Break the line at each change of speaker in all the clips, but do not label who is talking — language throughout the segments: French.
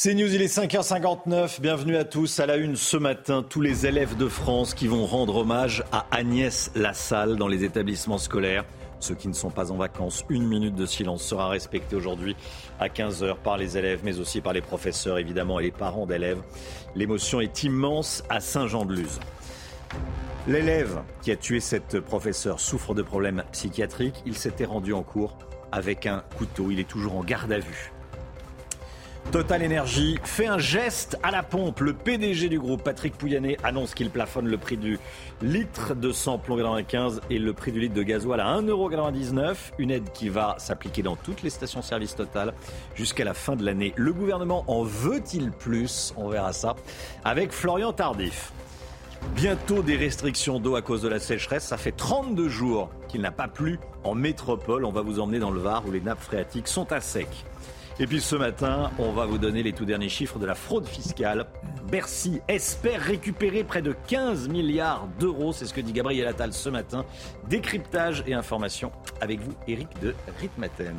C'est News, il est 5h59. Bienvenue à tous. À la une ce matin, tous les élèves de France qui vont rendre hommage à Agnès Lassalle dans les établissements scolaires. Ceux qui ne sont pas en vacances, une minute de silence sera respectée aujourd'hui à 15h par les élèves, mais aussi par les professeurs évidemment et les parents d'élèves. L'émotion est immense à Saint-Jean-de-Luz. L'élève qui a tué cette professeure souffre de problèmes psychiatriques. Il s'était rendu en cours avec un couteau. Il est toujours en garde à vue. Total Energy fait un geste à la pompe. Le PDG du groupe, Patrick Pouyanné, annonce qu'il plafonne le prix du litre de samplon 95 et le prix du litre de gasoil à 1,99€. Une aide qui va s'appliquer dans toutes les stations-service Total jusqu'à la fin de l'année. Le gouvernement en veut-il plus? On verra ça avec Florian Tardif. Bientôt des restrictions d'eau à cause de la sécheresse. Ça fait 32 jours qu'il n'a pas plu en métropole. On va vous emmener dans le Var où les nappes phréatiques sont à sec. Et puis ce matin, on va vous donner les tout derniers chiffres de la fraude fiscale. Bercy espère récupérer près de 15 milliards d'euros. C'est ce que dit Gabriel Attal ce matin. Décryptage et information avec vous, Eric de Ritmaten.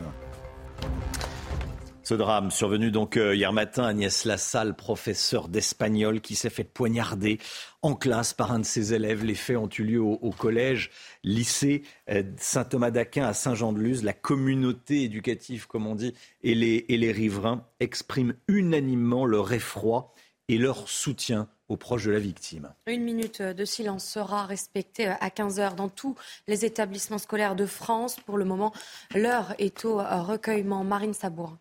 Ce drame survenu donc euh, hier matin, Agnès Lassalle, professeur d'espagnol, qui s'est fait poignarder en classe par un de ses élèves. Les faits ont eu lieu au, collège, lycée euh, Saint-Thomas d'Aquin à Saint-Jean-de-Luz. La communauté éducative, comme on dit, et les, et les riverains expriment unanimement leur effroi et leur soutien aux proches de la victime.
Une minute de silence sera respectée à 15h dans tous les établissements scolaires de France. Pour le moment, l'heure est au recueillement. Marine Sabour.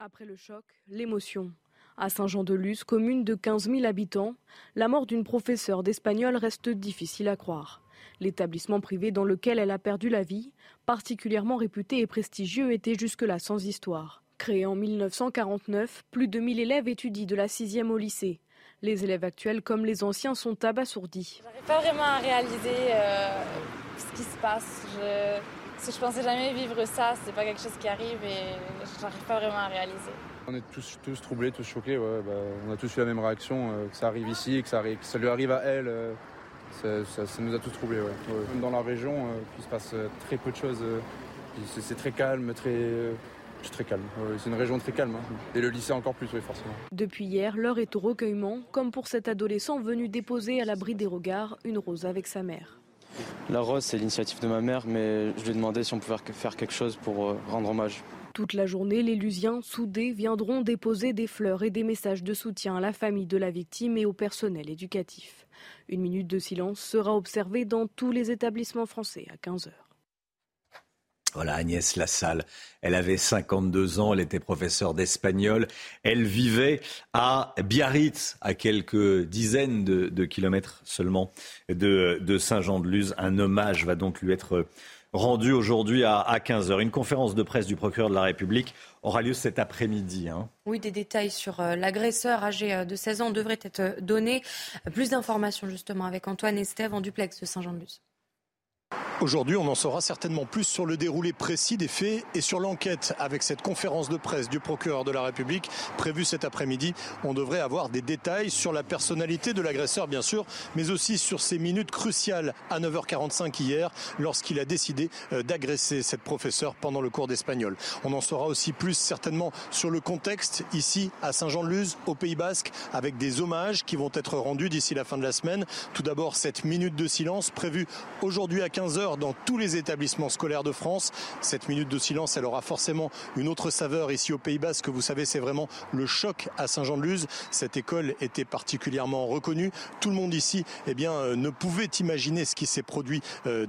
Après le choc, l'émotion. À Saint-Jean-de-Luz, commune de 15 000 habitants, la mort d'une professeure d'espagnol reste difficile à croire. L'établissement privé dans lequel elle a perdu la vie, particulièrement réputé et prestigieux, était jusque-là sans histoire. Créé en 1949, plus de 1000 élèves étudient de la 6 au lycée. Les élèves actuels comme les anciens sont abasourdis.
J'arrive pas vraiment à réaliser euh, ce qui se passe. Si je pensais jamais vivre ça, c'est pas quelque chose qui arrive et j'arrive pas vraiment à réaliser.
On est tous, tous troublés, tous choqués. Bah, on a tous eu la même réaction, euh, que ça arrive ici, que ça, arrive, que ça lui arrive à elle. Euh, ça, nous a tous troublés. Dans la région, euh, il se passe très peu de choses. c'est très calme, très, très calme. c'est une région très calme. Hein. Et le lycée encore plus, oui, forcément.
Depuis hier, l'heure est au recueillement, comme pour cet adolescent venu déposer à l'abri des regards une rose avec sa mère.
La rose, c'est l'initiative de ma mère, mais je lui ai demandé si on pouvait faire quelque chose pour rendre hommage.
Toute la journée, les Lusiens, soudés, viendront déposer des fleurs et des messages de soutien à la famille de la victime et au personnel éducatif. Une minute de silence sera observée dans tous les établissements français à 15 heures.
Voilà Agnès Lassalle. Elle avait 52 ans, elle était professeure d'espagnol. Elle vivait à Biarritz, à quelques dizaines de, kilomètres seulement de, Saint-Jean-de-Luz. Un hommage va donc lui être rendu aujourd'hui à, 15h. Une conférence de presse du procureur de la République aura lieu cet après-midi. Hein.
Oui, des détails sur euh, l'agresseur âgé euh, de 16 ans devraient être donnés. Plus d'informations justement avec Antoine Estève en duplex de Saint-Jean-de-Luz.
Aujourd'hui, on en saura certainement plus sur le déroulé précis des faits et sur l'enquête avec cette conférence de presse du procureur de la République prévue cet après-midi. On devrait avoir des détails sur la personnalité de l'agresseur, bien sûr, mais aussi sur ces minutes cruciales à 9h45 hier lorsqu'il a décidé euh, d'agresser cette professeure pendant le cours d'espagnol. On en saura aussi plus certainement sur le contexte ici à Saint-Jean-de-Luz, au Pays Basque, avec des hommages qui vont être rendus d'ici la fin de la semaine. Tout d'abord, cette minute de silence prévue aujourd'hui à 15h dans tous les établissements scolaires de France. Cette minute de silence, elle aura forcément une autre saveur ici au Pays Basque. Vous savez, c'est vraiment le choc à Saint-Jean-de-Luz. Cette école était particulièrement reconnue. Tout le monde ici, eh bien, euh, ne pouvait imaginer ce qui s'est produit euh,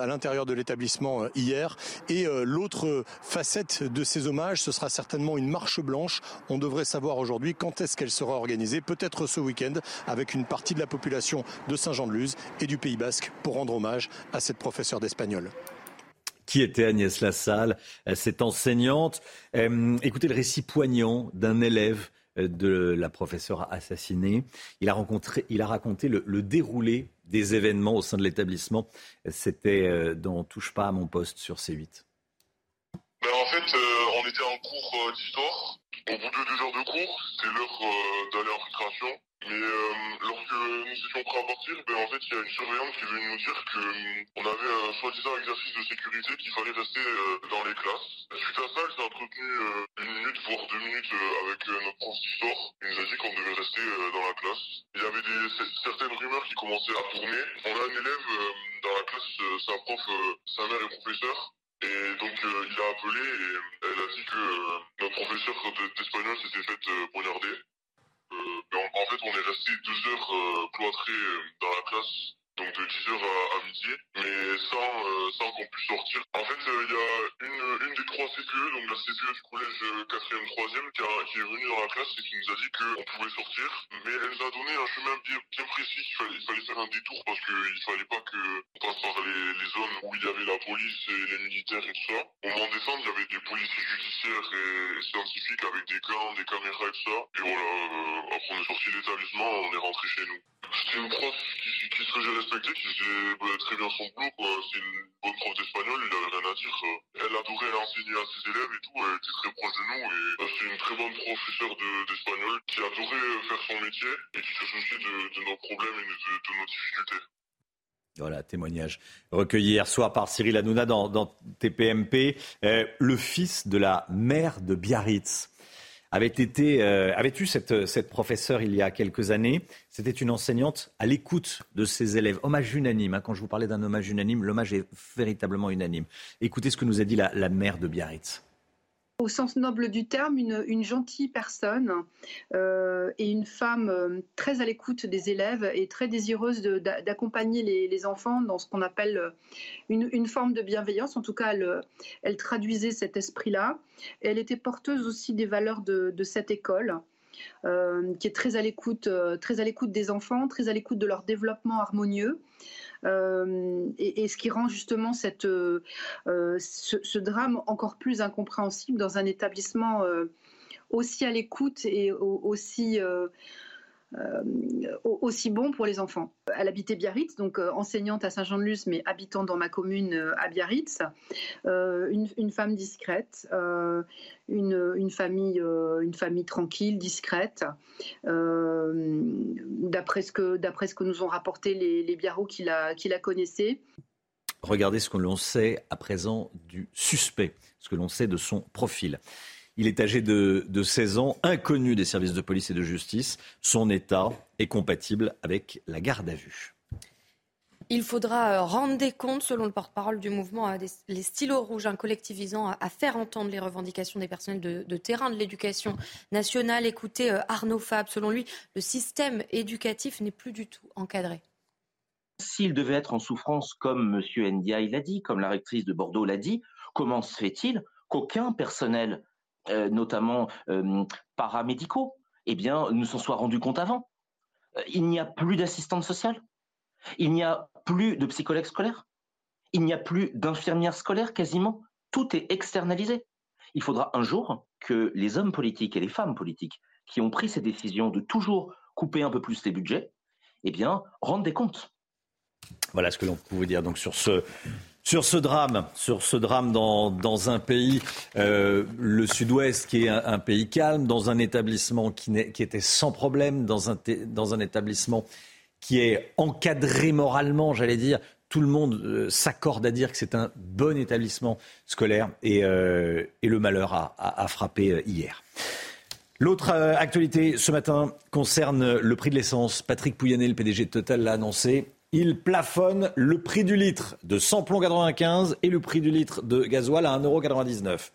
à l'intérieur de l'établissement euh, hier. Et l'autre facette de ces hommages, ce sera certainement une marche blanche. On devrait savoir aujourd'hui quand est-ce qu'elle sera organisée, peut-être ce week-end, avec une partie de la population de Saint-Jean-de-Luz et du Pays Basque pour rendre hommage à cette professeure d'espagnol.
qui était Agnès Lassalle, cette enseignante. écoutez le récit poignant d'un élève de la professeure assassinée. Il a, rencontré, il a raconté le, le déroulé des événements au sein de l'établissement. C'était dans Touche pas à mon poste sur C8.
Ben en fait, euh, on était en cours euh, d'histoire. Au bout de deux heures de cours, c'était l'heure euh, d'aller en filtration. Mais lorsque nous étions prêts à partir, ben en fait, il y a une surveillante qui est venue nous dire qu'on avait un soi-disant exercice de sécurité qu'il fallait rester dans les classes. Suite à ça, elle s'est entretenue une minute, voire deux minutes avec notre prof d'histoire. Il nous a dit qu'on devait rester dans la classe. Il y avait des, certaines rumeurs qui commençaient à tourner. On a un élève dans la classe, sa prof, sa mère est professeur. Et donc euh, il a appelé et elle a dit que euh, notre professeur d'espagnol s'était fait euh, poignarder. En, fait, on est resté deux heures cloîtrés dans la classe donc de 10h à, midi, mais sans, euh, sans qu'on puisse sortir. En fait, euh, il y a une, une des trois CPE, donc la CPE du collège 4e, 3e, qui, qui, est venue dans la classe et qui nous a dit qu'on pouvait sortir, mais elle nous a donné un chemin bien, bien précis, il fallait, faire un détour parce qu'il fallait pas qu'on passe par les, les, zones où il y avait la police et les militaires et tout ça. Au moment de descendre, il y avait des policiers judiciaires et, scientifiques avec des gants, des caméras et tout ça. Et voilà, euh, après on est sorti de l'établissement, on est rentré chez nous. C'était une prof qui, qui se respecter, qui faisait très bien son boulot. Quoi. C'est une bonne prof d'espagnol, il avait rien à dire. Elle adorait enseigner à ses élèves et tout, elle était très proche de nous. Et bah, c'est une très bonne professeure d'espagnol qui adorait faire son métier et qui se souciait de, nos problèmes et de, nos difficultés.
Voilà, témoignage recueilli hier soir par Cyril Hanouna dans, dans TPMP. Euh, le fils de la mère de Biarritz avait, été, euh, avait eu cette, cette professeure il y a quelques années. C'était une enseignante à l'écoute de ses élèves. Hommage unanime. Hein. quand je vous parlais d'un hommage unanime, l'hommage est véritablement unanime. Écoutez ce que nous a dit la, la mère de Biarritz
au sens noble du terme, une, gentille personne euh, et une femme euh, très à l'écoute des élèves et très désireuse d'accompagner les, enfants dans ce qu'on appelle euh, une, forme de bienveillance. En tout cas, elle, traduisait cet esprit-là. Elle était porteuse aussi des valeurs de, cette école. qui est très à l'écoute, très à l'écoute des enfants, très à l'écoute de leur développement harmonieux. Euh, et, ce qui rend justement cette, euh, euh, ce, drame encore plus incompréhensible dans un établissement aussi à l'écoute et aussi euh, aussi bon pour les enfants. Elle habitait Biarritz, donc euh, enseignante à Saint-Jean-de-Luz, mais habitant dans ma commune euh, à Biarritz. Une, femme discrète, une, famille, une famille tranquille, discrète. D'après ce, que, ce que nous ont rapporté les, les qui la connaissaient.
Regardez ce que l'on sait à présent du suspect, ce que l'on sait de son profil. Il est âgé de, 16 ans, inconnu des services de police et de justice. Son état est compatible avec la garde à vue.
Il faudra euh, rendre des comptes, selon le porte-parole du mouvement Les Stylos Rouges, un collectif visant à faire entendre les revendications des personnels de, terrain de l'éducation nationale. Écoutez euh, Arnaud Fab, selon lui, le système éducatif n'est plus du tout encadré.
S'il devait être en souffrance, comme M. Ndiaye l'a dit, comme la rectrice de Bordeaux l'a dit, comment se fait-il qu'aucun personnel euh, notamment euh, paramédicaux, eh bien, ne s'en soient rendus compte avant. Euh, il n'y a plus d'assistante sociale, il n'y a plus de psychologue scolaire, il n'y a plus d'infirmières scolaires quasiment. Tout est externalisé. Il faudra un jour que les hommes politiques et les femmes politiques qui ont pris ces décisions de toujours couper un peu plus les budgets, eh bien, rendent des comptes.
Voilà ce que l'on pouvait dire donc sur ce sur ce drame, sur ce drame dans, un pays, euh, le Sud-Ouest qui est un, pays calme, dans un établissement qui, était sans problème, dans un, établissement qui est encadré moralement, j'allais dire, tout le monde euh, s'accorde à dire que c'est un bon établissement scolaire et, euh, le malheur a, a, frappé hier. L'autre actualité ce matin concerne le prix de l'essence. Patrick Pouyanné, le PDG de Total, l'a annoncé il plafonne le prix du litre de samplon 95 et le prix du litre de gasoil à 1,99€.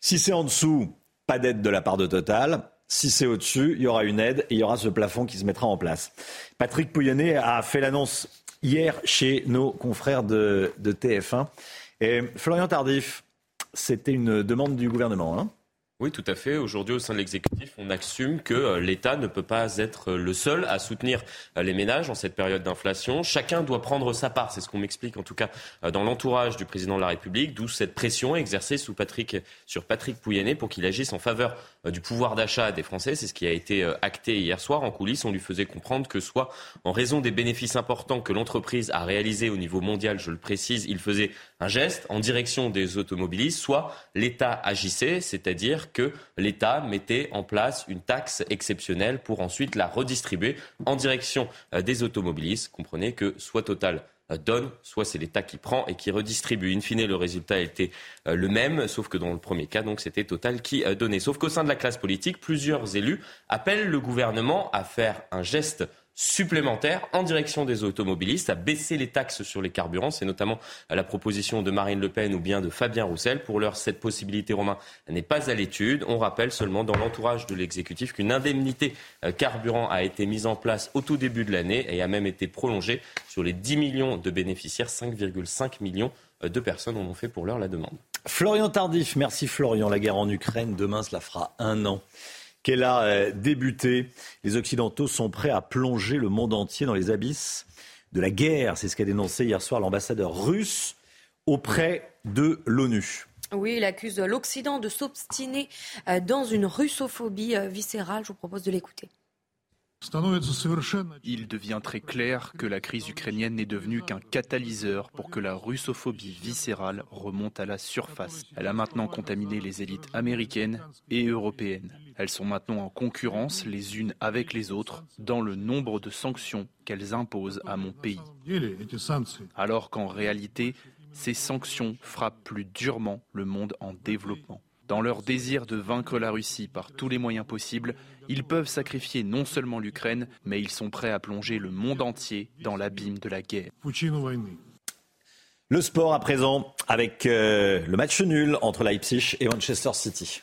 Si c'est en dessous, pas d'aide de la part de Total. Si c'est au-dessus, il y aura une aide et il y aura ce plafond qui se mettra en place. Patrick Pouyanné a fait l'annonce hier chez nos confrères de, TF1. Et Florian Tardif, c'était une demande du gouvernement. Hein
Oui, tout à fait. Aujourd'hui, au sein de l'exécutif, on assume que euh, l'État ne peut pas être le seul à soutenir euh, les ménages en cette période d'inflation. Chacun doit prendre sa part. C'est ce qu'on m'explique, en tout cas, euh, dans l'entourage du président de la République, d'où cette pression exercée sous Patrick, sur Patrick Pouyanné pour qu'il agisse en faveur du pouvoir d'achat des Français. C'est ce qui a été acté hier soir en coulisses. On lui faisait comprendre que soit en raison des bénéfices importants que l'entreprise a réalisés au niveau mondial, je le précise, il faisait un geste en direction des automobilistes, soit l'État agissait, c'est-à-dire que l'État mettait en place une taxe exceptionnelle pour ensuite la redistribuer en direction euh, des automobilistes. Comprenez que soit Total euh, donne, soit c'est l'État qui prend et qui redistribue. In fine, le résultat était euh, le même, sauf que dans le premier cas, donc c'était Total qui donnait. Sauf qu'au sein de la classe politique, plusieurs élus appellent le gouvernement à faire un geste supplémentaire en direction des automobilistes, à baisser les taxes sur les carburants. C'est notamment la proposition de Marine Le Pen ou bien de Fabien Roussel. Pour l'heure, cette possibilité, Romain, n'est pas à l'étude. On rappelle seulement dans l'entourage de l'exécutif qu'une indemnité euh, carburant a été mise en place au tout début de l'année et a même été prolongée sur les 10 millions de bénéficiaires. 5,5 millions euh, de personnes en ont fait pour l'heure la demande.
Florian Tardif, merci Florian. La guerre en Ukraine, demain, cela fera un an qu'elle a euh, débuté. Les Occidentaux sont prêts à plonger le monde entier dans les abysses de la guerre. C'est ce qu'a dénoncé hier soir l'ambassadeur russe auprès de l'ONU.
Oui, il accuse l'Occident de s'obstiner euh, dans une russophobie euh, viscérale. Je vous propose de l'écouter.
Il devient très clair que la crise ukrainienne n'est devenue qu'un catalyseur pour que la russophobie viscérale remonte à la surface. Elle a maintenant contaminé les élites américaines et européennes. Elles sont maintenant en concurrence les unes avec les autres dans le nombre de sanctions qu'elles imposent à mon pays. Alors qu'en réalité, ces sanctions frappent plus durement le monde en développement. Dans leur désir de vaincre la Russie par tous les moyens possibles, ils peuvent sacrifier non seulement l'Ukraine, mais ils sont prêts à plonger le monde entier dans l'abîme de la guerre.
Le sport à présent avec euh, le match nul entre Leipzig et Manchester City.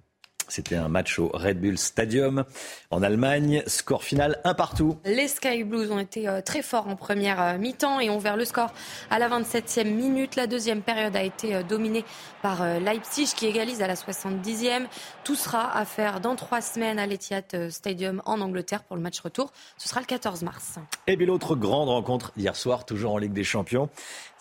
C'était un match au Red Bull Stadium en Allemagne. Score final un partout.
Les Sky Blues ont été euh, très forts en première euh, mi-temps et ont ouvert le score à la 27e minute. La deuxième période a été euh, dominée par Leipzig qui égalise à la 70e. Tout sera à faire dans trois semaines à l'Etihad Stadium en Angleterre pour le match retour. Ce sera le 14 mars.
Et puis l'autre grande rencontre hier soir, toujours en Ligue des Champions,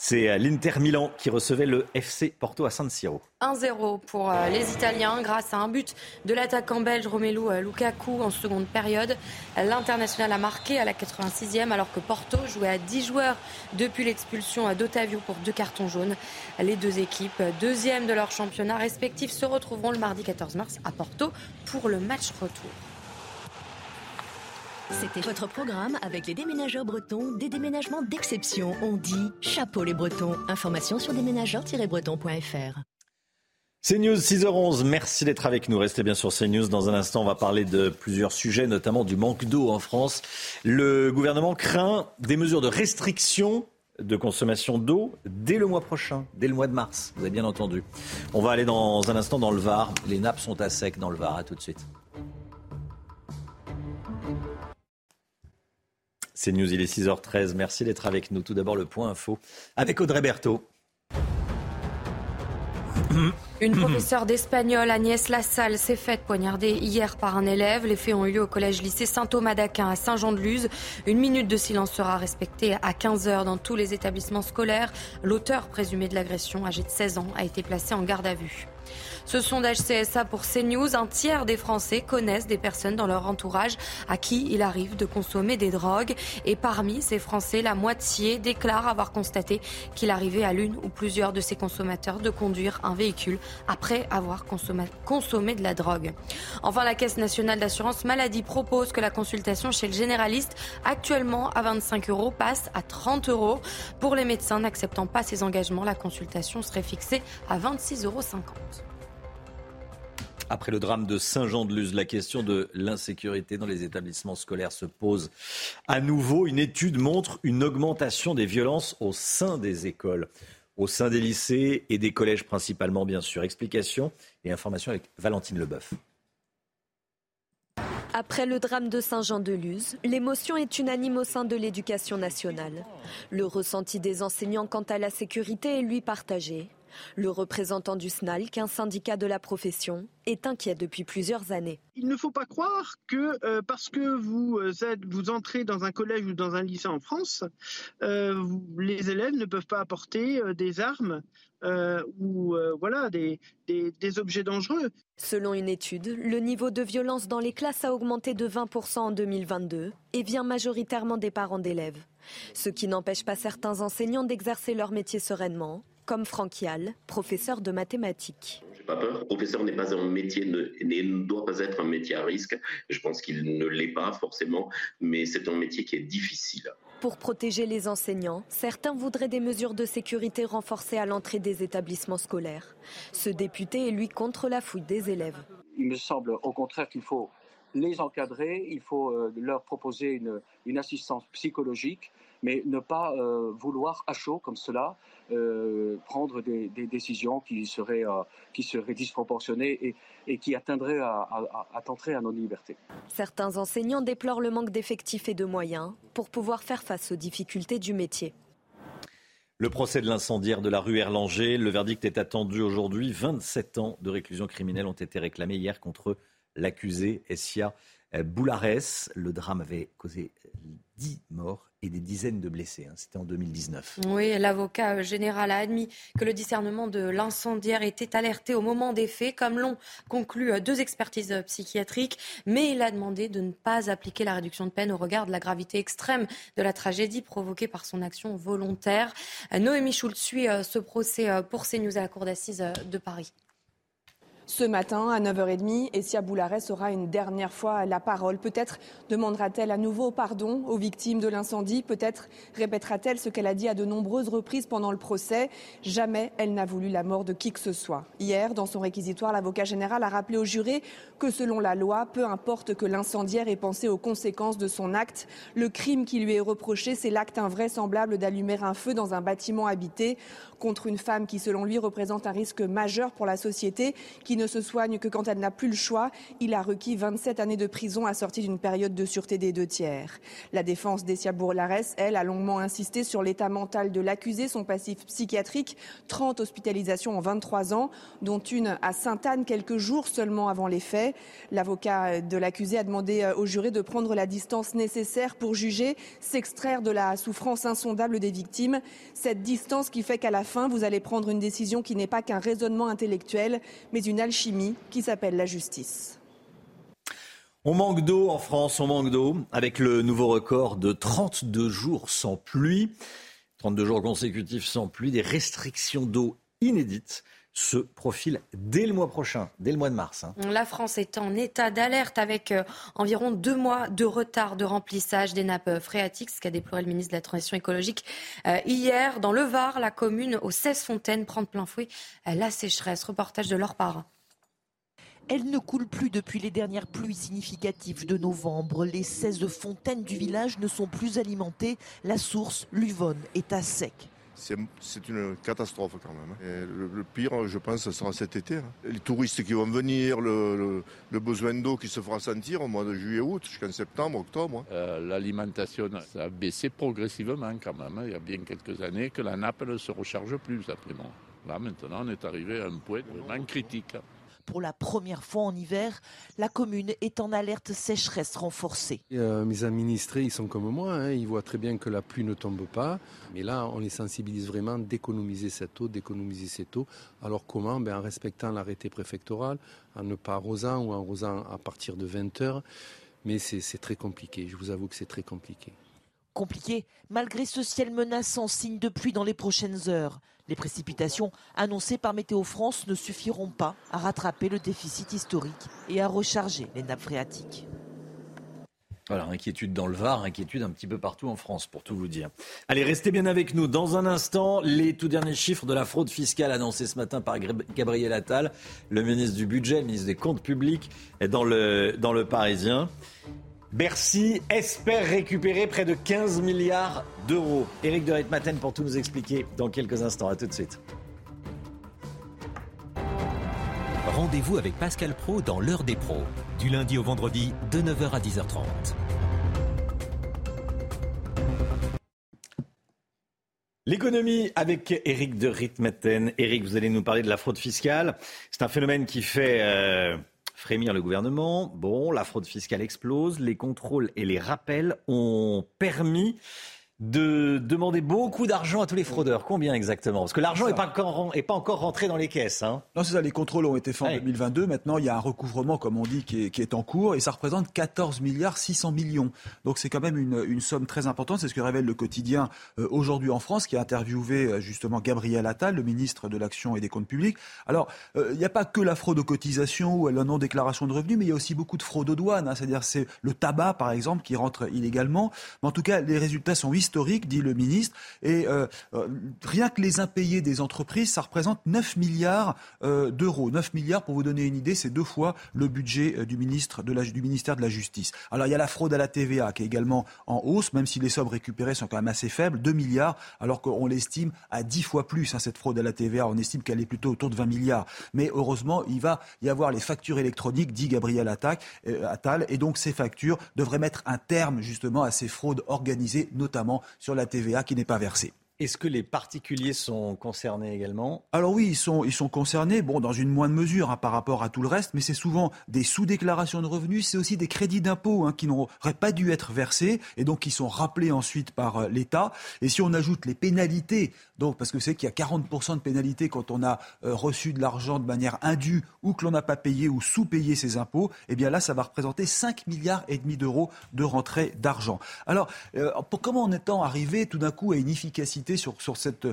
c'est l'Inter Milan qui recevait le FC Porto à San Siro.
1-0 pour les Italiens grâce à un but de l'attaquant belge Romelu euh, Lukaku en seconde période. L'international a marqué à la 86e alors que Porto jouait à 10 joueurs depuis l'expulsion d'Otavio pour deux cartons jaunes. Les deux équipes, deuxième de leur championnat respectif, se retrouveront le mardi 14 mars à Porto pour le match retour.
C'était votre programme avec les déménageurs bretons, des déménagements d'exception. On dit chapeau les bretons. Information sur déménageurs-bretons.fr.
CNews 6h11, merci d'être avec nous. Restez bien sur CNews. Dans un instant, on va parler de plusieurs sujets, notamment du manque d'eau en France. Le gouvernement craint des mesures de restriction de consommation d'eau dès le mois prochain, dès le mois de mars. Vous avez bien entendu. On va aller dans un instant dans le Var. Les nappes sont à sec dans le Var. À tout de suite. CNews, il est 6h13. Merci d'être avec nous. Tout d'abord, le point info avec Audrey Berthaud.
Une professeure d'espagnol, Agnès Lassalle, s'est faite poignarder hier par un élève. Les faits ont eu lieu au collège-lycée Saint-Thomas d'Aquin à Saint-Jean-de-Luz. Une minute de silence sera respectée à 15h dans tous les établissements scolaires. L'auteur présumé de l'agression, âgé de 16 ans, a été placé en garde à vue. Ce sondage CSA pour CNews, un tiers des Français connaissent des personnes dans leur entourage à qui il arrive de consommer des drogues. Et parmi ces Français, la moitié déclare avoir constaté qu'il arrivait à l'une ou plusieurs de ces consommateurs de conduire un véhicule après avoir consommé, de la drogue. Enfin, la Caisse nationale d'assurance maladie propose que la consultation chez le généraliste, actuellement à 25 euros, passe à 30 euros. Pour les médecins n'acceptant pas ces engagements, la consultation serait fixée à 26,50 euros.
Après le drame de Saint-Jean-de-Luz, la question de l'insécurité dans les établissements scolaires se pose à nouveau. Une étude montre une augmentation des violences au sein des écoles, au sein des lycées et des collèges principalement, bien sûr. Explication et information avec Valentine Leboeuf.
Après le drame de Saint-Jean-de-Luz, l'émotion est unanime au sein de l'éducation nationale. Le ressenti des enseignants quant à la sécurité est lui partagé. Le représentant du SNALC, un syndicat de la profession, est inquiet depuis plusieurs années.
Il ne faut pas croire que euh, parce que vous, euh, êtes, vous entrez dans un collège ou dans un lycée en France, euh, les élèves ne peuvent pas apporter des armes ou voilà des, des, objets dangereux.
Selon une étude, le niveau de violence dans les classes a augmenté de 20% en 2022 et vient majoritairement des parents d'élèves. Ce qui n'empêche pas certains enseignants d'exercer leur métier sereinement comme Franck Yall, professeur de mathématiques.
J'ai pas peur. Professeur n'est pas un métier, ne, ne, doit pas être un métier à risque. Je pense qu'il ne l'est pas forcément, mais c'est un métier qui est difficile.
Pour protéger les enseignants, certains voudraient des mesures de sécurité renforcées à l'entrée des établissements scolaires. Ce député est lui contre la fouille des élèves.
Il me semble au contraire qu'il faut les encadrer, il faut euh, leur proposer une, une assistance psychologique, mais ne pas euh, vouloir à chaud comme cela euh, prendre des, décisions qui seraient, euh, qui seraient disproportionnées et, et qui atteindraient à, à, à, à nos libertés.
Certains enseignants déplorent le manque d'effectifs et de moyens pour pouvoir faire face aux difficultés du métier.
Le procès de l'incendiaire de la rue Erlanger, le verdict est attendu aujourd'hui. 27 ans de réclusion criminelle ont été réclamés hier contre l'accusé Essia Boulares. Le drame avait causé 10 morts et des dizaines de blessés. Hein. C'était en 2019.
Oui, l'avocat général a admis que le discernement de l'incendiaire était alerté au moment des faits, comme l'ont conclu euh, deux expertises psychiatriques, mais il a demandé de ne pas appliquer la réduction de peine au regard de la gravité extrême de la tragédie provoquée par son action volontaire. Noémie Schultz suit euh, ce procès euh, pour CNews à la Cour d'assises de Paris.
Ce matin, à 9h30, Essia Boularès aura une dernière fois la parole. Peut-être demandera-t-elle à nouveau pardon aux victimes de l'incendie. Peut-être répétera-t-elle ce qu'elle a dit à de nombreuses reprises pendant le procès. Jamais elle n'a voulu la mort de qui que ce soit. Hier, dans son réquisitoire, l'avocat général a rappelé aux jurés que selon la loi, peu importe que l'incendiaire ait pensé aux conséquences de son acte, le crime qui lui est reproché, c'est l'acte invraisemblable d'allumer un feu dans un bâtiment habité contre une femme qui, selon lui, représente un risque majeur pour la société, ne se soigne que quand elle n'a plus le choix. Il a requis 27 années de prison assorties d'une période de sûreté des deux tiers. La défense d'Essia Bourlares, elle, a longuement insisté sur l'état mental de l'accusé, son passif psychiatrique, 30 hospitalisations en 23 ans, dont une à Sainte-Anne quelques jours seulement avant les faits. L'avocat de l'accusé a demandé euh, au juré de prendre la distance nécessaire pour juger, s'extraire de la souffrance insondable des victimes. Cette distance qui fait qu'à la fin, vous allez prendre une décision qui n'est pas qu'un raisonnement intellectuel, mais une alchimie qui s'appelle la justice.
On manque d'eau en France, on manque d'eau, avec le nouveau record de 32 jours sans pluie, 32 jours consécutifs sans pluie, des restrictions d'eau inédites se profile dès le mois prochain, dès le mois de mars. Hein.
La France est en état d'alerte avec euh, environ deux mois de retard de remplissage des nappes phréatiques, ce qu'a déploré le ministre de la Transition écologique euh, hier. Dans le Var, la commune aux 16 fontaines prend de plein fouet euh, la sécheresse. Reportage de leur part.
Elle ne coule plus depuis les dernières pluies significatives de novembre. Les 16 fontaines du village ne sont plus alimentées. La source, l'Uvonne, est à sec
c'est une catastrophe quand même. Hein. le, pire, je pense, ce sera cet été. Hein. Les touristes qui vont venir, le, besoin d'eau qui se fera sentir au mois de juillet-août, jusqu'en septembre, octobre.
Hein. Euh, l'alimentation, ça a baissé progressivement quand même. Il y a bien quelques années que la nappe ne se recharge plus après moi. Là, maintenant, on est arrivé à un point vraiment critique
pour la première fois en hiver, la commune est en alerte sécheresse renforcée.
Euh, mes administrés, ils sont comme moi, hein. ils voient très bien que la pluie ne tombe pas, mais là, on les sensibilise vraiment d'économiser cette eau, d'économiser cette eau. Alors comment? Ben, En respectant l'arrêté préfectoral, en ne pas arrosant ou en arrosant à partir de 20 heures. Mais c'est très compliqué, je vous avoue que c'est très compliqué.
Compliqué, malgré ce ciel menaçant, signe de pluie dans les prochaines heures. Les précipitations annoncées par Météo France ne suffiront pas à rattraper le déficit historique et à recharger les nappes phréatiques.
Voilà, inquiétude dans le Var, inquiétude un petit peu partout en France, pour tout vous dire. Allez, restez bien avec nous. Dans un instant, les tout derniers chiffres de la fraude fiscale annoncés ce matin par Gabriel Attal, le ministre du Budget, le ministre des Comptes Publics, dans dans le Parisien. Bercy espère récupérer près de 15 milliards d'euros. Éric de Reitmaten pour tout nous expliquer dans quelques instants. A tout de suite.
Rendez-vous avec Pascal Pro dans l'heure des pros,
du lundi au vendredi de 9h à 10h30.
L'économie avec Eric de Ritmaten. Eric, vous allez nous parler de la fraude fiscale. C'est un phénomène qui fait euh, frémir le gouvernement. Bon, la fraude fiscale explose. Les contrôles et les rappels ont permis de demander beaucoup d'argent à tous les fraudeurs. Combien exactement? Parce que l'argent n'est pas, encore, pas encore rentré dans les caisses. Hein.
Non, c'est ça. Les contrôles ont été faits en 2022. Maintenant, il y a un recouvrement, comme on dit, qui est, en cours. Et ça représente 14 milliards 600 millions. Donc c'est quand même une, somme très importante. C'est ce que révèle le quotidien euh, aujourd'hui en France, qui a interviewé euh, justement Gabriel Attal, le ministre de l'Action et des Comptes Publics. Alors, euh, il n'y a pas que la fraude aux cotisations ou la non-déclaration de revenus, mais il y a aussi beaucoup de fraude aux douanes. Hein. C'est-à-dire c'est le tabac, par exemple, qui rentre illégalement. Mais en tout cas, les résultats sont historique, dit le ministre. Et euh, euh, rien que les impayés des entreprises, ça représente 9 milliards euh, d'euros. 9 milliards, pour vous donner une idée, c'est deux fois le budget du, ministre de la, du ministère de la Justice. Alors il y a la fraude à la TVA qui est également en hausse, même si les sommes récupérées sont quand même assez faibles, 2 milliards, alors qu'on l'estime à 10 fois plus, hein, cette fraude à la TVA. On estime qu'elle est plutôt autour de 20 milliards. Mais heureusement, il va y avoir les factures électroniques, dit Gabriel Attal, et donc ces factures devraient mettre un terme justement à ces fraudes organisées, notamment sur la TVA qui n'est pas versée.
Est-ce que les particuliers sont concernés également?
Alors oui, ils sont, concernés, bon, dans une moindre mesure hein, par rapport à tout le reste, mais c'est souvent des sous-déclarations de revenus, c'est aussi des crédits d'impôt hein, qui n'auraient pas dû être versés et donc qui sont rappelés ensuite par euh, l'État. Et si on ajoute les pénalités, donc parce que c'est qu'il y a 40% de pénalités quand on a euh, reçu de l'argent de manière indue ou que l'on n'a pas payé ou sous-payé ses impôts, eh bien là, ça va représenter 5 milliards et demi d'euros de rentrée d'argent. Alors, euh, pour, comment en étant arrivé tout d'un coup à une efficacité sur, cette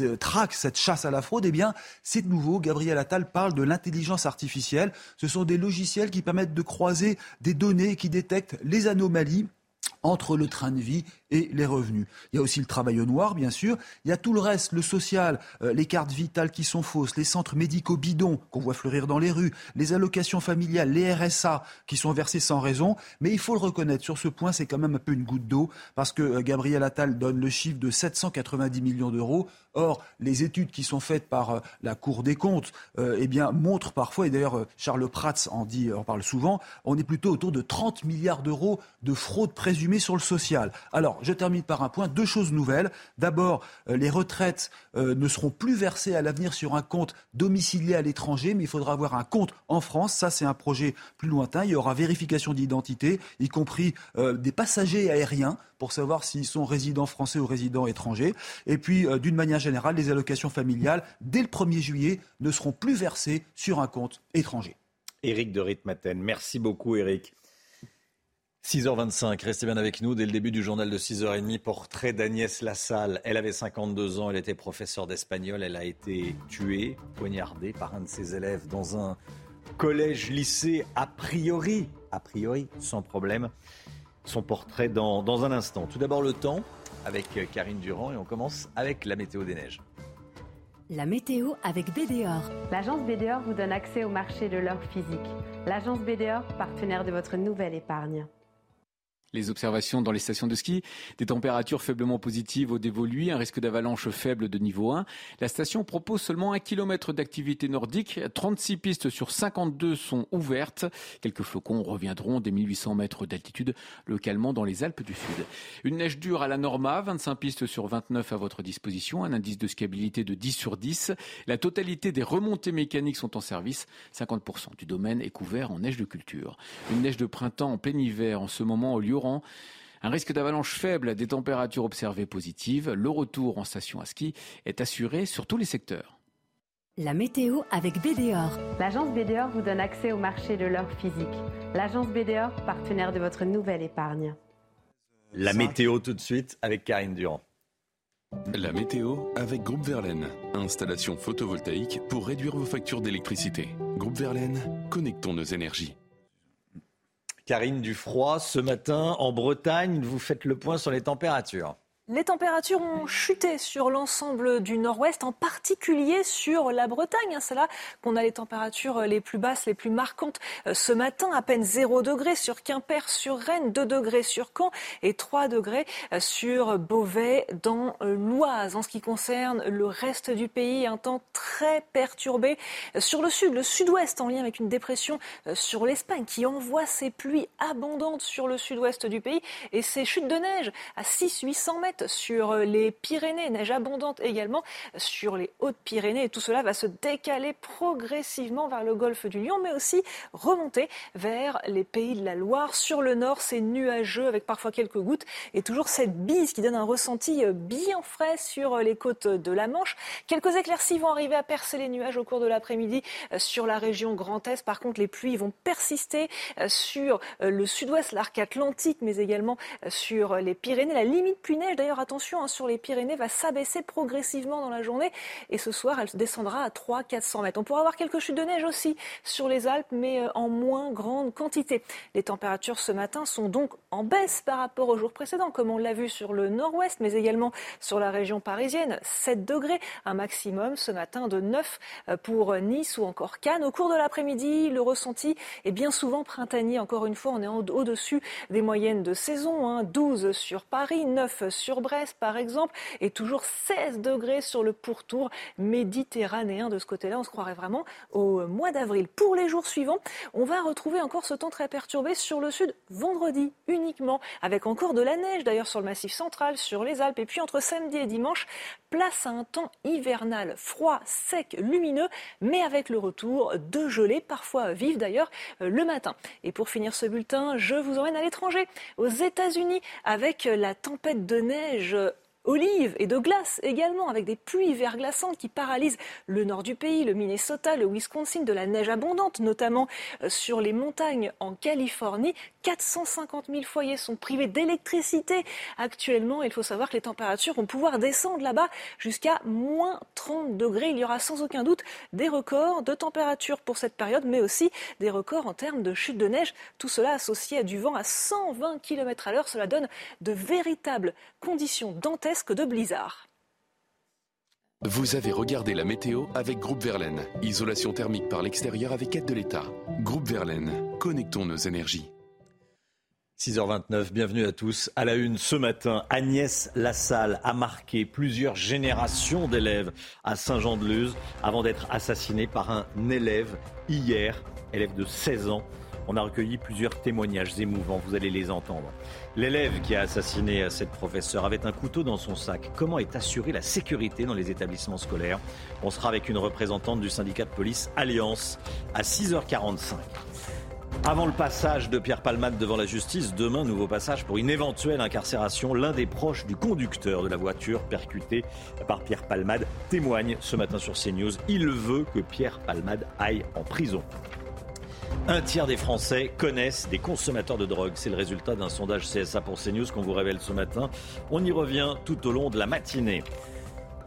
euh, traque, cette chasse à la fraude, eh bien, c'est nouveau. Gabriel Attal parle de l'intelligence artificielle. Ce sont des logiciels qui permettent de croiser des données qui détectent les anomalies entre le train de vie et les revenus. Il y a aussi le travail au noir, bien sûr. Il y a tout le reste, le social, euh, les cartes vitales qui sont fausses, les centres médicaux bidons qu'on voit fleurir dans les rues, les allocations familiales, les RSA qui sont versés sans raison. Mais il faut le reconnaître, sur ce point, c'est quand même un peu une goutte d'eau parce que euh, Gabriel Attal donne le chiffre de 790 millions d'euros. Or, les études qui sont faites par euh, la Cour des comptes eh bien, montrent parfois, et d'ailleurs Charles Prats en, dit, en parle souvent, on est plutôt autour de 30 milliards d'euros de fraude présumée sur le social. Alors, je termine par un point. Deux choses nouvelles. D'abord, euh, les retraites euh, ne seront plus versées à l'avenir sur un compte domicilié à l'étranger, mais il faudra avoir un compte en France. Ça, c'est un projet plus lointain. Il y aura vérification d'identité, y compris euh, des passagers aériens pour savoir s'ils sont résidents français ou résidents étrangers. Et puis, d'une manière générale, les allocations familiales, dès le 1er juillet, ne seront plus versées sur un compte étranger.
Éric de merci beaucoup Éric. 6h25, restez bien avec nous. Dès le début du journal de 6h30, portrait d'Agnès Lassalle. Elle avait 52 ans, elle était professeure d'espagnol. Elle a été tuée, poignardée par un de ses élèves dans un collège-lycée, a priori, a priori, sans problème. Son portrait dans, dans un instant. Tout d'abord le temps avec Karine Durand et on commence avec la météo des neiges.
La météo avec BDOR.
L'agence BDOR vous donne accès au marché de l'or physique. L'agence BDOR, partenaire de votre nouvelle épargne
les observations dans les stations de ski, des températures faiblement positives au dévolu, un risque d'avalanche faible de niveau 1. La station propose seulement un kilomètre d'activité nordique. 36 pistes sur 52 sont ouvertes. Quelques flocons reviendront des 1800 mètres d'altitude, localement dans les Alpes du Sud. Une neige dure à la Norma, 25 pistes sur 29 à votre disposition, un indice de skiabilité de 10 sur 10. La totalité des remontées mécaniques sont en service. 50% du domaine est couvert en neige de culture. Une neige de printemps en plein hiver en ce moment au lieu un risque d'avalanche faible, des températures observées positives. Le retour en station à ski est assuré sur tous les secteurs.
La météo avec BDOR.
L'agence BDOR vous donne accès au marché de l'or physique. L'agence BDOR, partenaire de votre nouvelle épargne.
La météo tout de suite avec Karine Durand.
La météo avec Groupe Verlaine. Installation photovoltaïque pour réduire vos factures d'électricité. Groupe Verlaine, connectons nos énergies.
Karine, du froid ce matin en Bretagne. Vous faites le point sur les températures.
Les températures ont chuté sur l'ensemble du nord-ouest, en particulier sur la Bretagne. C'est là qu'on a les températures les plus basses, les plus marquantes euh, ce matin. À peine 0 degré sur Quimper, sur Rennes, 2 degrés sur Caen et 3 degrés euh, sur Beauvais dans euh, l'Oise. En ce qui concerne le reste du pays, un temps très perturbé sur le sud, le sud-ouest, en lien avec une dépression sur l'Espagne qui envoie ses pluies abondantes sur le sud-ouest du pays et ses chutes de neige à 600-800 mètres sur les Pyrénées, neige abondante également sur les Hautes-Pyrénées. Et tout cela va se décaler progressivement vers le golfe du Lion, mais aussi remonter vers les pays de la Loire. Sur le nord, c'est nuageux avec parfois quelques gouttes et toujours cette bise qui donne un ressenti bien frais sur les côtes de la Manche. Quelques éclaircies vont arriver à percer les nuages au cours de l'après-midi sur la région Grand Est. Par contre, les pluies vont persister sur le sud-ouest, l'arc atlantique, mais également sur les Pyrénées. La limite pluie-neige, d'ailleurs, attention, hein, sur les Pyrénées, va s'abaisser progressivement dans la journée. Et ce soir, elle descendra à 300-400 mètres. On pourra avoir quelques chutes de neige aussi sur les Alpes, mais euh, en moins grande quantité. Les températures ce matin sont donc en baisse par rapport au jour précédent, comme on l'a vu sur le nord-ouest, mais également sur la région parisienne. 7 degrés, un maximum ce matin de 9 euh, pour Nice ou encore Cannes. Au cours de l'après-midi, le ressenti est bien souvent printanier. Encore une fois, on est au-dessus des moyennes de saison. Hein. 12 sur Paris, 9 sur Brest, par exemple, et toujours 16 degrés sur le pourtour méditerranéen. De ce côté-là, on se croirait vraiment au mois d'avril. Pour les jours suivants, on va retrouver encore ce temps très perturbé sur le sud vendredi uniquement, avec encore de la neige d'ailleurs sur le massif central, sur les Alpes, et puis entre samedi et dimanche, place à un temps hivernal, froid, sec, lumineux, mais avec le retour de gelées, parfois vives d'ailleurs, le matin. Et pour finir ce bulletin, je vous emmène à l'étranger, aux États-Unis, avec la tempête de neige neige olive et de glace également, avec des pluies verglaçantes qui paralysent le nord du pays, le Minnesota, le Wisconsin, de la neige abondante, notamment euh, sur les montagnes en Californie. 450 000 foyers sont privés d'électricité actuellement. Il faut savoir que les températures vont pouvoir descendre là-bas jusqu'à moins 30 degrés. Il y aura sans aucun doute des records de température pour cette période, mais aussi des records en termes de chute de neige. Tout cela associé à du vent à 120 km à l'heure. Cela donne de véritables conditions dantesques de blizzard.
Vous avez regardé la météo avec Groupe Verlaine. Isolation thermique par l'extérieur avec aide de l'État. Groupe Verlaine, connectons nos énergies.
6h29, bienvenue à tous. À la une ce matin, Agnès Lassalle a marqué plusieurs générations d'élèves à Saint-Jean-de-Luz avant d'être assassinée par un élève hier, élève de 16 ans. On a recueilli plusieurs témoignages émouvants, vous allez les entendre. L'élève qui a assassiné cette professeure avait un couteau dans son sac. Comment est assurée la sécurité dans les établissements scolaires? On sera avec une représentante du syndicat de police Alliance à 6h45. Avant le passage de Pierre Palmade devant la justice, demain, nouveau passage pour une éventuelle incarcération. L'un des proches du conducteur de la voiture percutée par Pierre Palmade témoigne ce matin sur CNews. Il veut que Pierre Palmade aille en prison. Un tiers des Français connaissent des consommateurs de drogue. C'est le résultat d'un sondage CSA pour CNews qu'on vous révèle ce matin. On y revient tout au long de la matinée.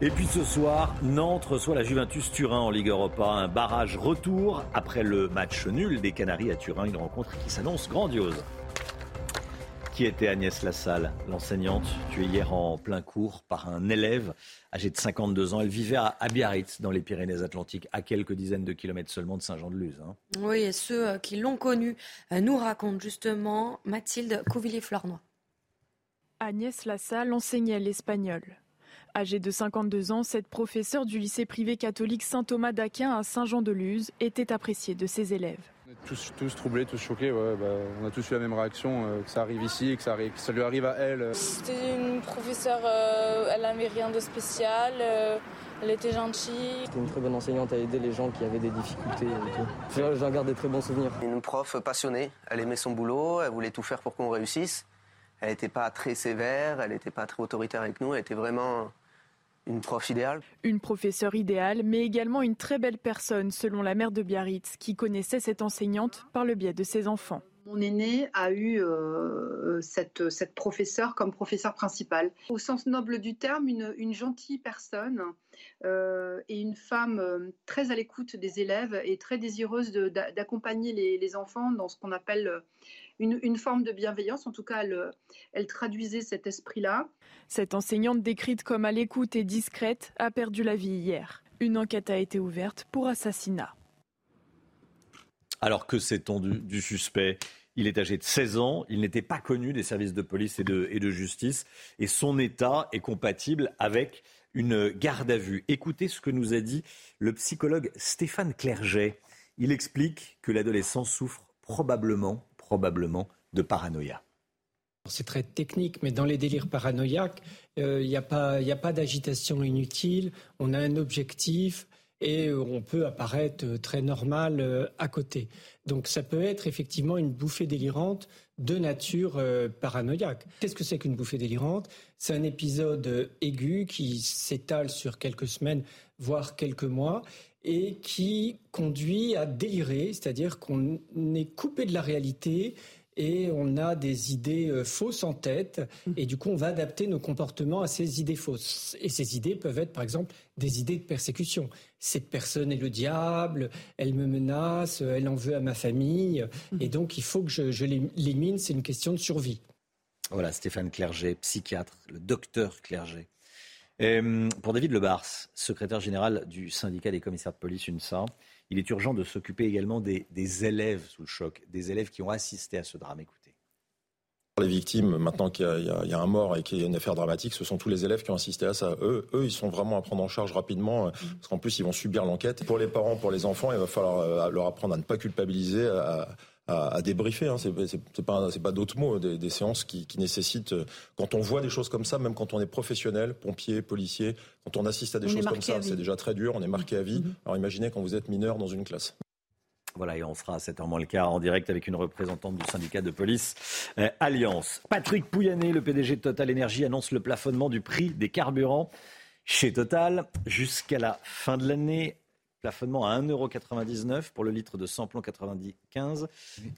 Et puis ce soir, Nantes reçoit la Juventus Turin en Ligue Europa. Un barrage retour après le match nul des Canaries à Turin. Une rencontre qui s'annonce grandiose. Qui était Agnès Lassalle, l'enseignante, tuée hier en plein cours par un élève âgé de 52 ans. Elle vivait à, Biarritz, dans les Pyrénées-Atlantiques, à quelques dizaines de kilomètres seulement de Saint-Jean-de-Luz. Hein.
Oui, et ceux euh, qui l'ont connue euh, nous racontent justement Mathilde Couvillier-Flornois.
Agnès Lassalle enseignait l'espagnol. Âgée de 52 ans, cette professeure du lycée privé catholique Saint-Thomas d'Aquin à Saint-Jean-de-Luz était appréciée de ses élèves.
Tous, tous troublés, tous choqués. Bah, on a tous eu la même réaction, euh, que ça arrive ici, que ça, arrive, que ça lui arrive à elle.
C'était une professeure, euh, elle n'avait rien de spécial. Euh, elle était gentille.
C'était une très bonne enseignante à aider les gens qui avaient des difficultés. J'en garde des très bons souvenirs.
Une prof passionnée, elle aimait son boulot, elle voulait tout faire pour qu'on réussisse. Elle n'était pas très sévère, elle n'était pas très autoritaire avec nous, elle était vraiment une prof idéale.
Une professeure idéale, mais également une très belle personne, selon la mère de Biarritz, qui connaissait cette enseignante par le biais de ses enfants.
Mon aîné a eu euh, cette, cette professeure comme professeure principale. Au sens noble du terme, une, gentille personne euh, et une femme euh, très à l'écoute des élèves et très désireuse d'accompagner les, les, enfants dans ce qu'on appelle une, forme de bienveillance. En tout cas, elle, elle traduisait cet esprit-là.
Cette enseignante décrite comme à l'écoute et discrète a perdu la vie hier. Une enquête a été ouverte pour assassinat.
Alors que sait-on du, suspect? Il est âgé de 16 ans, il n'était pas connu des services de police et de, et de, justice, et son état est compatible avec une garde à vue. Écoutez ce que nous a dit le psychologue Stéphane Clerget. Il explique que l'adolescent souffre probablement, probablement de paranoïa.
C'est très technique, mais dans les délires paranoïaques, euh, il n'y a pas, d'agitation inutile, on a un objectif et on peut apparaître très normal euh, à côté. Donc ça peut être effectivement une bouffée délirante de nature euh, paranoïaque. Qu'est-ce que c'est qu'une bouffée délirante? C'est un épisode aigu qui s'étale sur quelques semaines, voire quelques mois, et qui conduit à délirer, c'est-à-dire qu'on est coupé de la réalité et on a des idées euh, fausses en tête mmh. et du coup on va adapter nos comportements à ces idées fausses. Et ces idées peuvent être par exemple des idées de persécution. Cette personne est le diable, elle me menace, elle en veut à ma famille mmh. et donc il faut que je, je l'élimine, c'est une question de survie.
Voilà, Stéphane Clerget, psychiatre, le docteur Clerget. Euh, pour David Lebars, secrétaire général du syndicat des commissaires de police UNSA, il est urgent de s'occuper également des, élèves sous le choc, des élèves qui ont assisté à ce drame. Écoutez.
Les victimes, maintenant qu'il y, a un mort et qu'il y a une affaire dramatique, ce sont tous les élèves qui ont assisté à ça. Eux, eux ils sont vraiment à prendre en charge rapidement, euh, parce qu'en plus, ils vont subir l'enquête. Pour les parents, pour les enfants, il va falloir euh, leur apprendre à ne pas culpabiliser, à, à, débriefer. Hein. C'est pas, pas d'autres mots, des, séances qui, nécessitent, euh, quand on voit des choses comme ça, même quand on est professionnel, pompier, policier, quand on assiste à des choses comme ça, c'est déjà très dur, on est marqué à vie. Mm-hmm. Alors imaginez quand vous êtes mineur dans une classe.
Voilà, et on sera à 7h moins le quart en direct avec une représentante du syndicat de police euh, Alliance. Patrick Pouyanné, le PDG de Total Energy, annonce le plafonnement du prix des carburants chez Total jusqu'à la fin de l'année plafonnement à 1,99€ pour le litre de samplon 95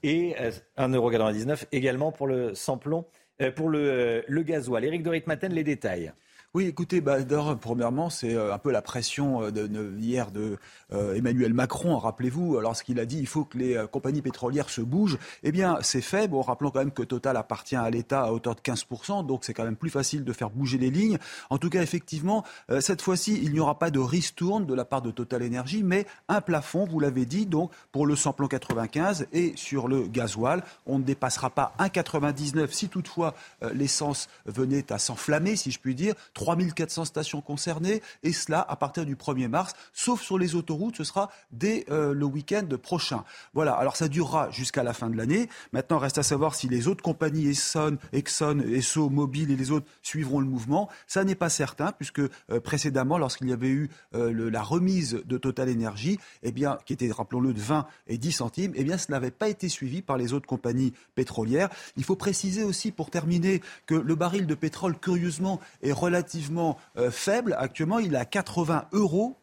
et 1,99€ euh, également pour le samplon, euh, pour le, euh, le gasoil. Éric de Ritmaten, les détails.
Oui, écoutez, bah, premièrement, c'est euh, un peu la pression euh, de, hier de euh, Emmanuel Macron, rappelez-vous, alors ce qu'il a dit, il faut que les compagnies pétrolières se bougent. Eh bien, c'est fait. Bon, rappelons quand même que Total appartient à l'État à hauteur de 15%, donc c'est quand même plus facile de faire bouger les lignes. En tout cas, effectivement, cette fois-ci, il n'y aura pas de ristourne de la part de Total Énergie, mais un plafond, vous l'avez dit, donc pour le samplon 95 et sur le gasoil, on ne dépassera pas 1,99 si toutefois l'essence venait à s'enflammer, si je puis dire. 3400 stations concernées, et cela à partir du 1er mars, sauf sur les autoroutes, ce sera dès euh, le week-end prochain. Voilà, alors ça durera jusqu'à la fin de l'année. Maintenant, reste à savoir si les autres compagnies Exxon, Exxon, Esso, Mobile et les autres suivront le mouvement. Ça n'est pas certain, puisque euh, précédemment, lorsqu'il y avait eu euh, la remise de Total Energy, eh bien, qui était, rappelons-le, de 20 et 10 centimes, eh bien, ce n'avait pas été suivi par les autres compagnies pétrolières. Il faut préciser aussi, pour terminer, que le baril de pétrole, curieusement, est relativement relativement euh, faible. Actuellement, il est à 80 euros,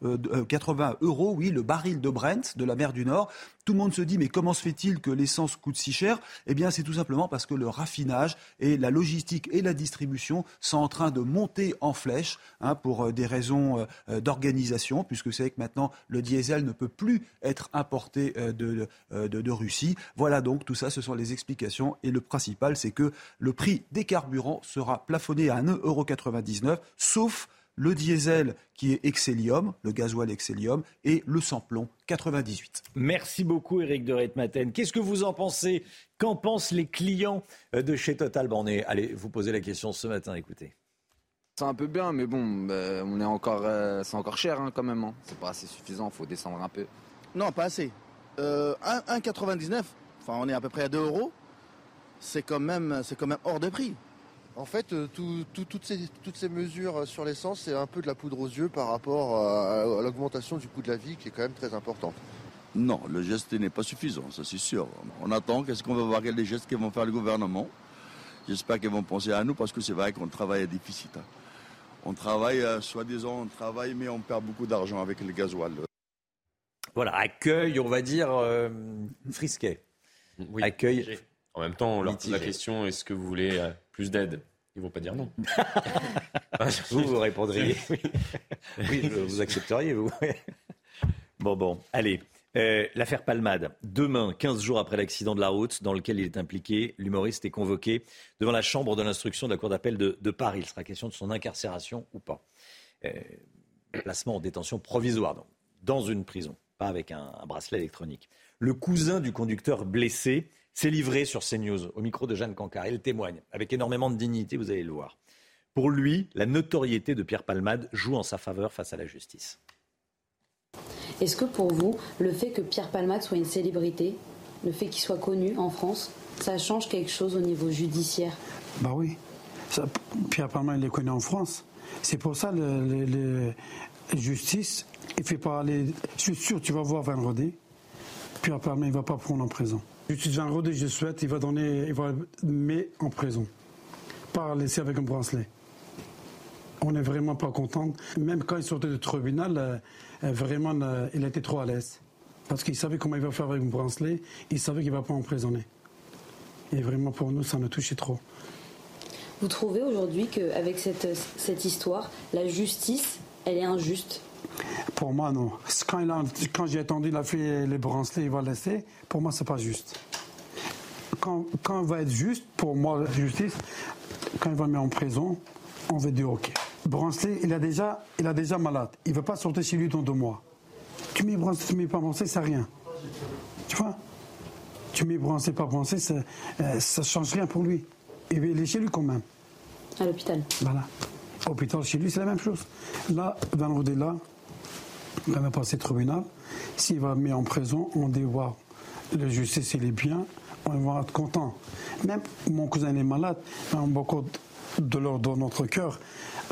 80 euh, euh, euros, oui, le baril de Brent de la mer du Nord. Tout le monde se dit mais comment se fait-il que l'essence coûte si cher? Eh bien c'est tout simplement parce que le raffinage et la logistique et la distribution sont en train de monter en flèche hein, pour des raisons d'organisation, puisque c'est que maintenant le diesel ne peut plus être importé de, de, de, Russie. Voilà donc tout ça, ce sont les explications. Et le principal, c'est que le prix des carburants sera plafonné à 1,99€ sauf le diesel qui est Excellium, le gasoil Excellium, et le samplon 98.
Merci beaucoup Eric de Retmaten. Qu'est-ce que vous en pensez? Qu'en pensent les clients euh, de chez Total? Bon, Allez, vous posez la question ce matin, écoutez.
C'est un peu bien, mais bon, bah, on est encore, euh, c'est encore cher hein, quand même. Hein. C'est pas assez suffisant, il faut descendre un peu.
Non, pas assez. 1,99, euh, enfin on est à peu près à 2 euros. C'est quand même, c'est quand même hors de prix.
En fait, euh, toutes, ces, mesures sur l'essence, c'est un peu de la poudre aux yeux par rapport à, l'augmentation du coût de la vie qui est quand même très importante.
Non, le geste n'est pas suffisant, ça c'est sûr. On attend, qu'est-ce qu'on va voir, quels les gestes qu'ils vont faire le gouvernement. J'espère qu'ils vont penser à nous parce que c'est vrai qu'on travaille à déficit. Hein. On travaille, euh, soi-disant, on travaille, mais on perd beaucoup d'argent avec le gasoil.
Voilà, accueil, on va dire, euh, frisquet.
Oui, accueil. En même temps, la question, est-ce que vous voulez plus d'aide Ils vont pas dire non.
vous, vous répondriez oui. oui. vous accepteriez, vous. bon, bon, allez. Euh, l'affaire Palmade, demain, 15 jours après l'accident de la route dans lequel il est impliqué, l'humoriste est convoqué devant la chambre de l'instruction de la Cour d'appel de, Paris. Il sera question de son incarcération ou pas. Euh, placement en détention provisoire, donc, dans une prison, pas avec un, bracelet électronique. Le cousin du conducteur blessé s'est livré sur CNews au micro de Jeanne Cancard. Il témoigne avec énormément de dignité, vous allez le voir. Pour lui, la notoriété de Pierre Palmade joue en sa faveur face à la justice.
Est-ce que pour vous, le fait que Pierre Palmade soit une célébrité, le fait qu'il soit connu en France, ça change quelque chose au niveau judiciaire?
Bah oui. Pierre Palmade, il est connu en France. C'est pour ça le, justice, il fait pas aller. Je suis sûr, tu vas voir Van Rodé. Pierre Palmade, il va pas prendre en prison. Justice Van Rodé, je souhaite, il va donner, il va mettre en prison, pas laisser avec un bracelet. On n'est vraiment pas content. Même quand il sortait du tribunal, euh, euh, vraiment, euh, il était trop à l'aise. Parce qu'il savait comment il va faire avec un bracelet, il savait qu'il ne va pas emprisonner. Et vraiment, pour nous, ça nous touchait trop.
Vous trouvez aujourd'hui qu'avec cette, cette histoire, la justice, elle est injuste?
Pour moi, non. Quand, quand j'ai attendu, il a fait les bracelets, il va laisser. Pour moi, c'est pas juste. Quand, quand il va être juste, pour moi, la justice, quand il va le mettre en prison, on va dire OK. Brancelet, il a déjà, il a déjà malade. Il ne veut pas sortir chez lui dans deux mois. Tu mets Brancelet, tu mets pas Brancelet, c'est rien. Tu vois? Tu mets Brancelet, pas Brancelet, ça ne euh, change rien pour lui. Il est chez lui quand même.
À l'hôpital.
Voilà. Hôpital chez lui, c'est la même chose. Là, dans le il va passer tribunal. S'il va mettre en prison, on dit voir le justice, il est bien, on va être content. Même mon cousin est malade, on a beaucoup de l'ordre dans notre cœur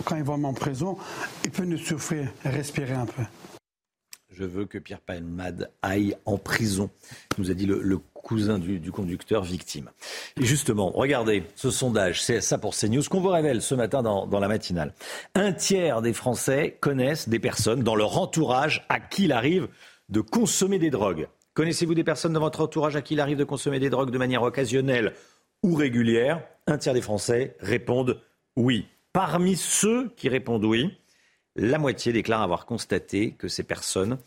quand il va en prison, il peut nous souffrir, respirer un peu.
Je veux que Pierre Palmade aille en prison, nous a dit le, cousin du, conducteur victime. Et justement, regardez ce sondage, c'est ça pour CNews, qu'on vous révèle ce matin dans, dans, la matinale. Un tiers des Français connaissent des personnes dans leur entourage à qui il arrive de consommer des drogues. Connaissez-vous des personnes dans votre entourage à qui il arrive de consommer des drogues de manière occasionnelle ou régulière? Un tiers des Français répondent oui. Parmi ceux qui répondent oui, la moitié déclare avoir constaté que ces personnes,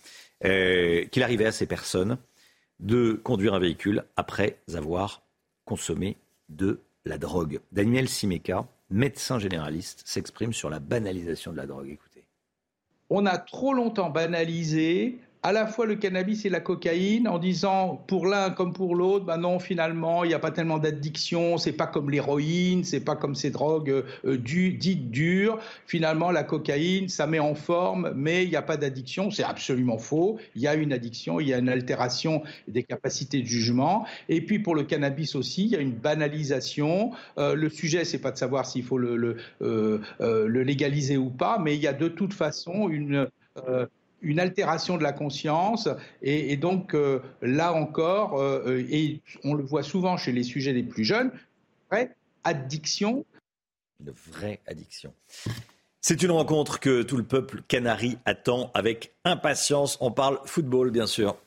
euh, qu'il arrivait à ces personnes de conduire un véhicule après avoir consommé de la drogue. Daniel Simeka, médecin généraliste, s'exprime sur la banalisation de la drogue. Écoutez.
On a trop longtemps banalisé à la fois le cannabis et la cocaïne en disant pour l'un comme pour l'autre, ben non, finalement, il n'y a pas tellement d'addiction, c'est pas comme l'héroïne, c'est pas comme ces drogues euh, dites dures. Finalement, la cocaïne, ça met en forme, mais il n'y a pas d'addiction. C'est absolument faux. Il y a une addiction, il y a une altération des capacités de jugement. Et puis pour le cannabis aussi, il y a une banalisation. Euh, le sujet, c'est pas de savoir s'il faut euh, le, légaliser ou pas, mais il y a de toute façon une une altération de la conscience. Et, donc, euh, là encore, euh, et on le voit souvent chez les sujets les plus jeunes, vraie addiction.
Une vraie addiction. C'est une rencontre que tout le peuple canari attend avec impatience. On parle football, bien sûr.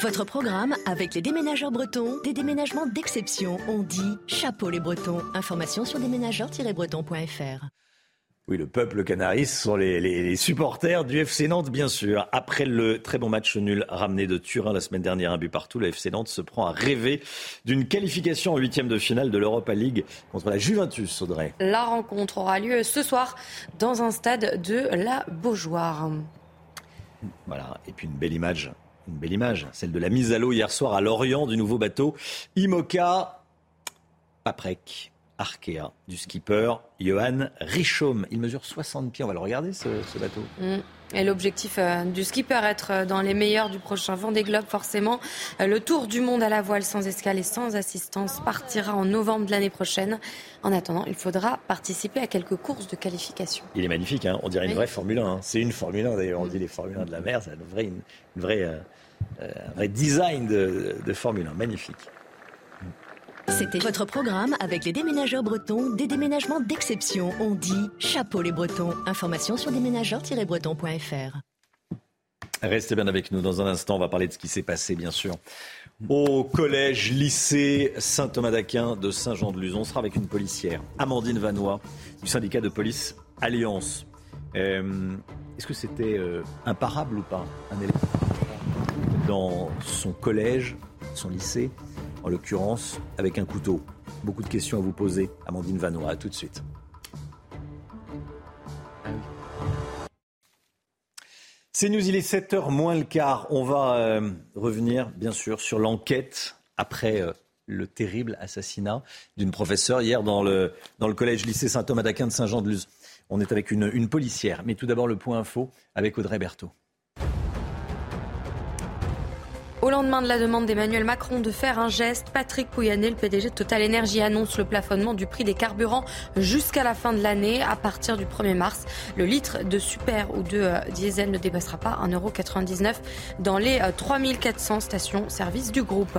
Votre programme avec les déménageurs bretons, des déménagements d'exception. On dit chapeau les bretons. Information sur déménageurs-bretons.fr.
Oui, le peuple canariste sont les, supporters du FC Nantes, bien sûr. Après le très bon match nul ramené de Turin la semaine dernière, un but partout, le FC Nantes se prend à rêver d'une qualification en huitième de finale de l'Europa League contre la Juventus, Audrey.
La rencontre aura lieu ce soir dans un stade de la Beaujoire.
Voilà, et puis une belle image, une belle image, celle de la mise à l'eau hier soir à Lorient du nouveau bateau Imoca Paprec. Arkea du skipper Johan Richaume. Il mesure 60 pieds. On va le regarder, ce, bateau.
Mm. Et l'objectif euh, du skipper, être euh, dans les meilleurs du prochain Vendée Globe, forcément. Euh, le tour du monde à la voile sans escale et sans assistance partira en novembre de l'année prochaine. En attendant, il faudra participer à quelques courses de qualification.
Il est magnifique, hein. on dirait une vraie Formule 1. Hein. C'est une Formule 1 d'ailleurs, on dit les Formule 1 de la mer, c'est une vraie, une, vraie, un vrai design de, de Formule 1. Magnifique.
C'était votre programme avec les déménageurs bretons, des déménagements d'exception. On dit chapeau les bretons. Information sur déménageurs-bretons.fr.
Restez bien avec nous. Dans un instant, on va parler de ce qui s'est passé, bien sûr, au collège, lycée Saint-Thomas d'Aquin de Saint-Jean-de-Luz. On sera avec une policière, Amandine Vanois, du syndicat de police Alliance. Euh, est-ce que c'était euh, imparable ou pas un élève dans son collège, son lycée, en l'occurrence avec un couteau. Beaucoup de questions à vous poser, Amandine Vanois. À tout de suite. C'est nous, il est 7h moins le quart. On va euh, revenir, bien sûr, sur l'enquête après euh, le terrible assassinat d'une professeure hier dans le, dans le collège lycée Saint-Thomas d'Aquin de Saint-Jean-de-Luz. On est avec une, une policière. Mais tout d'abord, le point info avec Audrey Berthaud.
Au lendemain de la demande d'Emmanuel Macron de faire un geste, Patrick Pouyanné, le PDG de Total Energy, annonce le plafonnement du prix des carburants jusqu'à la fin de l'année. À partir du 1er mars, le litre de super ou de euh, diesel ne dépassera pas 1,99€ dans les 3400 euh, stations-service du groupe.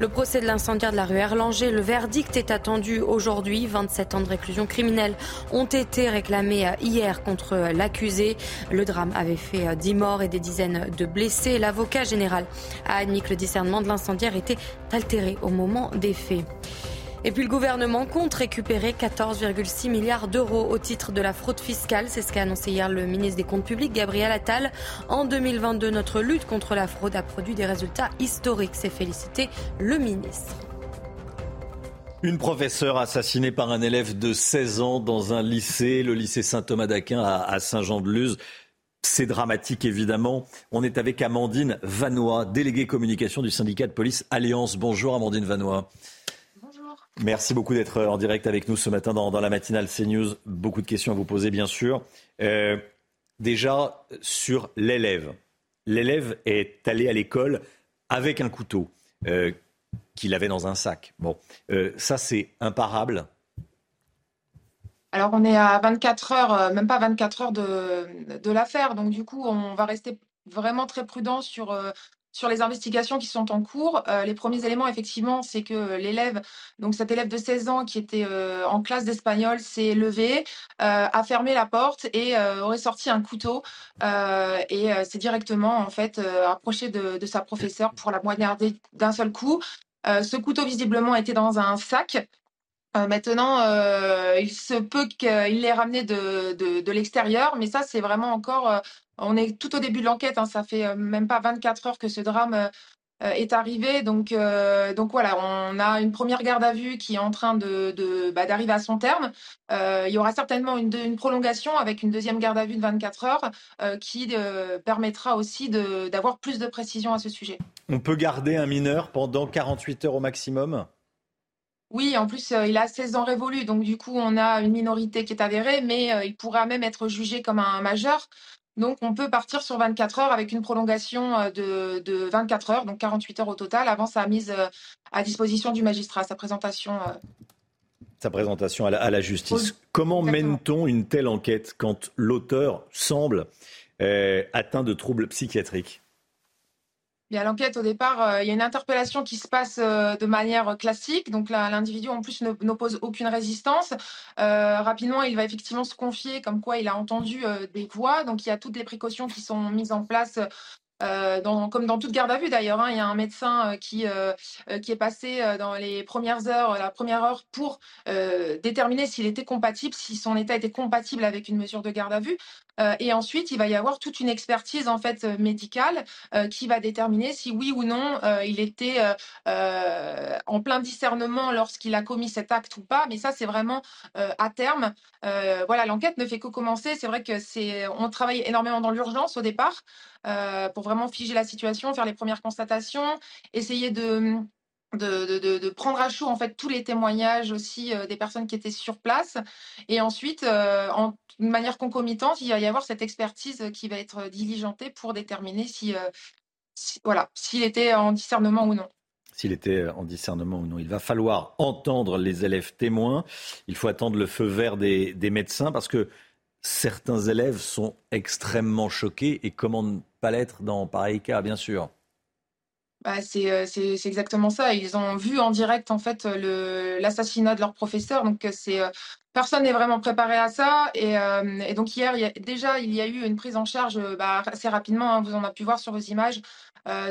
Le procès de l'incendiaire de la rue Erlanger, le verdict est attendu aujourd'hui. 27 ans de réclusion criminelle ont été réclamés euh, hier contre l'accusé. Le drame avait fait 10 morts et des dizaines de blessés. L'avocat général a admis que le discernement de l'incendiaire était altéré au moment des faits. Et puis le gouvernement compte récupérer 14,6 milliards d'euros au titre de la fraude fiscale. C'est ce qu'a annoncé hier le ministre des Comptes publics, Gabriel Attal. En 2022, notre lutte contre la fraude a produit des résultats historiques. C'est félicité le ministre.
Une professeure assassinée par un élève de 16 ans dans un lycée, le lycée Saint-Thomas d'Aquin à Saint-Jean-de-Luz. C'est dramatique, évidemment. On est avec Amandine Vanois, déléguée communication du syndicat de police Alliance. Bonjour, Amandine Vanois. Bonjour. Merci beaucoup d'être en direct avec nous ce matin dans, la matinale CNews. Beaucoup de questions à vous poser, bien sûr. Euh, déjà, sur l'élève. L'élève est allé à l'école avec un couteau euh, qu'il avait dans un sac. Bon, euh, ça, c'est imparable.
Alors, on est à 24 heures, euh, même pas 24 heures de, l'affaire. Donc, du coup, on va rester vraiment très prudent sur, euh, sur les investigations qui sont en cours. Euh, les premiers éléments, effectivement, c'est que l'élève, donc cet élève de 16 ans qui était en classe d'espagnol, s'est levé, a fermé la porte et aurait sorti un couteau et s'est directement, en fait, approché de, de sa professeure pour la poignarder d'un seul coup. ce couteau, visiblement, était dans un sac euh, maintenant, euh, il se peut qu'il l'ait ramené de, de, l'extérieur, mais ça, c'est vraiment encore. Euh, on est tout au début de l'enquête, hein, ça fait même pas 24 heures que ce drame est arrivé. Donc, donc voilà, on a une première garde à vue qui est en train de, bah, d'arriver à son terme. il y aura certainement une, prolongation avec une deuxième garde à vue de 24 heures qui permettra aussi d'avoir plus de précision à ce sujet.
On peut garder un mineur pendant 48 heures au maximum?
Oui, en plus, euh, il a 16 ans révolus, donc du coup, on a une minorité qui est avérée, mais euh, il pourra même être jugé comme un majeur. Donc, on peut partir sur 24 heures avec une prolongation euh, de, de 24 heures, donc 48 heures au total, avant sa mise à disposition du magistrat, sa présentation.
Sa présentation à la, justice. Comment mène-t-on une telle enquête quand l'auteur semble atteint de troubles psychiatriques?
L'enquête, au départ, euh, il y a une interpellation qui se passe euh, de manière classique. Donc, l'individu, en plus, n'oppose aucune résistance. Euh, rapidement, il va effectivement se confier comme quoi il a entendu des voix. Donc, il y a toutes les précautions qui sont mises en place euh, comme dans toute garde à vue d'ailleurs, hein, il y a un médecin euh, qui, euh, qui est passé dans les premières heures, la première heure, pour déterminer s'il était compatible, si son état était compatible avec une mesure de garde à vue. Et ensuite, il va y avoir toute une expertise en fait médicale qui va déterminer si oui ou non il était en plein discernement lorsqu'il a commis cet acte ou pas. Mais ça, c'est vraiment à terme. voilà, l'enquête ne fait que commencer. C'est vrai que c'est, on travaille énormément dans l'urgence au départ. Euh, pour vraiment figer la situation, faire les premières constatations, essayer de, de, prendre à chaud en fait tous les témoignages aussi euh, des personnes qui étaient sur place. Et ensuite, euh, en une manière concomitante, il va y avoir cette expertise qui va être diligentée pour déterminer si, voilà, s'il était en discernement ou non
s'il était en discernement ou non. Il va falloir entendre les élèves témoins. Il faut attendre le feu vert des, des médecins parce que certains élèves sont extrêmement choqués et comment ne pas l'être dans pareil cas, bien sûr.
Bah, euh, c'est, exactement ça. Ils ont vu en direct en fait l'assassinat de leur professeur. Donc euh, c'est euh, personne n'est vraiment préparé à ça. Et, donc hier, déjà il y a eu une prise en charge bah, assez rapidement. Hein. vous en avez pu voir sur vos images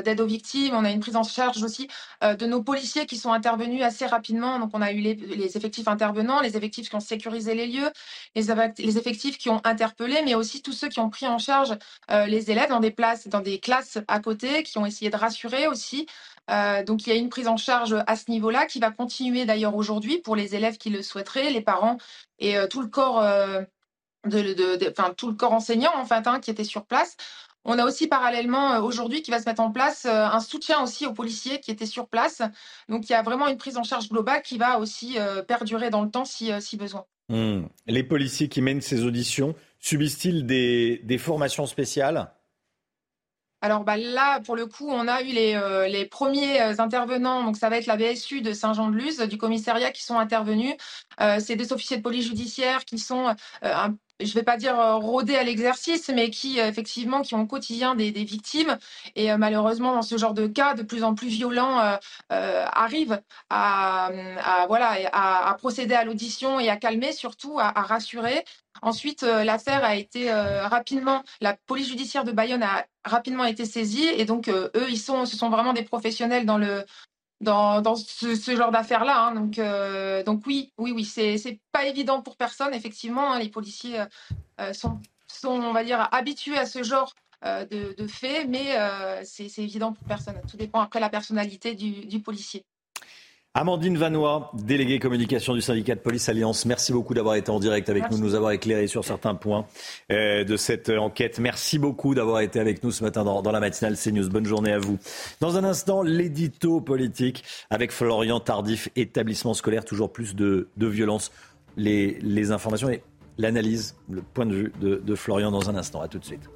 d'aide aux victimes. On a une prise en charge aussi de nos policiers qui sont intervenus assez rapidement. Donc on a eu les, effectifs intervenants, les effectifs qui ont sécurisé les lieux, les, effectifs qui ont interpellé, mais aussi tous ceux qui ont pris en charge les élèves dans des places, dans des classes à côté, qui ont essayé de rassurer aussi. Euh, donc il y a une prise en charge à ce niveau-là qui va continuer d'ailleurs aujourd'hui pour les élèves qui le souhaiteraient, les parents et euh, tout le corps, euh, de, enfin, tout le corps enseignant en hein, qui était sur place. On a aussi parallèlement aujourd'hui qui va se mettre en place un soutien aussi aux policiers qui étaient sur place. Donc il y a vraiment une prise en charge globale qui va aussi perdurer dans le temps si, si besoin.
Hmm. Les policiers qui mènent ces auditions subissent-ils des, des formations spéciales?
Alors bah, là, pour le coup, on a eu les, euh, les premiers euh, intervenants, donc ça va être la BSU de Saint-Jean-de-Luz, du commissariat qui sont intervenus. Euh, c'est des officiers de police judiciaire qui sont un je ne vais pas dire rodés à l'exercice, mais qui effectivement qui ont au quotidien des, des victimes. Et malheureusement dans ce genre de cas de plus en plus violents euh, arrivent à, voilà à, procéder à l'audition et à calmer surtout à, rassurer. Ensuite, euh, l'affaire a été euh, rapidement, la police judiciaire de Bayonne a rapidement été saisie. Et donc euh, eux, ils sont, ce sont vraiment des professionnels dans le dans, dans ce, genre d'affaires-là. Hein. donc, donc oui, oui, oui, c'est c'est pas évident pour personne. Effectivement, hein. les policiers sont, sont, on va dire, habitués à ce genre de, de faits, mais c'est évident pour personne. Tout dépend après la personnalité du, du policier.
Amandine Vanois, déléguée communication du syndicat de police Alliance, merci beaucoup d'avoir été en direct avec nous, de nous avoir éclairé sur certains points euh, de cette enquête. Merci beaucoup d'avoir été avec nous ce matin dans, la matinale CNews. Bonne journée à vous. Dans un instant, l'édito politique avec Florian Tardif, établissement scolaire, toujours plus de, violence. Les, informations et l'analyse, le point de vue de, de Florian dans un instant. À tout de suite.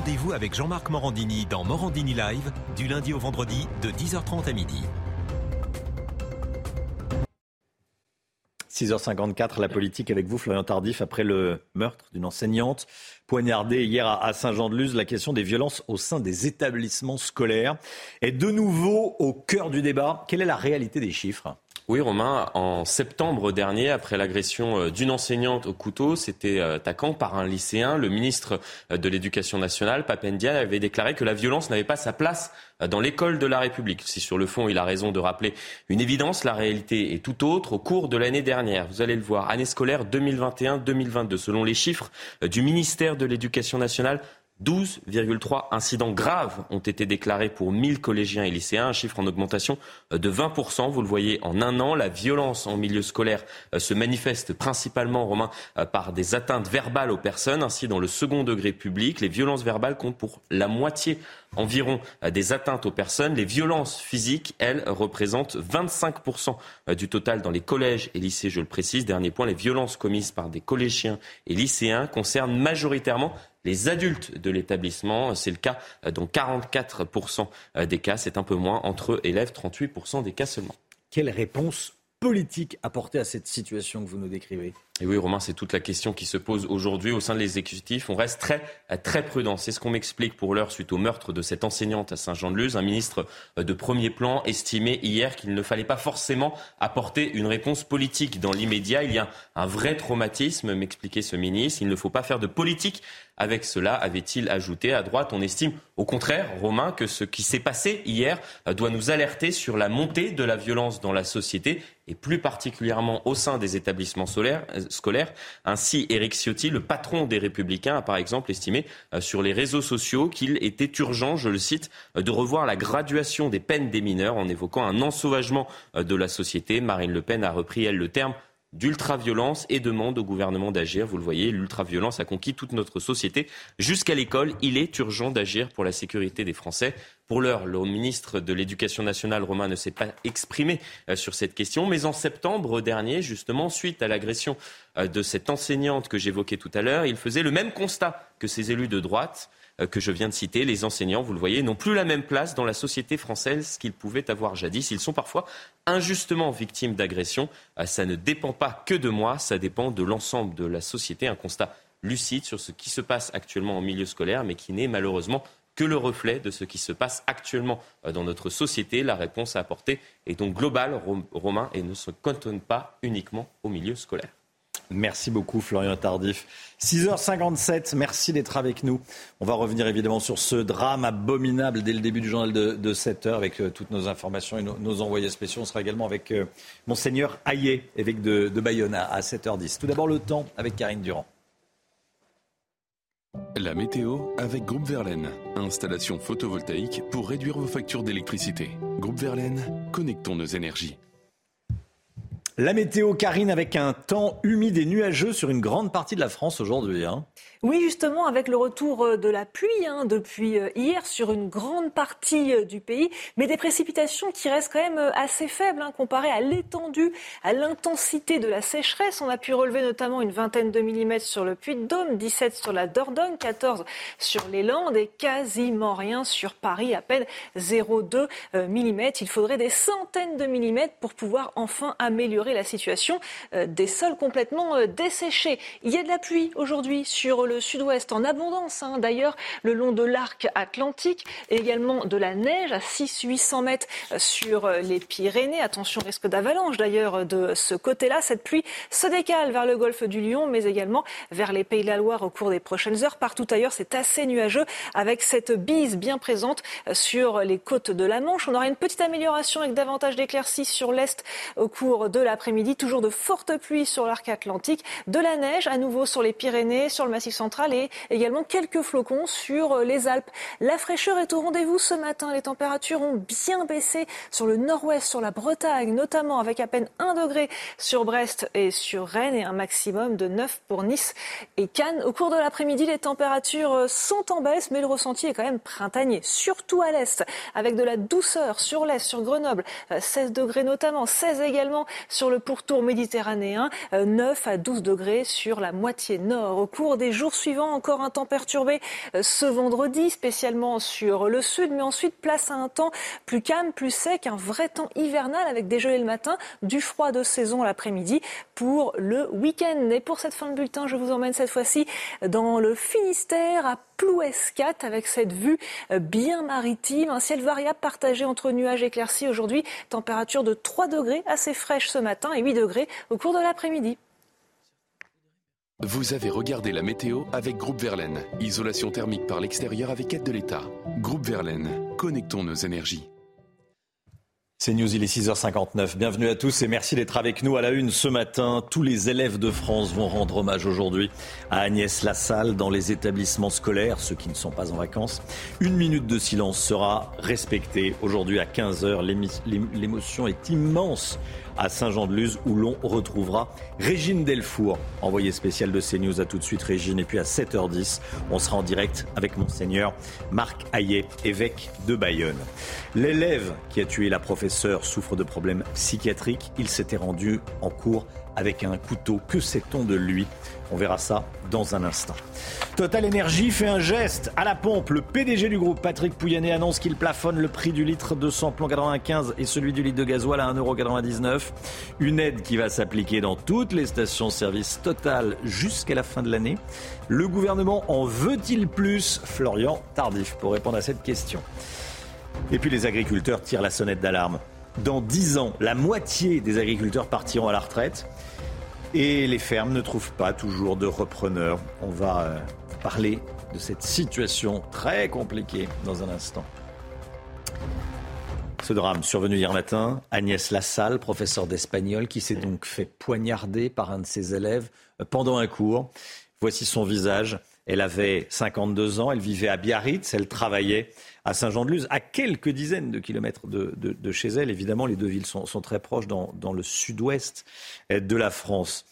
Rendez-vous avec Jean-Marc Morandini dans Morandini Live du lundi au vendredi de 10h30 à midi.
6h54, la politique avec vous, Florian Tardif, après le meurtre d'une enseignante poignardée hier à Saint-Jean-de-Luz, la question des violences au sein des établissements scolaires est de nouveau au cœur du débat. Quelle est la réalité des chiffres?
Oui, Romain, en septembre dernier, après l'agression euh, d'une enseignante au couteau, c'était euh, attaquant par un lycéen. Le ministre euh, de l'Éducation nationale, Papendia, avait déclaré que la violence n'avait pas sa place dans l'école de la République. Si sur le fond, il a raison de rappeler une évidence, la réalité est tout autre. Au cours de l'année dernière, vous allez le voir, année scolaire 2021-2022, selon les chiffres du ministère de l'Éducation nationale, 12,3 incidents graves ont été déclarés pour 1000 collégiens et lycéens, un chiffre en augmentation de 20%. Vous le voyez en un an. La violence en milieu scolaire euh, se manifeste principalement, Romain, euh, par des atteintes verbales aux personnes. Ainsi, dans le second degré public, les violences verbales comptent pour la moitié environ euh, des atteintes aux personnes. Les violences physiques, elles, représentent 25% du total dans les collèges et lycées, je le précise. Dernier point, les violences commises par des collégiens et lycéens concernent majoritairement les adultes de l'établissement. C'est le cas dans 44% des cas. C'est un peu moins entre élèves, 38% des cas seulement.
Quelle réponse politique apporter à cette situation que vous nous décrivez?
Et oui, Romain, c'est toute la question qui se pose aujourd'hui au sein de l'exécutif. On reste très, très prudent. C'est ce qu'on m'explique pour l'heure suite au meurtre de cette enseignante à Saint-Jean-de-Luz. Un ministre de premier plan estimait hier qu'il ne fallait pas forcément apporter une réponse politique dans l'immédiat. Il y a un vrai traumatisme, m'expliquait ce ministre. Il ne faut pas faire de politique avec cela, avait-il ajouté. À droite, on estime au contraire, Romain, que ce qui s'est passé hier doit nous alerter sur la montée de la violence dans la société et plus particulièrement au sein des établissements scolaires. Ainsi, Éric Ciotti, le patron des Républicains, a par exemple estimé euh, sur les réseaux sociaux qu'il était urgent, je le cite, euh, de revoir la graduation des peines des mineurs en évoquant un ensauvagement euh, de la société. Marine Le Pen a repris, elle, le terme d'ultraviolence et demande au gouvernement d'agir. Vous le voyez, l'ultraviolence a conquis toute notre société. Jusqu'à l'école, il est urgent d'agir pour la sécurité des Français. Pour l'heure, le ministre de l'Éducation nationale, Romain, ne s'est pas exprimé sur cette question. Mais en septembre dernier, justement, suite à l'agression de cette enseignante que j'évoquais tout à l'heure, il faisait le même constat que ces élus de droite. Euh, que je viens de citer, les enseignants, vous le voyez, n'ont plus la même place dans la société française qu'ils pouvaient avoir jadis. Ils sont parfois injustement victimes d'agressions. Euh, ça ne dépend pas que de moi, ça dépend de l'ensemble de la société. Un constat lucide sur ce qui se passe actuellement en milieu scolaire, mais qui n'est malheureusement que le reflet de ce qui se passe actuellement euh, dans notre société. La réponse à apporter est donc globale, Romain, et ne se cantonne pas uniquement au milieu scolaire.
Merci beaucoup Florian Tardif. 6h57, merci d'être avec nous. On va revenir évidemment sur ce drame abominable dès le début du journal de, 7h avec euh, toutes nos informations et nos, envoyés spéciaux. On sera également avec euh, Monseigneur Hayé, évêque de, Bayonne à 7h10. Tout d'abord le temps avec Karine Durand.
La météo avec Groupe Verlaine. Installation photovoltaïque pour réduire vos factures d'électricité. Groupe Verlaine, connectons nos énergies.
La météo, Karine, avec un temps humide et nuageux sur une grande partie de la France aujourd'hui. Hein.
Oui, justement, avec le retour euh, de la pluie hein, depuis euh, hier sur une grande partie euh, du pays, mais des précipitations qui restent quand même assez faibles hein, comparées à l'étendue, à l'intensité de la sécheresse. On a pu relever notamment une vingtaine de millimètres sur le Puy-de-Dôme, 17 sur la Dordogne, 14 sur les Landes et quasiment rien sur Paris, à peine 0,2 millimètres. Il faudrait des centaines de millimètres pour pouvoir enfin améliorer la situation des sols complètement desséchés. Il y a de la pluie aujourd'hui sur le sud-ouest en abondance, hein. d'ailleurs, le long de l'arc atlantique, et également de la neige à 600-800 mètres sur les Pyrénées. Attention, risque d'avalanche d'ailleurs de ce côté-là. Cette pluie se décale vers le golfe du Lion, mais également vers les Pays de la Loire au cours des prochaines heures. Partout ailleurs, c'est assez nuageux avec cette bise bien présente sur les côtes de la Manche. On aura une petite amélioration avec davantage d'éclaircies sur l'est au cours de l'après-midi. Toujours de fortes pluies sur l'arc atlantique, de la neige à nouveau sur les Pyrénées, sur le massif et également quelques flocons sur euh, les Alpes. La fraîcheur est au rendez-vous ce matin. Les températures ont bien baissé sur le nord-ouest, sur la Bretagne, notamment avec à peine 1 degré sur Brest et sur Rennes et un maximum de 9 pour Nice et Cannes. Au cours de l'après-midi, les températures euh, sont en baisse, mais le ressenti est quand même printanier, surtout à l'est, avec de la douceur sur l'est, sur Grenoble, 16 euh, degrés notamment, 16 également sur le pourtour méditerranéen, 9 à 12 degrés sur la moitié nord. Au cours des jours suivant, encore un temps perturbé euh, ce vendredi, spécialement sur le sud, mais ensuite place à un temps plus calme, plus sec, un vrai temps hivernal avec des gelées le matin, du froid de saison l'après-midi pour le week-end. Et pour cette fin de bulletin, je vous emmène cette fois-ci dans le Finistère à Plouescat avec cette vue euh, bien maritime, un ciel variable partagé entre nuages éclaircis aujourd'hui, température de 3 degrés assez fraîche ce matin et 8 degrés au cours de l'après-midi.
Vous avez regardé la météo avec Groupe Verlaine. Isolation thermique par l'extérieur avec aide de l'État. Groupe Verlaine, connectons nos énergies.
C'est News, il est 6h59. Bienvenue à tous et merci d'être avec nous à la une ce matin. Tous les élèves de France vont rendre hommage aujourd'hui à Agnès Lassalle dans les établissements scolaires, ceux qui ne sont pas en vacances. Une minute de silence sera respectée aujourd'hui à 15h. L'émotion est immense à Saint-Jean-de-Luz où l'on retrouvera Régine Delfour, envoyée spéciale de CNews. À tout de suite Régine. Et puis à 7h10, on sera en direct avec Monseigneur Marc Hayet, évêque de Bayonne. L'élève qui a tué la professeure souffre de problèmes psychiatriques. Il s'était rendu en cours avec un couteau. Que sait-on de lui? On verra ça dans un instant. Total Energy fait un geste à la pompe. Le PDG du groupe, Patrick Pouyanné, annonce qu'il plafonne le prix du litre de samplon 95 et celui du litre de gasoil à 1,99€. Une aide qui va s'appliquer dans toutes les stations-service Total jusqu'à la fin de l'année. Le gouvernement en veut-il plus? Florian Tardif pour répondre à cette question. Et puis les agriculteurs tirent la sonnette d'alarme. Dans 10 ans, la moitié des agriculteurs partiront à la retraite et les fermes ne trouvent pas toujours de repreneurs. On va euh, parler de cette situation très compliquée dans un instant. Ce drame survenu hier matin, Agnès Lassalle, professeure d'espagnol, qui s'est donc fait poignarder par un de ses élèves euh, pendant un cours. Voici son visage. Elle avait 52 ans, elle vivait à Biarritz, elle travaillait à Saint-Jean-de-Luz, à quelques dizaines de kilomètres de, chez elle. Évidemment, les deux villes sont, très proches dans, le sud-ouest de la France.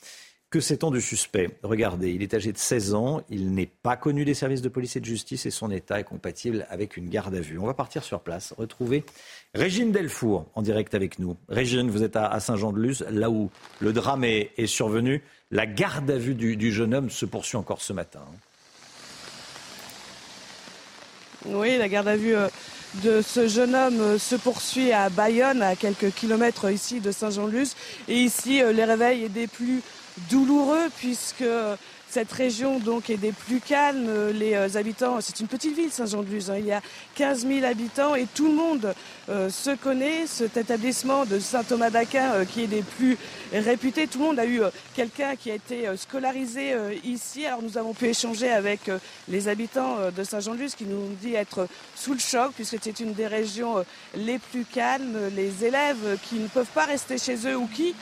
Que sait-on du suspect? Regardez, il est âgé de 16 ans, il n'est pas connu des services de police et de justice et son état est compatible avec une garde à vue. On va partir sur place, retrouver Régine Delfour en direct avec nous. Régine, vous êtes à, Saint-Jean-de-Luz, là où le drame est, survenu. La garde à vue du jeune homme se poursuit encore ce matin.
Oui, la garde à vue euh, de ce jeune homme euh, se poursuit à Bayonne, à quelques kilomètres ici de Saint-Jean-de-Luz. Et ici, euh, les réveils des plus douloureux puisque cette région donc est des plus calmes. Les habitants, c'est une petite ville Saint-Jean-de-Luz, hein. il y a 15 000 habitants et tout le monde se connaît. Cet établissement de Saint-Thomas d'Aquin qui est des plus réputés, tout le monde a eu quelqu'un qui a été scolarisé ici. Alors nous avons pu échanger avec les habitants de Saint-Jean-de-Luz qui nous dit être sous le choc puisque c'est une des régions les plus calmes. Les élèves qui ne peuvent pas rester chez eux ou qui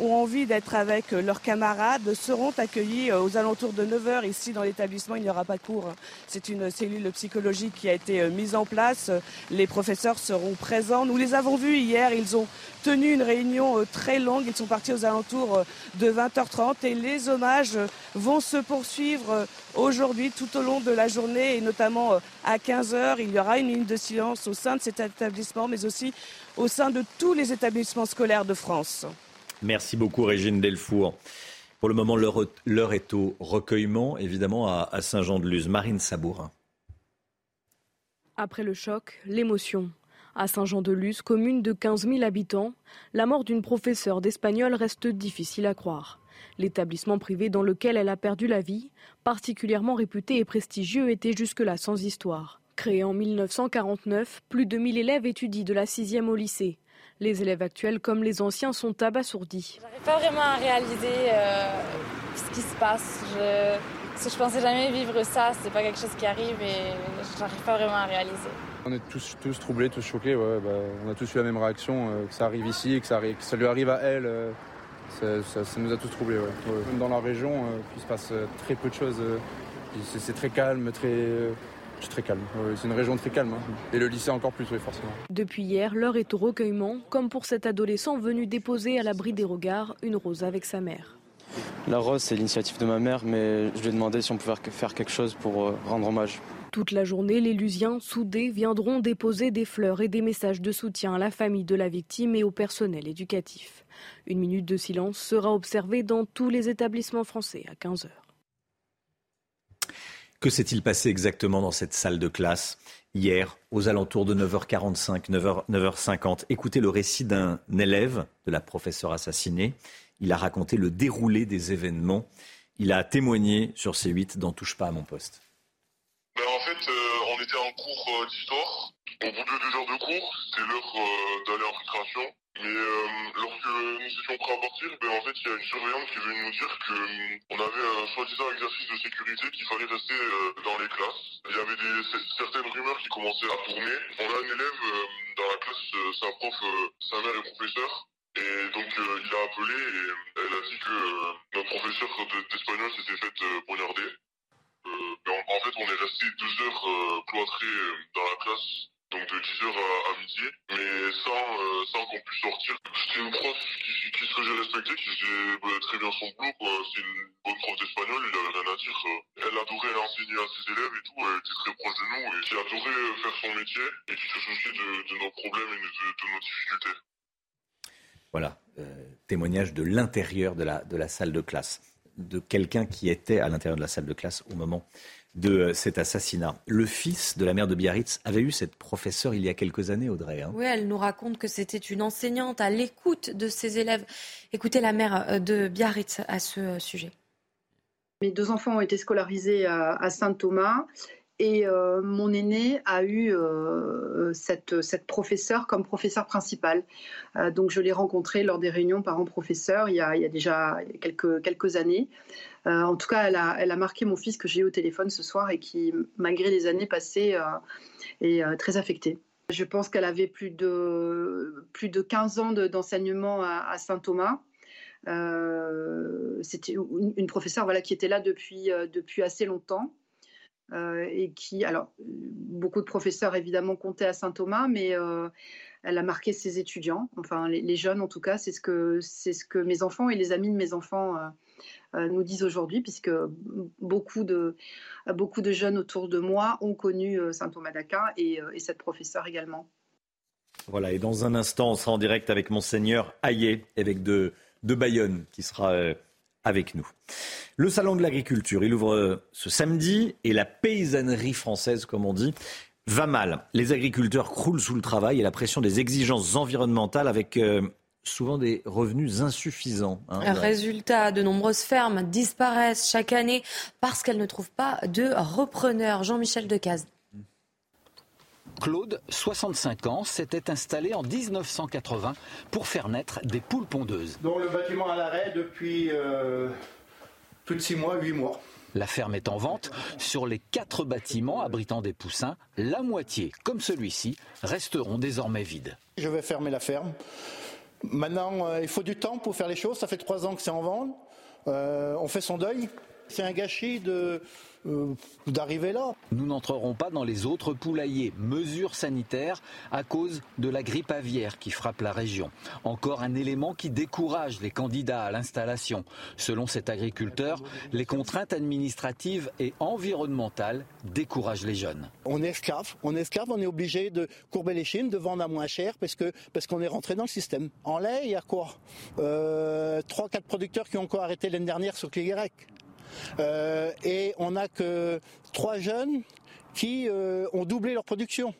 ont envie d'être avec leurs camarades seront accueillis euh, aux alentours de 9h ici dans l'établissement. Il n'y aura pas de cours. C'est une cellule psychologique qui a été euh, mise en place. Les professeurs seront présents. Nous les avons vus hier. Ils ont tenu une réunion euh, très longue. Ils sont partis aux alentours de 20h30 et les hommages vont se poursuivre aujourd'hui tout au long de la journée et notamment à 15h. Il y aura une ligne de silence au sein de cet établissement mais aussi au sein de tous les établissements scolaires de France.
Merci beaucoup Régine Delfour. Pour le moment, l'heure est au recueillement, évidemment, à Saint-Jean-de-Luz. Marine Sabourin.
Après le choc, l'émotion. À Saint-Jean-de-Luz, commune de 15 000 habitants, la mort d'une professeure d'espagnol reste difficile à croire. L'établissement privé dans lequel elle a perdu la vie, particulièrement réputé et prestigieux, était jusque-là sans histoire. Créé en 1949, plus de 1000 élèves étudient de la 6e au lycée. Les élèves actuels comme les anciens sont abasourdis.
J'arrive pas vraiment à réaliser euh, ce qui se passe. Je, je pensais jamais vivre ça, c'est pas quelque chose qui arrive et j'arrive pas vraiment à réaliser.
On est tous, tous troublés, tous choqués. Ouais, bah, on a tous eu la même réaction, euh, que ça arrive ici, que ça, que ça lui arrive à elle. Euh, ça, nous a tous troublés. Même dans la région, il se passe très peu de choses. c'est très calme, très c'est très calme. c'est une région très calme. Hein. Et le lycée encore plus, oui, forcément.
Depuis hier, l'heure est au recueillement, comme pour cet adolescent venu déposer à l'abri des regards une rose avec sa mère.
La rose, c'est l'initiative de ma mère, mais je lui ai demandé si on pouvait faire quelque chose pour euh, rendre hommage.
Toute la journée, les Lusiens, soudés, viendront déposer des fleurs et des messages de soutien à la famille de la victime et au personnel éducatif. Une minute de silence sera observée dans tous les établissements français à 15 heures.
Que s'est-il passé exactement dans cette salle de classe hier, aux alentours de 9h45, 9h, 9h50 Écoutez le récit d'un élève de la professeure assassinée. Il a raconté le déroulé des événements. Il a témoigné sur C8 dans Touche pas à mon poste.
Ben euh, on était en cours euh, d'histoire. Au bout de deux heures de cours, c'était l'heure euh, d'aller en récréation. Mais euh, lorsque nous étions prêts à partir, ben, en fait, il y a une surveillante qui est venue nous dire qu'on euh, avait un soi-disant exercice de sécurité qu'il fallait rester euh, dans les classes. Il y avait des, certaines rumeurs qui commençaient à tourner. On a un élève dans la classe, sa prof, sa mère est professeur. Et donc il a appelé et elle a dit que notre professeur d'espagnol s'était fait poignarder. Ben, en fait, on est resté deux heures cloîtrés dans la classe donc de 10h à, midi, mais sans, euh, sans qu'on puisse sortir. C'était une prof qui, qui se faisait respecter, qui faisait bah, très bien son boulot. C'est une bonne prof d'espagnol, il avait rien à dire. Elle adorait enseigner à ses élèves et tout, elle était très proche de nous, et qui adorait faire son métier, et qui se souciait de, nos problèmes et de, de nos difficultés.
Voilà, euh, témoignage de l'intérieur de la, de la salle de classe, de quelqu'un qui était à l'intérieur de la salle de classe au moment de euh, cet assassinat. Le fils de la mère de Biarritz avait eu cette professeure il y a quelques années, Audrey. Hein.
Oui, elle nous raconte que c'était une enseignante à l'écoute de ses élèves. Écoutez la mère euh, de Biarritz à ce euh, sujet.
Mes deux enfants ont été scolarisés à Saint-Thomas et euh, mon aîné a eu euh, cette, professeure comme professeur principal. Euh, donc je l'ai rencontrée lors des réunions parents-professeurs il, y a, déjà quelques, années. en tout cas, elle a, marqué mon fils que j'ai eu au téléphone ce soir et qui, malgré les années passées, est très affecté. Je pense qu'elle avait plus de, plus de 15 ans d'enseignement à, Saint-Thomas. C'était une, professeure qui était là depuis assez longtemps. Euh, et qui, alors, beaucoup de professeurs évidemment comptaient à Saint-Thomas, mais euh, elle a marqué ses étudiants, enfin les, jeunes en tout cas, c'est ce, que, ce que mes enfants et les amis de mes enfants euh, nous disent aujourd'hui, puisque beaucoup de, beaucoup de jeunes autour de moi ont connu Saint-Thomas d'Aquin et, et, cette professeure également.
Voilà, et dans un instant, on sera en direct avec Monseigneur Hayet, avec de, de Bayonne, qui sera avec nous. Le Salon de l'agriculture, il ouvre euh, ce samedi et la paysannerie française, comme on dit, va mal. Les agriculteurs croulent sous le travail et la pression des exigences environnementales avec euh, souvent des revenus insuffisants.
Hein, Résultat, de nombreuses fermes disparaissent chaque année parce qu'elles ne trouvent pas de repreneurs. Jean-Michel Decaze.
Claude, 65 ans, s'était installé en 1980 pour faire naître des poules pondeuses.
Donc le bâtiment à l'arrêt depuis euh, plus de 6 mois, 8 mois.
La ferme est en vente. Sur les quatre bâtiments abritant des poussins, la moitié, comme celui-ci, resteront désormais vides.
Je vais fermer la ferme. Maintenant, euh, il faut du temps pour faire les choses. Ça fait trois ans que c'est en vente. Euh, on fait son deuil. C'est un gâchis de, euh, d'arriver là.
Nous n'entrerons pas dans les autres poulaillers. Mesures sanitaires à cause de la grippe aviaire qui frappe la région. Encore un élément qui décourage les candidats à l'installation. Selon cet agriculteur, les contraintes administratives et environnementales découragent les jeunes.
On est esclave, on est esclave, on est obligé de courber les chines, de vendre à moins cher parce qu'on est rentré dans le système. En lait, il y a quoi? Euh, Trois, quatre producteurs qui ont encore arrêté l'année dernière sur Cléguérec. Euh, et on n'a que trois jeunes qui euh, ont doublé leur production.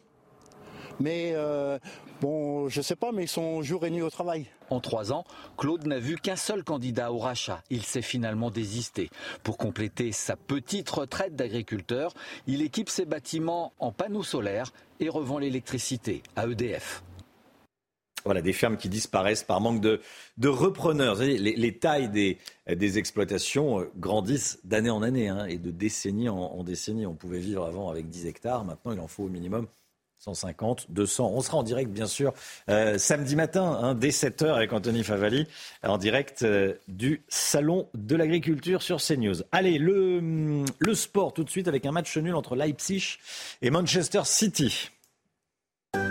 Mais euh, bon, je sais pas, mais ils sont jour et nuit au travail.
En trois ans, Claude n'a vu qu'un seul candidat au rachat. Il s'est finalement désisté. Pour compléter sa petite retraite d'agriculteur, il équipe ses bâtiments en panneaux solaires et revend l'électricité à EDF.
Voilà, des fermes qui disparaissent par manque de, repreneurs. les, tailles des, des, exploitations euh, grandissent d'année en année hein, et de décennie en, décennie. On pouvait vivre avant avec 10 hectares, maintenant il en faut au minimum 150, 200. On sera en direct, bien sûr, euh, samedi matin, hein, dès 7h, avec Anthony Favali, en direct euh, du Salon de l'Agriculture sur CNews. Allez, le, le sport tout de suite avec un match nul entre Leipzig et Manchester City.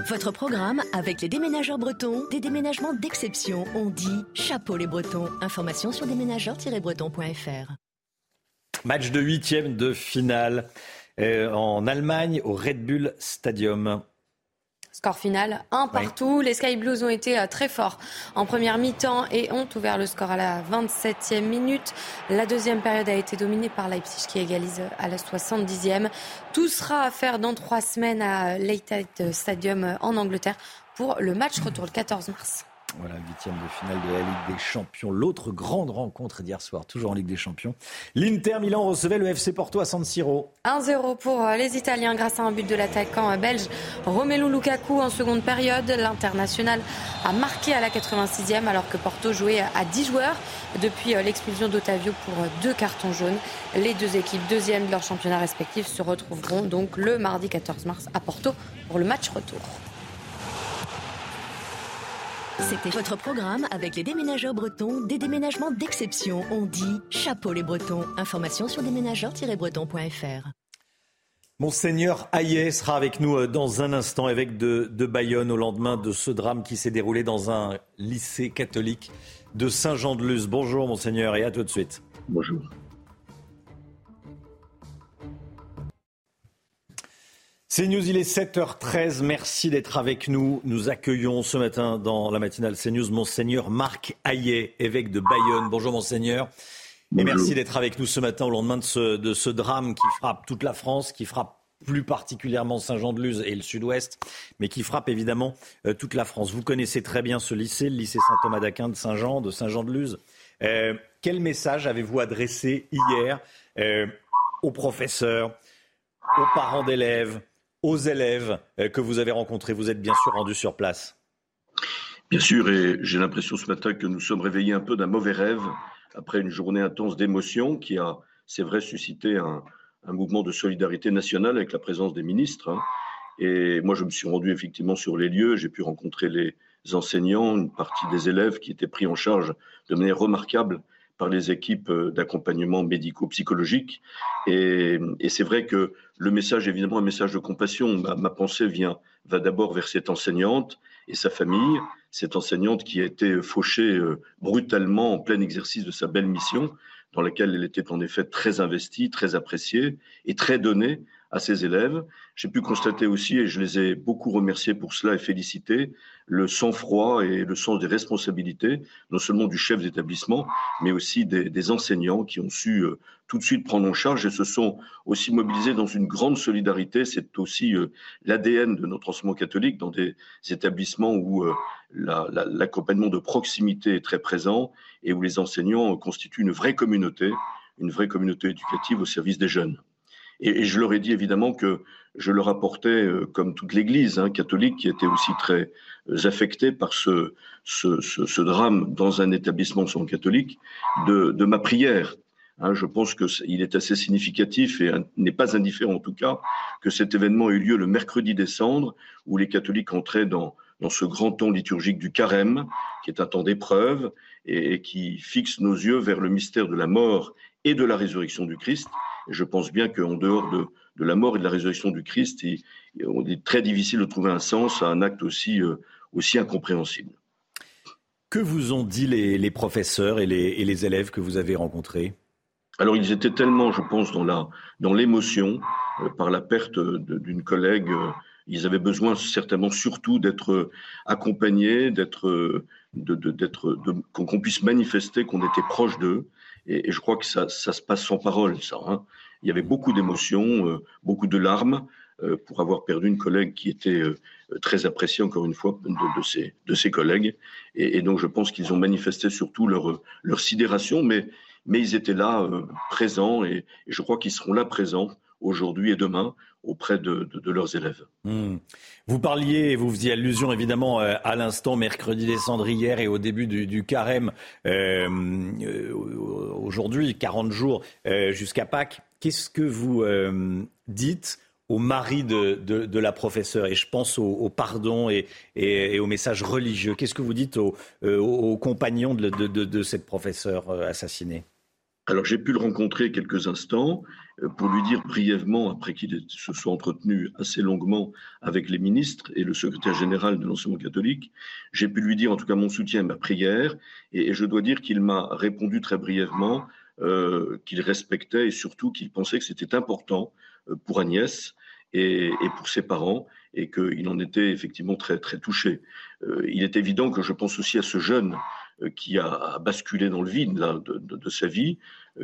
Votre programme avec les déménageurs bretons, des déménagements d'exception. On dit chapeau les bretons. Information sur déménageurs-bretons.fr.
Match de huitième de finale euh, en Allemagne au Red Bull Stadium.
Score final, un partout. Les Sky Blues ont été euh, très forts en première mi-temps et ont ouvert le score à la 27e minute. La deuxième période a été dominée par Leipzig qui égalise à la 70e. Tout sera à faire dans trois semaines à Leicester Stadium en Angleterre pour le match retour le 14 mars.
Voilà, huitième de finale de la Ligue des Champions. L'autre grande rencontre d'hier soir, toujours en Ligue des Champions. L'Inter Milan recevait le FC Porto à San Siro.
1-0 pour euh, les Italiens grâce à un but de l'attaquant euh, belge Romelu Lukaku en seconde période. L'international a marqué à la 86e alors que Porto jouait à 10 joueurs depuis euh, l'expulsion d'Otavio pour deux cartons jaunes. Les deux équipes deuxièmes de leur championnat respectif se retrouveront donc le mardi 14 mars à Porto pour le match retour.
C'était votre programme avec les déménageurs bretons, des déménagements d'exception. On dit chapeau les bretons. Information sur déménageurs-bretons.fr.
Monseigneur Hayet sera avec nous euh, dans un instant, évêque de, de Bayonne, au lendemain de ce drame qui s'est déroulé dans un lycée catholique de Saint-Jean-de-Luz. Bonjour, Monseigneur, et à tout de suite.
Bonjour.
CNews, il est 7h13. Merci d'être avec nous. Nous accueillons ce matin dans la matinale CNews Monseigneur Marc Hayet, évêque de Bayonne. Bonjour Monseigneur. Et merci d'être avec nous ce matin au lendemain de ce, de ce drame qui frappe toute la France, qui frappe plus particulièrement Saint-Jean-de-Luz et le sud-ouest, mais qui frappe évidemment euh, toute la France. Vous connaissez très bien ce lycée, le lycée Saint-Thomas d'Aquin de Saint-Jean, de Saint-Jean-de-Luz. Euh, quel message avez-vous adressé hier euh, aux professeurs, aux parents d'élèves, aux élèves euh, que vous avez rencontrés. Vous êtes bien sûr rendu sur place.
Bien sûr, et j'ai l'impression ce matin que nous sommes réveillés un peu d'un mauvais rêve après une journée intense d'émotion qui a, c'est vrai, suscité un, mouvement de solidarité nationale avec la présence des ministres. Hein. Et moi, je me suis rendu effectivement sur les lieux. J'ai pu rencontrer les enseignants, une partie des élèves qui étaient pris en charge de manière remarquable par les équipes euh, d'accompagnement médico-psychologique. Et, c'est vrai que le message, évidemment, un message de compassion. Ma, pensée vient, va d'abord vers cette enseignante et sa famille, cette enseignante qui a été fauchée euh, brutalement en plein exercice de sa belle mission, dans laquelle elle était en effet très investie, très appréciée et très donnée à ses élèves. J'ai pu constater aussi, et je les ai beaucoup remerciés pour cela et félicités, le sang-froid et le sens des responsabilités, non seulement du chef d'établissement, mais aussi des, enseignants qui ont su euh, tout de suite prendre en charge et se sont aussi mobilisés dans une grande solidarité. C'est aussi euh, l'ADN de notre enseignement catholique dans des établissements où euh, l'accompagnement de proximité est très présent et où les enseignants constituent une vraie communauté, une vraie communauté éducative au service des jeunes. Et, je leur ai dit évidemment que je leur apportais, euh, comme toute l'Église hein, catholique, qui était aussi très euh, affectée par ce, drame dans un établissement sans catholique, de, ma prière. Hein, je pense qu'il est assez significatif et n'est pas indifférent en tout cas que cet événement ait eu lieu le mercredi des cendres, où les catholiques entraient dans, ce grand temps liturgique du carême, qui est un temps d'épreuve et qui fixe nos yeux vers le mystère de la mort et de la résurrection du Christ je pense bien qu'en dehors de, la mort et de la résurrection du Christ, il, est très difficile de trouver un sens à un acte aussi, euh, aussi incompréhensible.
Que vous ont dit les, professeurs et les, élèves que vous avez rencontrés?
Alors ils étaient tellement, je pense, dans la dans l'émotion euh, par la perte d'une collègue. Euh, ils avaient besoin certainement surtout d'être accompagnés, d'être, d'être, qu'on puisse manifester qu'on était proche d'eux. Et, je crois que ça, ça, se passe sans parole, ça. Hein. Il y avait beaucoup d'émotions, euh, beaucoup de larmes euh, pour avoir perdu une collègue qui était euh, très appréciée, encore une fois, de, de, ses, de ses collègues. Et, et donc, je pense qu'ils ont manifesté surtout leur, leur sidération, mais, mais ils étaient là, présents, et, et je crois qu'ils seront là présents aujourd'hui et demain auprès de, leurs élèves.
Hmm. Vous parliez, vous faisiez allusion évidemment euh, à l'instant mercredi des cendrières et au début du, carême euh, euh, aujourd'hui, 40 jours jusqu'à Pâques. Qu'est-ce que vous dites au mari de, la professeure? Et je pense au, pardon et, et, au message religieux. Qu'est-ce que vous dites aux, aux compagnons de, cette professeure assassinée?
Alors j'ai pu le rencontrer quelques instants. Euh, pour lui dire brièvement, après qu'il se soit entretenu assez longuement avec les ministres et le secrétaire général de l'enseignement catholique, j'ai pu lui dire en tout cas mon soutien, ma prière, et, je dois dire qu'il m'a répondu très brièvement euh, qu'il respectait et surtout qu'il pensait que c'était important euh, pour Agnès et, pour ses parents et qu'il en était effectivement très, très touché. il est évident que je pense aussi à ce jeune qui a basculé dans le vide de, sa vie,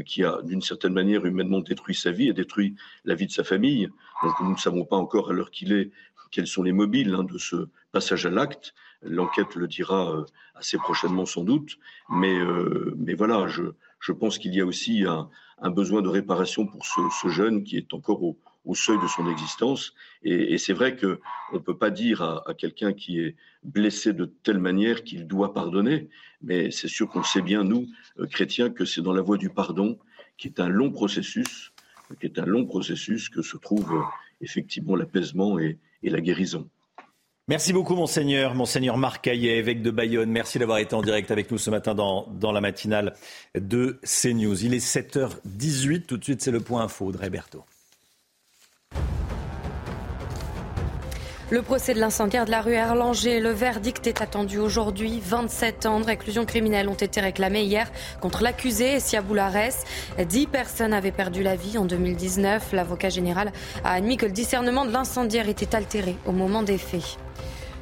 qui a d'une certaine manière humainement détruit sa vie et détruit la vie de sa famille. Donc nous ne savons pas encore à l'heure qu'il est quels sont les mobiles hein, de ce passage à l'acte. L'enquête le dira euh, assez prochainement sans doute. Mais, euh, mais voilà, je, je pense qu'il y a aussi un, un, besoin de réparation pour ce, ce jeune qui est encore au, au seuil de son existence. Et, c'est vrai qu'on ne peut pas dire à, quelqu'un qui est blessé de telle manière qu'il doit pardonner, mais c'est sûr qu'on sait bien, nous, euh, chrétiens, que c'est dans la voie du pardon, qui est un long processus, qui est un long processus que se trouve euh, effectivement l'apaisement et, la guérison.
Merci beaucoup, monseigneur. Monseigneur Marc Caillet, évêque de Bayonne. Merci d'avoir été en direct avec nous ce matin dans, la matinale de CNews. Il est 7h18. Tout de suite, c'est le point info. Audrey Berthaud.
Le procès de l'incendiaire de la rue Erlanger, le verdict est attendu aujourd'hui. 27 ans de réclusion criminelle ont été réclamés hier contre l'accusé Sia Boulares. 10 personnes avaient perdu la vie en 2019. L'avocat général a admis que le discernement de l'incendiaire était altéré au moment des faits.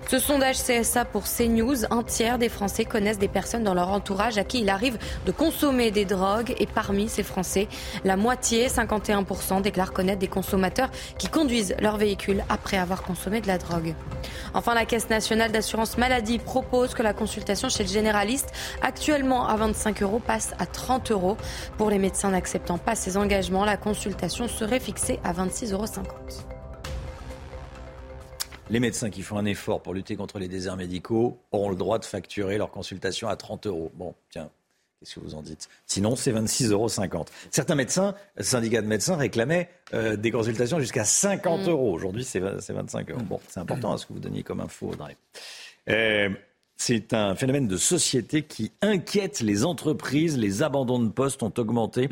Ce sondage CSA pour CNews, un tiers des Français connaissent des personnes dans leur entourage à qui il arrive de consommer des drogues. Et parmi ces Français, la moitié, 51%, déclarent connaître des consommateurs qui conduisent leur véhicule après avoir consommé de la drogue. Enfin, la Caisse nationale d'assurance maladie propose que la consultation chez le généraliste, actuellement à 25 euros, passe à 30 euros. Pour les médecins n'acceptant pas ces engagements, la consultation serait fixée à 26,50 euros.
Les médecins qui font un effort pour lutter contre les déserts médicaux auront le droit de facturer leur consultation à 30 euros. Bon, tiens, Qu'est-ce que vous en dites? Sinon, c'est 26,50 euros. Certains médecins, syndicats de médecins, réclamaient euh, des consultations jusqu'à 50 mm. euros. Aujourd'hui, c'est 25 euros. Bon, c'est important à ce que vous donniez comme info, Audrey. Euh, c'est un phénomène de société qui inquiète les entreprises. Les abandons de postes ont augmenté.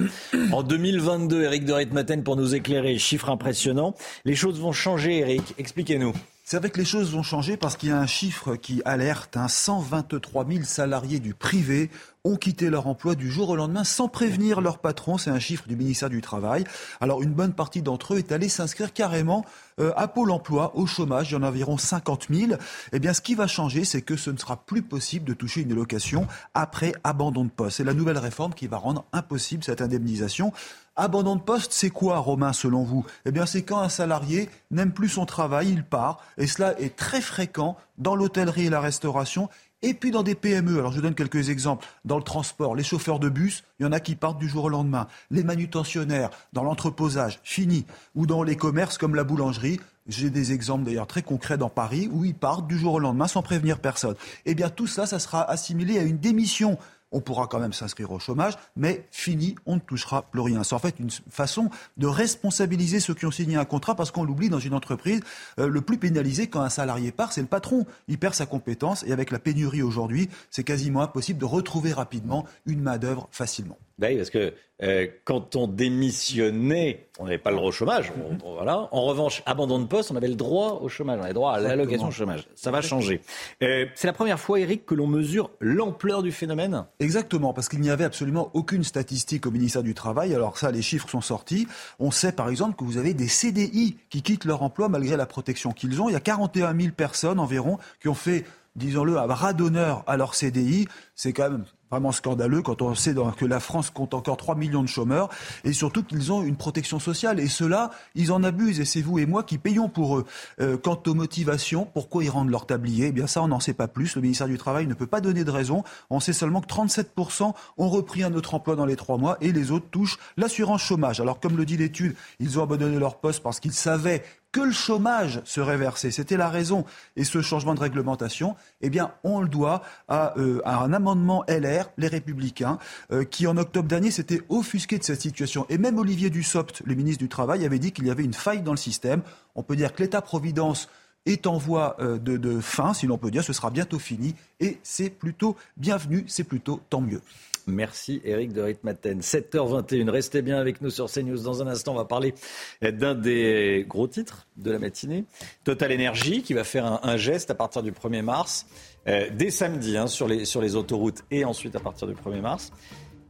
En 2022, Eric de Ritmaten pour nous éclairer. Chiffre impressionnant. Les choses vont changer, Eric. Expliquez-nous.
C'est vrai que les choses vont changer parce qu'il y a un chiffre qui alerte. 123 hein. 000 salariés du privé
ont quitté leur emploi du jour au lendemain sans prévenir leur patron. C'est un chiffre du ministère du Travail. Alors une bonne partie d'entre eux est allée s'inscrire carrément euh, à Pôle emploi, au chômage. Il y en a environ 50 000. Eh bien, ce qui va changer, c'est que ce ne sera plus possible de toucher une allocation après abandon de poste. C'est la nouvelle réforme qui va rendre impossible cette indemnisation. Abandon de poste, c'est quoi, Romain, selon vous? Eh bien, c'est quand un salarié n'aime plus son travail, il part. Et cela est très fréquent dans l'hôtellerie et la restauration. Et puis dans des PME, alors je vous donne quelques exemples. Dans le transport, les chauffeurs de bus, il y en a qui partent du jour au lendemain. Les manutentionnaires, dans l'entreposage, fini. Ou dans les commerces comme la boulangerie, j'ai des exemples d'ailleurs très concrets dans Paris où ils partent du jour au lendemain sans prévenir personne. Eh bien tout ça, ça sera assimilé à une démission on pourra quand même s'inscrire au chômage, mais fini, on ne touchera plus rien. C'est en fait une façon de responsabiliser ceux qui ont signé un contrat, parce qu'on l'oublie dans une entreprise, euh, le plus pénalisé quand un salarié part, c'est le patron. Il perd sa compétence, et avec la pénurie aujourd'hui, c'est quasiment impossible de retrouver rapidement une main-d'œuvre facilement.
Oui, parce que euh, quand on démissionnait, on n'avait pas le droit au chômage. voilà. En revanche, abandon de poste, on avait le droit au chômage, on avait le droit à l'allocation au chômage. Ça va changer. Euh, c'est la première fois, Eric, que l'on mesure l'ampleur du phénomène?
Exactement, parce qu'il n'y avait absolument aucune statistique au ministère du Travail. Alors ça, les chiffres sont sortis. On sait par exemple que vous avez des CDI qui quittent leur emploi malgré la protection qu'ils ont. Il y a 41 000 personnes environ qui ont fait disons-le, à bras d'honneur à leur CDI. C'est quand même vraiment scandaleux quand on sait que la France compte encore 3 millions de chômeurs et surtout qu'ils ont une protection sociale. Et ceux-là, ils en abusent et c'est vous et moi qui payons pour eux. Euh, quant aux motivations, pourquoi ils rendent leur tablier? Eh bien ça, on n'en sait pas plus. Le ministère du Travail ne peut pas donner de raison. On sait seulement que 37% ont repris un autre emploi dans les trois mois et les autres touchent l'assurance chômage. Alors comme le dit l'étude, ils ont abandonné leur poste parce qu'ils savaient que le chômage serait versé. C'était la raison. Et ce changement de réglementation, eh bien, on le doit à, euh, un amendement LR, les Républicains, euh, qui en octobre dernier s'était offusqué de cette situation. Et même Olivier Dussopt, le ministre du Travail, avait dit qu'il y avait une faille dans le système. On peut dire que l'État-providence est en voie euh, de, fin, si l'on peut dire, ce sera bientôt fini. Et c'est plutôt bienvenu, c'est plutôt tant mieux.
Merci Eric de Ritmaten. 7h21, restez bien avec nous sur CNews. Dans un instant, on va parler d'un des gros titres de la matinée. Total Energy qui va faire un, geste à partir du 1er mars, euh, dès samedi hein, sur, les, sur les autoroutes et ensuite à partir du 1er mars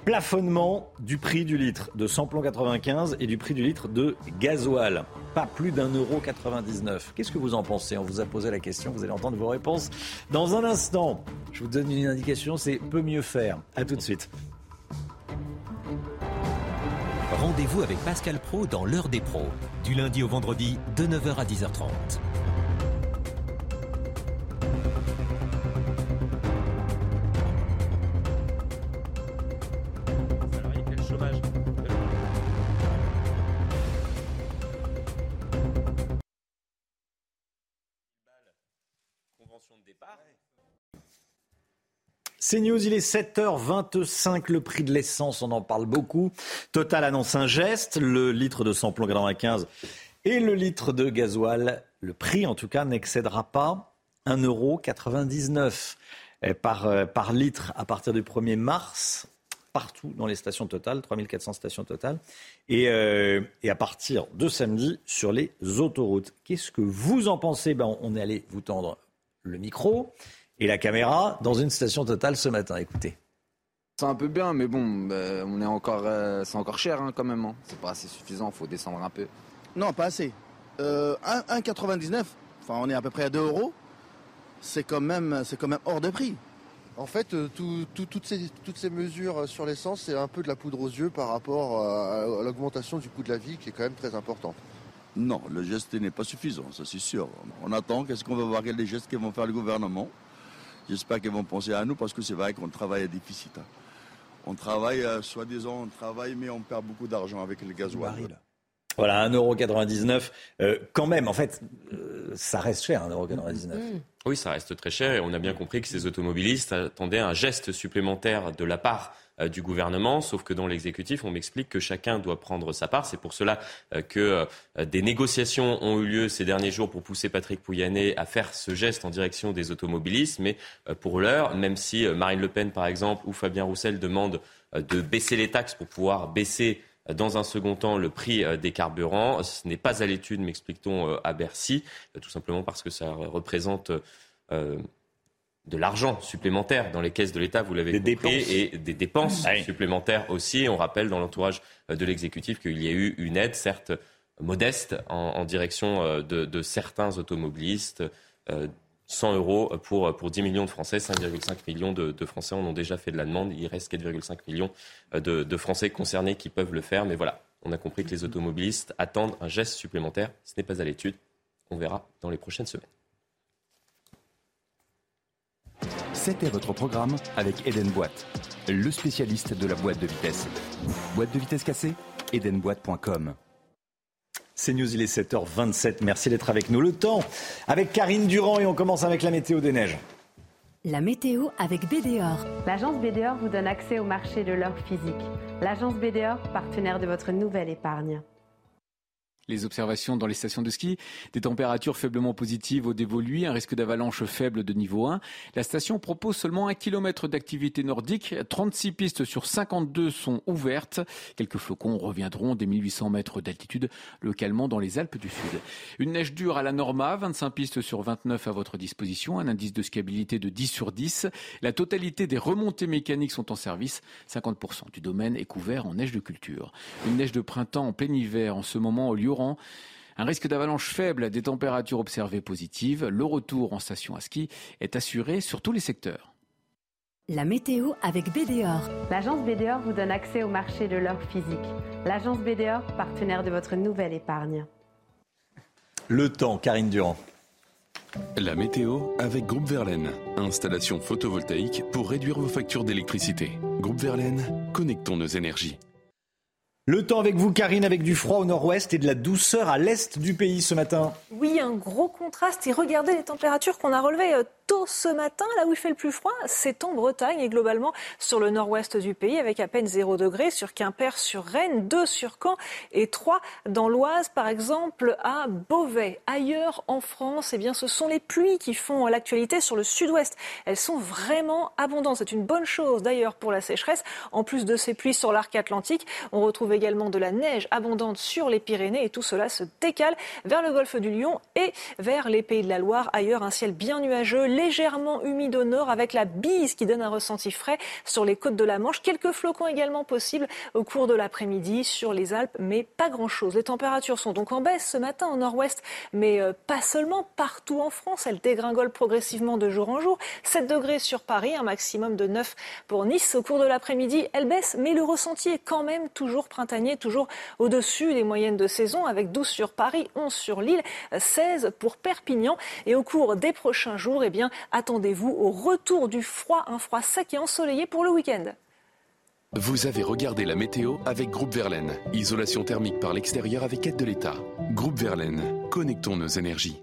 plafonnement du prix du litre de samplon 95 et du prix du litre de gasoil. Pas plus d'un euro 99. Qu'est-ce que vous en pensez? On vous a posé la question, vous allez entendre vos réponses dans un instant. Je vous donne une indication, c'est peu mieux faire. A tout de suite.
Rendez-vous avec Pascal Pro dans l'heure des pros, du lundi au vendredi de 9h à 10h30.
C'est News, il est 7h25, le prix de l'essence, on en parle beaucoup. Total annonce un geste, le litre de samplon 95 et le litre de gasoil, le prix en tout cas n'excédera pas 1,99€ eh, par, euh, par litre à partir du 1er mars partout dans les stations totales, 3400 stations totales, et, euh, et, à partir de samedi sur les autoroutes. Qu'est-ce que vous en pensez? Ben, On est allé vous tendre le micro et la caméra dans une station totale ce matin. Écoutez.
C'est un peu bien, mais bon, bah, on est encore, euh, c'est encore cher hein, quand même. Hein. C'est pas assez suffisant, faut descendre un peu.
Non, pas assez. Euh, 1,99, enfin on est à peu près à 2 euros. C'est quand même, c'est quand même hors de prix.
En fait, euh, toutes, ces, toutes, ces, mesures sur l'essence, c'est un peu de la poudre aux yeux par rapport à l'augmentation du coût de la vie qui est quand même très importante.
Non, le geste n'est pas suffisant, ça c'est sûr. On attend, qu'est-ce qu'on va voir, quels gestes que vont faire le gouvernement? J'espère qu'ils vont penser à nous parce que c'est vrai qu'on travaille à déficit. Hein. On travaille, euh, soi-disant, on travaille, mais on perd beaucoup d'argent avec le gasoil.
Voilà, 1,99€. Euh, quand même, en fait, euh, ça reste cher, 1,99€. Mm.
Oui, ça reste très cher et on a bien compris que ces automobilistes attendaient un geste supplémentaire de la part euh, du gouvernement, sauf que dans l'exécutif, on m'explique que chacun doit prendre sa part. C'est pour cela euh, que euh, des négociations ont eu lieu ces derniers jours pour pousser Patrick Pouyanné à faire ce geste en direction des automobilistes. Mais pour l'heure, même si Marine Le Pen, par exemple, ou Fabien Roussel demandent de baisser les taxes pour pouvoir baisser dans un second temps le prix des carburants. Ce n'est pas à l'étude, m'explique-t-on, à Bercy, tout simplement parce que ça représente de l'argent supplémentaire dans les caisses de l'État, vous l'avez compris, et des dépenses supplémentaires aussi. On rappelle dans l'entourage de l'exécutif qu'il y a eu une aide, certes modeste, en, direction de, certains automobilistes. 100 euros pour, pour 10 millions de Français, 5,5 millions de, Français en ont déjà fait de la demande. Il reste 4,5 millions de, de Français concernés qui peuvent le faire. Mais voilà, on a compris que les automobilistes attendent un geste supplémentaire. Ce n'est pas à l'étude. On verra dans les prochaines semaines.
C'était votre programme avec Eden Boîte, le spécialiste de la boîte de vitesse. Boîte de vitesse cassée Edenboîte.com
c'est News, il est 7h27. Merci d'être avec nous. Le temps avec Karine Durand et on commence avec la météo des neiges.
La météo avec BDOR.
L'agence BDOR vous donne accès au marché de l'or physique. L'agence BDOR, partenaire de votre nouvelle épargne
les observations dans les stations de ski, des températures faiblement positives au dévolu, un risque d'avalanche faible de niveau 1. La station propose seulement un kilomètre d'activité nordique. 36 pistes sur 52 sont ouvertes. Quelques flocons reviendront des 1800 mètres d'altitude localement dans les Alpes du Sud. Une neige dure à la Norma, 25 pistes sur 29 à votre disposition, un indice de scabilité de 10 sur 10. La totalité des remontées mécaniques sont en service. 50% du domaine est couvert en neige de culture. Une neige de printemps en plein hiver en ce moment au lieu un risque d'avalanche faible, des températures observées positives. Le retour en station à ski est assuré sur tous les secteurs.
La météo avec BDOR.
L'agence BDOR vous donne accès au marché de l'or physique. L'agence BDOR, partenaire de votre nouvelle épargne.
Le temps, Karine Durand.
La météo avec Groupe Verlaine. Installation photovoltaïque pour réduire vos factures d'électricité. Groupe Verlaine, connectons nos énergies.
Le temps avec vous, Karine, avec du froid au nord-ouest et de la douceur à l'est du pays ce matin.
Oui, un gros contraste. Et regardez les températures qu'on a relevées euh, tôt ce matin. Là où il fait le plus froid, c'est en Bretagne et globalement sur le nord-ouest du pays, avec à peine 0 degré sur Quimper, sur Rennes, 2 sur Caen et 3 dans l'Oise, par exemple, à Beauvais. Ailleurs en France, eh bien, ce sont les pluies qui font l'actualité sur le sud-ouest. Elles sont vraiment abondantes. C'est une bonne chose d'ailleurs pour la sécheresse. En plus de ces pluies sur l'arc atlantique, on retrouve également de la neige abondante sur les Pyrénées et tout cela se décale vers le golfe du Lion et vers les pays de la Loire. Ailleurs, un ciel bien nuageux, légèrement humide au nord avec la bise qui donne un ressenti frais sur les côtes de la Manche. Quelques flocons également possibles au cours de l'après-midi sur les Alpes, mais pas grand-chose. Les températures sont donc en baisse ce matin au nord-ouest, mais euh, pas seulement partout en France. Elles dégringolent progressivement de jour en jour. 7 degrés sur Paris, un maximum de 9 pour Nice. Au cours de l'après-midi, elles baissent, mais le ressenti est quand même toujours printanier toujours au-dessus des moyennes de saison, avec 12 sur Paris, 11 sur Lille, 16 pour Perpignan. Et au cours des prochains jours, eh bien, attendez-vous au retour du froid, un froid sec et ensoleillé pour le week-end.
Vous avez regardé la météo avec Groupe Verlaine. Isolation thermique par l'extérieur avec aide de l'État. Groupe Verlaine, connectons nos énergies.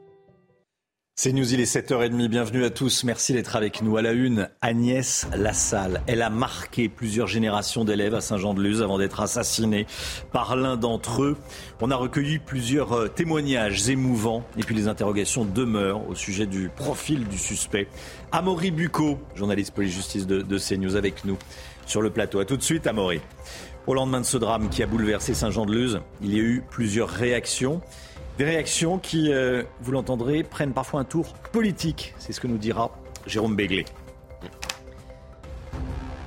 C'est News, il est 7h30, bienvenue à tous, merci d'être avec nous. À la une, Agnès Lassalle, elle a marqué plusieurs générations d'élèves à Saint-Jean-de-Luz avant d'être assassinée par l'un d'entre eux. On a recueilli plusieurs euh, témoignages émouvants et puis les interrogations demeurent au sujet du profil du suspect. Amaury Bucco, journaliste police-justice de, de CNews avec nous sur le plateau. A tout de suite, Amaury. Au lendemain de ce drame qui a bouleversé Saint-Jean-de-Luz, il y a eu plusieurs réactions. Des réactions qui, euh, vous l'entendrez, prennent parfois un tour politique. C'est ce que nous dira Jérôme Béglé.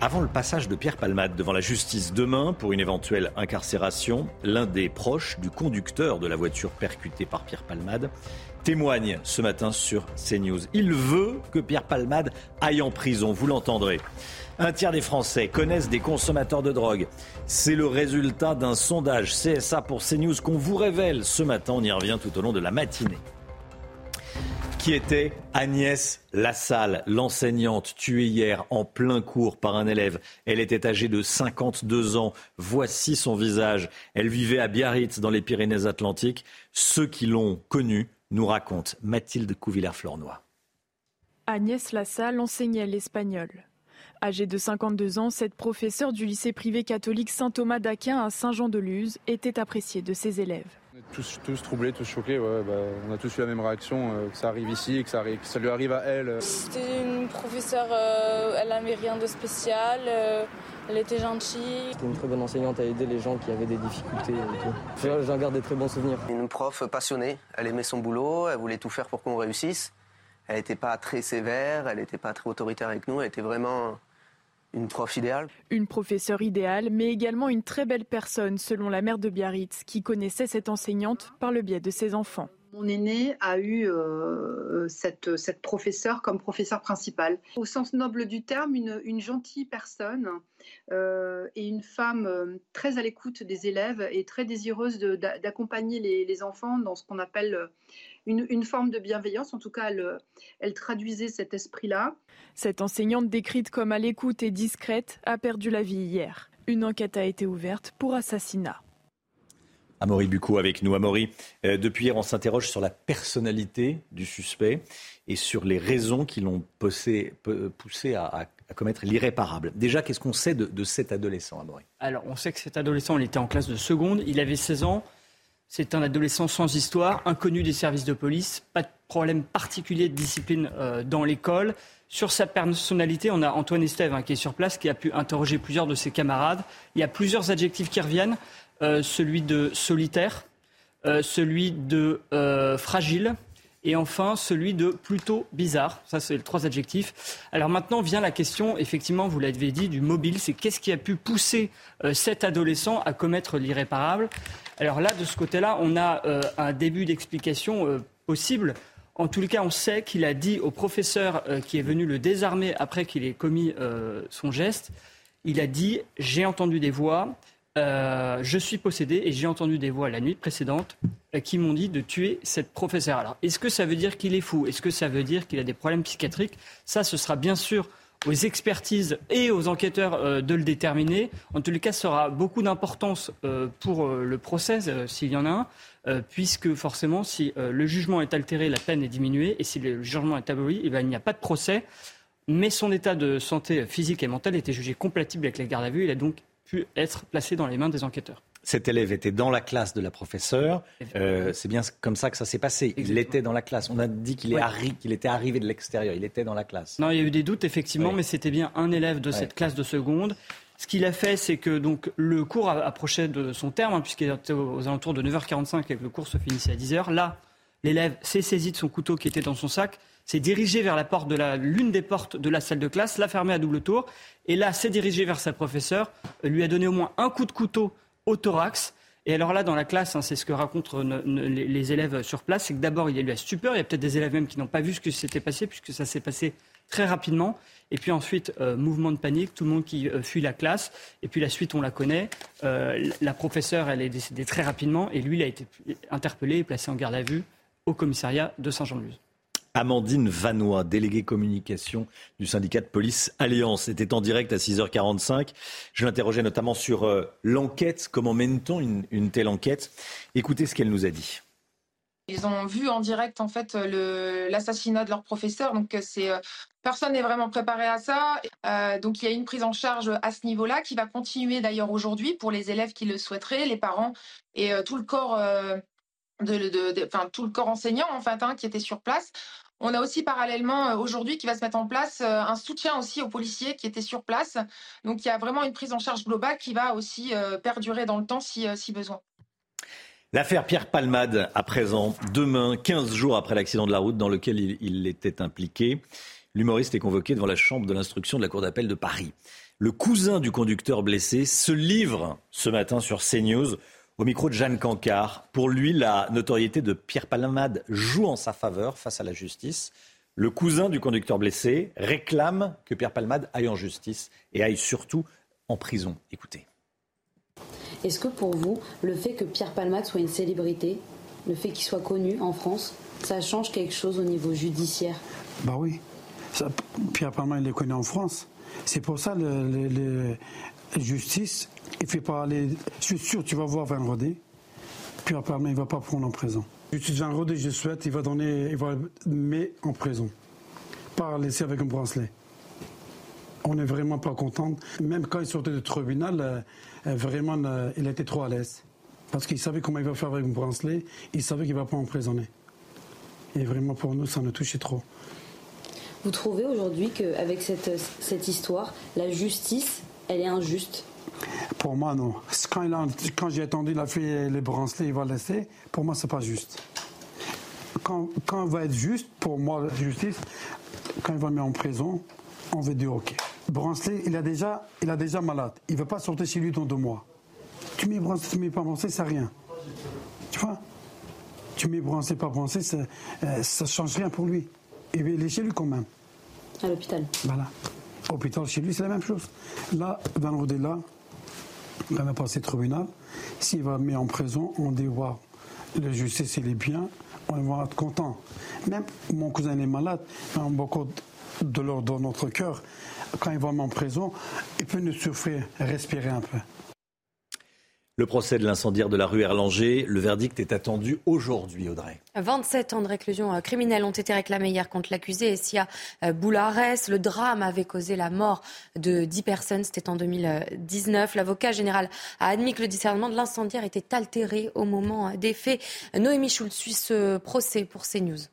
Avant le passage de Pierre Palmade devant la justice demain pour une éventuelle incarcération, l'un des proches du conducteur de la voiture percutée par Pierre Palmade témoigne ce matin sur CNews. Il veut que Pierre Palmade aille en prison, vous l'entendrez. Un tiers des Français connaissent des consommateurs de drogue. C'est le résultat d'un sondage CSA pour CNews qu'on vous révèle ce matin. On y revient tout au long de la matinée. Qui était Agnès Lassalle, l'enseignante tuée hier en plein cours par un élève. Elle était âgée de 52 ans. Voici son visage. Elle vivait à Biarritz, dans les Pyrénées-Atlantiques. Ceux qui l'ont connue nous racontent Mathilde Couvillère-Flornois.
Agnès Lassalle enseignait l'espagnol. Âgée de 52 ans, cette professeure du lycée privé catholique Saint-Thomas d'Aquin à Saint-Jean-de-Luz était appréciée de ses élèves.
On est tous, tous troublés, tous choqués. Bah, on a tous eu la même réaction, euh, que ça arrive ici, que ça, ça lui arrive à elle.
C'était une professeure, euh, elle n'avait rien de spécial. Euh, elle était gentille.
C'était une très bonne enseignante à aider les gens qui avaient des difficultés J'en garde des très bons souvenirs.
Une prof passionnée, elle aimait son boulot, elle voulait tout faire pour qu'on réussisse. Elle n'était pas très sévère, elle n'était pas très autoritaire avec nous, elle était vraiment une prof idéale.
Une professeure idéale, mais également une très belle personne, selon la mère de Biarritz, qui connaissait cette enseignante par le biais de ses enfants.
Mon aîné a eu euh, cette, cette professeure comme professeur principale. Au sens noble du terme, une, une gentille personne euh, et une femme euh, très à l'écoute des élèves et très désireuse d'accompagner les, les enfants dans ce qu'on appelle euh, une, une forme de bienveillance. En tout cas, elle, elle traduisait cet esprit-là.
Cette enseignante décrite comme à l'écoute et discrète a perdu la vie hier. Une enquête a été ouverte pour assassinat.
Amaury Bucco avec nous. Amaury, euh, depuis hier, on s'interroge sur la personnalité du suspect et sur les raisons qui l'ont poussé, peu- poussé à, à- à commettre l'irréparable. Déjà, qu'est-ce qu'on sait de, de cet adolescent, Amaury?
Alors, on sait que cet adolescent, il était en classe de seconde, il avait 16 ans. C'est un adolescent sans histoire, inconnu des services de police, pas de problème particulier de discipline euh, dans l'école. Sur sa personnalité, on a Antoine Estève hein, qui est sur place, qui a pu interroger plusieurs de ses camarades. Il y a plusieurs adjectifs qui reviennent. Euh, celui de solitaire, euh, celui de euh, fragile, et enfin celui de plutôt bizarre. Ça, c'est les trois adjectifs. Alors maintenant vient la question, effectivement, vous l'avez dit, du mobile. C'est qu'est-ce qui a pu pousser euh, cet adolescent à commettre l'irréparable? Alors là, de ce côté-là, on a euh, un début d'explication euh, possible. En les cas, on sait qu'il a dit au professeur qui est venu le désarmer après qu'il ait commis son geste, il a dit j'ai entendu des voix, euh, je suis possédé et j'ai entendu des voix la nuit précédente euh, qui m'ont dit de tuer cette professeure. Alors, est-ce que ça veut dire qu'il est fou? Est-ce que ça veut dire qu'il a des problèmes psychiatriques? Ça, ce sera bien sûr aux expertises et aux enquêteurs euh, de le déterminer. En les cas, ça aura beaucoup d'importance pour le procès, s'il y en a un, puisque forcément, si le jugement est altéré, la peine est diminuée, et si le jugement est aboli, eh ben, il n'y a pas de procès. Mais son état de santé physique et mentale était jugé compatible avec la garde à vue. Il a donc pu être placé dans les mains des enquêteurs.
Cet élève était dans la classe de la professeure. Euh, c'est bien comme ça que ça s'est passé. Il était dans la classe. On a dit qu'il
Ouais.
arri- était arrivé de l'extérieur. Il était dans la classe.
Non, il y a eu des doutes effectivement, mais c'était bien un élève de
Ouais.
cette classe de seconde. Ce qu'il a fait, c'est que donc le cours approchait de son terme, hein, puisqu'il était aux alentours de 9h45 et que le cours se finissait à 10h. Là, l'élève s'est saisi de son couteau qui était dans son sac, s'est dirigé vers la porte de l'une des portes de la salle de classe, l'a fermée à double tour, et là s'est dirigé vers sa professeure, lui a donné au moins un coup de couteau au thorax. Et alors là, dans la classe, hein, c'est ce que racontent euh, les, élèves sur place, c'est que d'abord, il y a eu la stupeur. Il y a peut-être des élèves même qui n'ont pas vu ce qui s'était passé, puisque ça s'est passé très rapidement. Et puis ensuite, euh, mouvement de panique, tout le monde qui euh, fuit la classe. Et puis la suite, on la connaît. La professeure, elle est décédée très rapidement. Et lui, il a été interpellé et placé en garde à vue au commissariat de Saint-Jean-de-Luz.
Amandine Vanois, déléguée communication du syndicat de police Alliance, était en direct à 6h45. Je l'interrogeais notamment sur euh, l'enquête. Comment mène-t-on une, telle enquête? Écoutez ce qu'elle nous a dit.
Ils ont vu en direct en fait l'assassinat de leur professeur, donc euh, c'est euh, personne n'est vraiment préparé à ça. Donc il y a une prise en charge à ce niveau-là qui va continuer d'ailleurs aujourd'hui pour les élèves qui le souhaiteraient, les parents et tout le corps, de, tout le corps enseignant en fait hein, qui était sur place. On a aussi parallèlement euh, aujourd'hui qui va se mettre en place euh, un soutien aussi aux policiers qui étaient sur place. Donc il y a vraiment une prise en charge globale qui va aussi euh, perdurer dans le temps si, besoin.
L'affaire Pierre Palmade, à présent, demain, 15 jours après l'accident de la route dans lequel il, il était impliqué, l'humoriste est convoqué devant la chambre de l'instruction de la Cour d'appel de Paris. Le cousin du conducteur blessé se livre ce matin sur CNews au micro de Jeanne Cancard. Pour lui, la notoriété de Pierre Palmade joue en sa faveur face à la justice. Le cousin du conducteur blessé réclame que Pierre Palmade aille en justice et aille surtout en prison. Écoutez.
Est-ce que pour vous, le fait que Pierre Palmade soit une célébrité, le fait qu'il soit connu en France, ça change quelque chose au niveau judiciaire?
Bah oui. Ça, Pierre Palmade, il est connu en France. C'est pour ça le- la justice, il fait pas aller. Je suis sûr, tu vas voir Van Rodé. Pierre Palmade, il va pas prendre en prison. Van Rodé, je souhaite, il va donner, il va mettre en prison, pas laisser avec un bracelet. On n'est vraiment pas content. Même quand il sortait du tribunal, euh, euh, vraiment, euh, il était trop à l'aise. Parce qu'il savait comment il va faire avec un bracelet, il savait qu'il va pas emprisonner. Et vraiment, pour nous, ça nous touchait trop.
Vous trouvez aujourd'hui qu'avec cette, cette histoire, la justice, elle est injuste?
Pour moi, non. Quand, il a- quand j'ai attendu, il a fait les bracelets, il va laisser. Pour moi, c'est pas juste. quand, quand il va être juste, pour moi, la justice, quand il va mettre en prison, on va dire OK. Brancelet, il a déjà, il a déjà malade. Il ne va pas sortir chez lui dans deux mois. Tu mets Brancelet, tu mets pas Brancelet, c'est rien. Tu vois? Tu mets Brancelet, pas Brancelet, ça ne change rien pour lui. Il est chez lui quand même.
À l'hôpital.
Voilà. Hôpital, chez lui, c'est la même chose. Là, vendredi là, il va passer tribunal. S'il va mettre en prison, on dit waouh, la justice, il est bien, on va être content. Même mon cousin est malade, on a beaucoup de l'ordre dans notre cœur. Quand il va en prison, il peut nous souffrir, respirer un peu.
Le procès de l'incendiaire de la rue Erlanger, le verdict est attendu aujourd'hui, Audrey.
27 ans de réclusion euh, criminelle ont été réclamés hier contre l'accusé Essia euh, Boularès. Le drame avait causé la mort de 10 personnes, c'était en 2019. L'avocat général a admis que le discernement de l'incendiaire était altéré au moment des faits. Noémie Schultz suit ce procès pour CNews.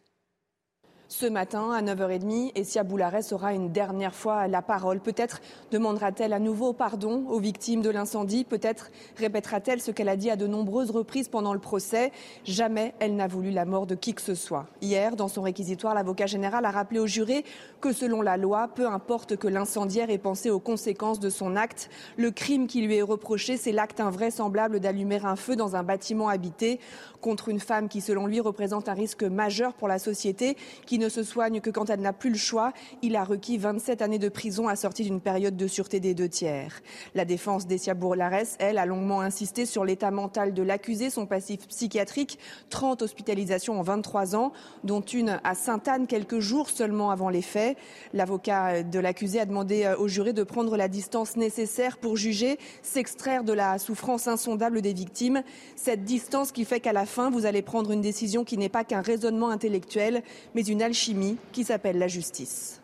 Ce matin, à 9h30, Essia Boularès aura une dernière fois la parole. Peut-être demandera-t-elle à nouveau pardon aux victimes de l'incendie. Peut-être répétera-t-elle ce qu'elle a dit à de nombreuses reprises pendant le procès. Jamais elle n'a voulu la mort de qui que ce soit. Hier, dans son réquisitoire, l'avocat général a rappelé aux jurés que selon la loi, peu importe que l'incendiaire ait pensé aux conséquences de son acte, le crime qui lui est reproché, c'est l'acte invraisemblable d'allumer un feu dans un bâtiment habité contre une femme qui, selon lui, représente un risque majeur pour la société, qui ne se soigne que quand elle n'a plus le choix. Il a requis 27 années de prison assorties d'une période de sûreté des deux tiers. La défense d'Essia Bourlares, elle, a longuement insisté sur l'état mental de l'accusé, son passif psychiatrique, 30 hospitalisations en 23 ans, dont une à Sainte-Anne quelques jours seulement avant les faits. L'avocat de l'accusé a demandé euh, au juré de prendre la distance nécessaire pour juger, s'extraire de la souffrance insondable des victimes. Cette distance qui fait qu'à la fin, vous allez prendre une décision qui n'est pas qu'un raisonnement intellectuel, mais une alchimie qui s'appelle la justice.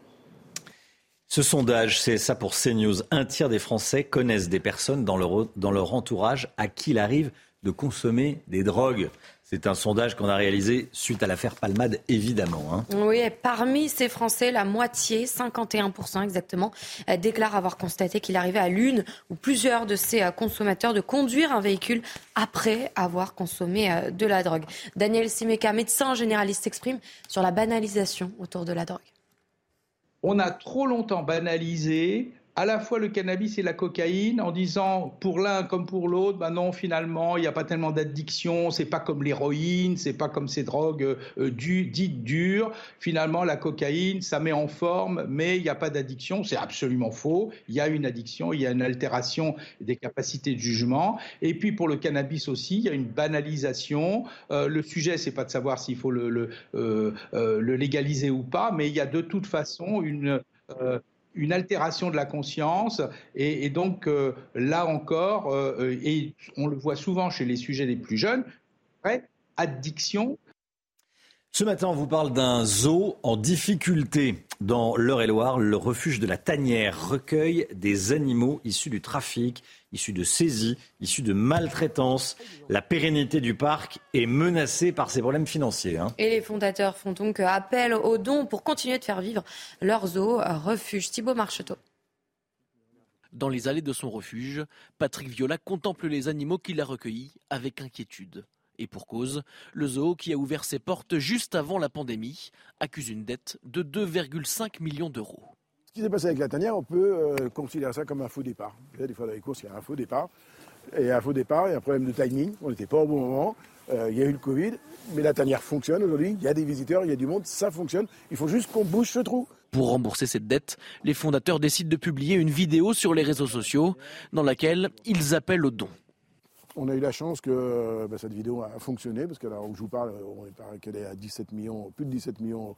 Ce sondage, c'est ça pour CNews. Un tiers des Français connaissent des personnes dans leur, dans leur entourage à qui il arrive de consommer des drogues. C'est un sondage qu'on a réalisé suite à l'affaire Palmade, évidemment. Hein.
Oui, parmi ces Français, la moitié, 51% exactement, euh, déclarent avoir constaté qu'il arrivait à l'une ou plusieurs de ces euh, consommateurs de conduire un véhicule après avoir consommé euh, de la drogue. Daniel Simeka, médecin généraliste, s'exprime sur la banalisation autour de la drogue.
On a trop longtemps banalisé à la fois le cannabis et la cocaïne en disant pour l'un comme pour l'autre, ben non, finalement, il n'y a pas tellement d'addiction, c'est pas comme l'héroïne, c'est pas comme ces drogues euh, dites dures. Finalement, la cocaïne, ça met en forme, mais il n'y a pas d'addiction. C'est absolument faux. Il y a une addiction, il y a une altération des capacités de jugement. Et puis pour le cannabis aussi, il y a une banalisation. Euh, le sujet, c'est pas de savoir s'il faut euh, le, légaliser ou pas, mais il y a de toute façon une une altération de la conscience. Et, donc, euh, là encore, euh, et on le voit souvent chez les sujets les plus jeunes, addiction.
Ce matin, on vous parle d'un zoo en difficulté. Dans l'Eure-et-Loire, le refuge de la Tanière recueille des animaux issus du trafic, issus de saisies, issus de maltraitance. La pérennité du parc est menacée par ces problèmes financiers. Hein.
Et les fondateurs font donc appel aux dons pour continuer de faire vivre leur zoo refuge. Thibault Marcheteau.
Dans les allées de son refuge, Patrick Viola contemple les animaux qu'il a recueillis avec inquiétude. Et pour cause, le zoo, qui a ouvert ses portes juste avant la pandémie, accuse une dette de 2,5 millions d'euros.
Ce qui s'est passé avec la tanière, on peut euh, considérer ça comme un faux départ. Des fois, dans les courses, il y a un faux départ. Et un faux départ, il y a un problème de timing. On n'était pas au bon moment. Euh, il y a eu le Covid. Mais la tanière fonctionne aujourd'hui. Il y a des visiteurs, il y a du monde. Ça fonctionne. Il faut juste qu'on bouge ce trou.
Pour rembourser cette dette, les fondateurs décident de publier une vidéo sur les réseaux sociaux dans laquelle ils appellent au don.
On a eu la chance que bah, cette vidéo a fonctionné, parce que là où je vous parle, on paraît qu'elle est à 17 millions, plus de 17 millions